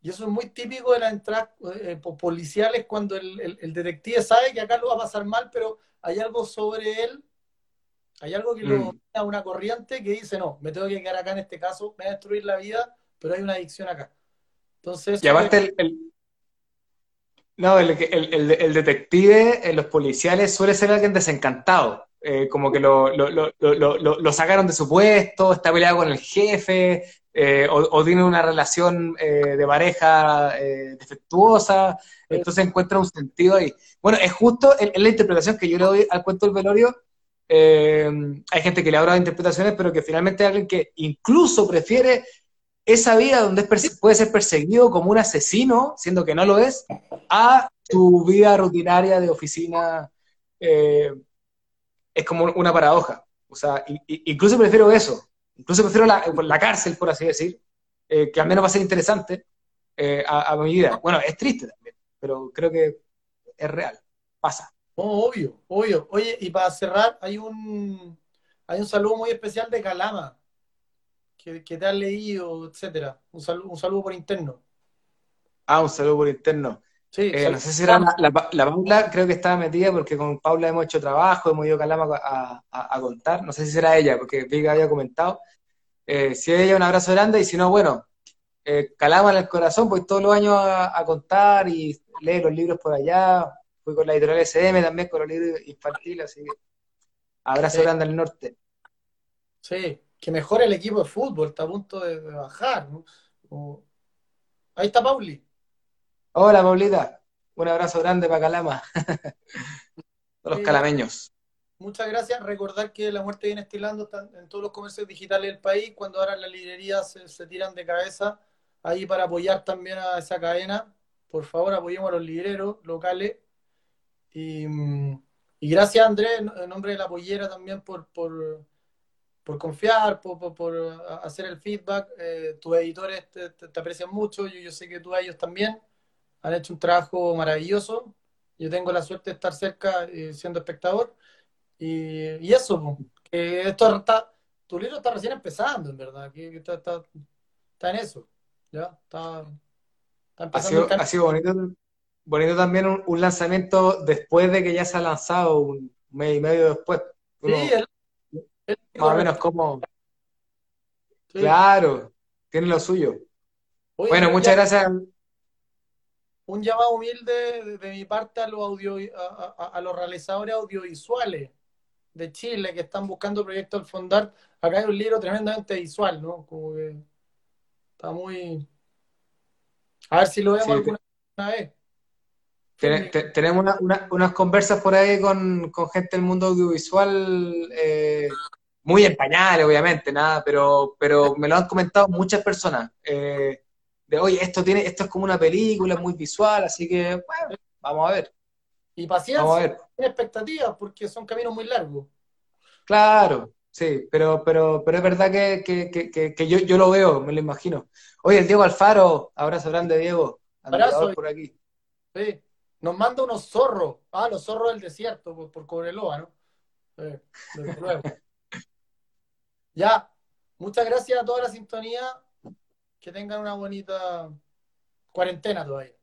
Y eso es muy típico de las entradas eh, policiales cuando el, detective sabe que acá lo va a pasar mal, pero hay algo sobre él, hay algo que lo mm. da una corriente que dice, no, me tengo que quedar acá en este caso, me va a destruir la vida, pero hay una adicción acá. Entonces... Y aparte el, no, el, el, el, detective en los policiales suele ser alguien desencantado. Eh, como que lo, lo, lo, lo, sacaron de su puesto, está peleado con el jefe, eh, o, tiene una relación eh, de pareja defectuosa, entonces encuentra un sentido ahí. Bueno, es justo en, la interpretación que yo le doy al cuento del velorio. hay gente que le habla de interpretaciones, pero que finalmente hay alguien que incluso prefiere esa vida donde puede ser perseguido como un asesino, siendo que no lo es, a su vida rutinaria de oficina. Eh, es como una paradoja. O sea, incluso prefiero eso. Incluso prefiero la, la cárcel, por así decir, eh, que al menos va a ser interesante eh, a, mi vida. Bueno, es triste también, pero creo que es real. Pasa. Oh, obvio, obvio. Oye, y para cerrar, hay un, hay un saludo muy especial de Calama que, te han leído, etcétera. Un saludo, un saludo por interno. Ah, un saludo por interno. Sí, eh, no sé si era la, Paula, creo que estaba metida porque con Paula hemos hecho trabajo, hemos ido a Calama a, contar. No sé si será ella, porque vi que había comentado. Eh, si es ella, un abrazo grande, y si no, bueno, eh, Calama en el corazón, pues todos los años a, contar y leer los libros por allá. Fui con la editorial SM también, con los libros infantiles, así que abrazo grande al norte. Sí, que mejore el equipo de fútbol, está a punto de, bajar. Ahí está Pauli. Hola Paulita, un abrazo grande para Calama. los calameños. Muchas gracias. Recordar que La Muerte viene estilando en todos los comercios digitales del país. Cuando ahora las librerías se, tiran de cabeza, ahí para apoyar también a esa cadena. Por favor, apoyemos a los libreros locales. Y, gracias, Andrés, en nombre de la pollera también por, por por confiar, por, por, hacer el feedback. Eh, tus editores te, aprecian mucho, yo, yo, sé que tú a ellos también han hecho un trabajo maravilloso. Yo tengo la suerte de estar cerca eh, siendo espectador. Y, y eso, que esto está, tu libro está recién empezando, en verdad, que, está, está, está, en eso. ¿ya? Está, ha, sido, ha sido bonito, bonito también un, lanzamiento después de que ya se ha lanzado un mes y medio después. sí, el, más o menos como... Claro, tiene lo suyo. bueno, muchas gracias. Un llamado humilde de, mi parte a los, audio, a, los realizadores audiovisuales de Chile que están buscando proyectos al fondar. Acá hay un libro tremendamente visual, ¿no? Como que Está muy. A ver si lo vemos Sí, alguna vez. Ten- te- tenemos una- una- unas conversas por ahí con, con gente del mundo audiovisual, eh, muy en pañales, obviamente, nada, pero, pero me lo han comentado muchas personas. eh, de oye, esto tiene, esto es como una película, es muy visual, así que bueno, vamos a ver, Y vamos a paciencia, ver. expectativas, porque son caminos muy largos. Claro, sí, pero, pero, pero es verdad que, que, que, que- yo, yo lo veo, me lo imagino. Oye, el Diego Alfaro, abrazo grande, Diego, Abrazo. por aquí. Sí. Nos manda unos zorros. Ah, los zorros del desierto, por, por Cobreloa, ¿no? Sí, desde luego. Ya, muchas gracias a toda la sintonía. Que tengan una bonita cuarentena todavía.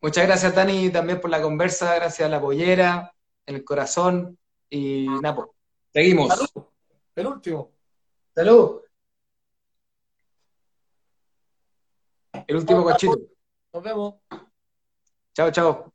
Muchas gracias, Dani, también por la conversa, gracias a la pollera, en el corazón, y nada, pues, seguimos. Salud. El último. Salud. El último cochito. Nos vemos. Chao, chao.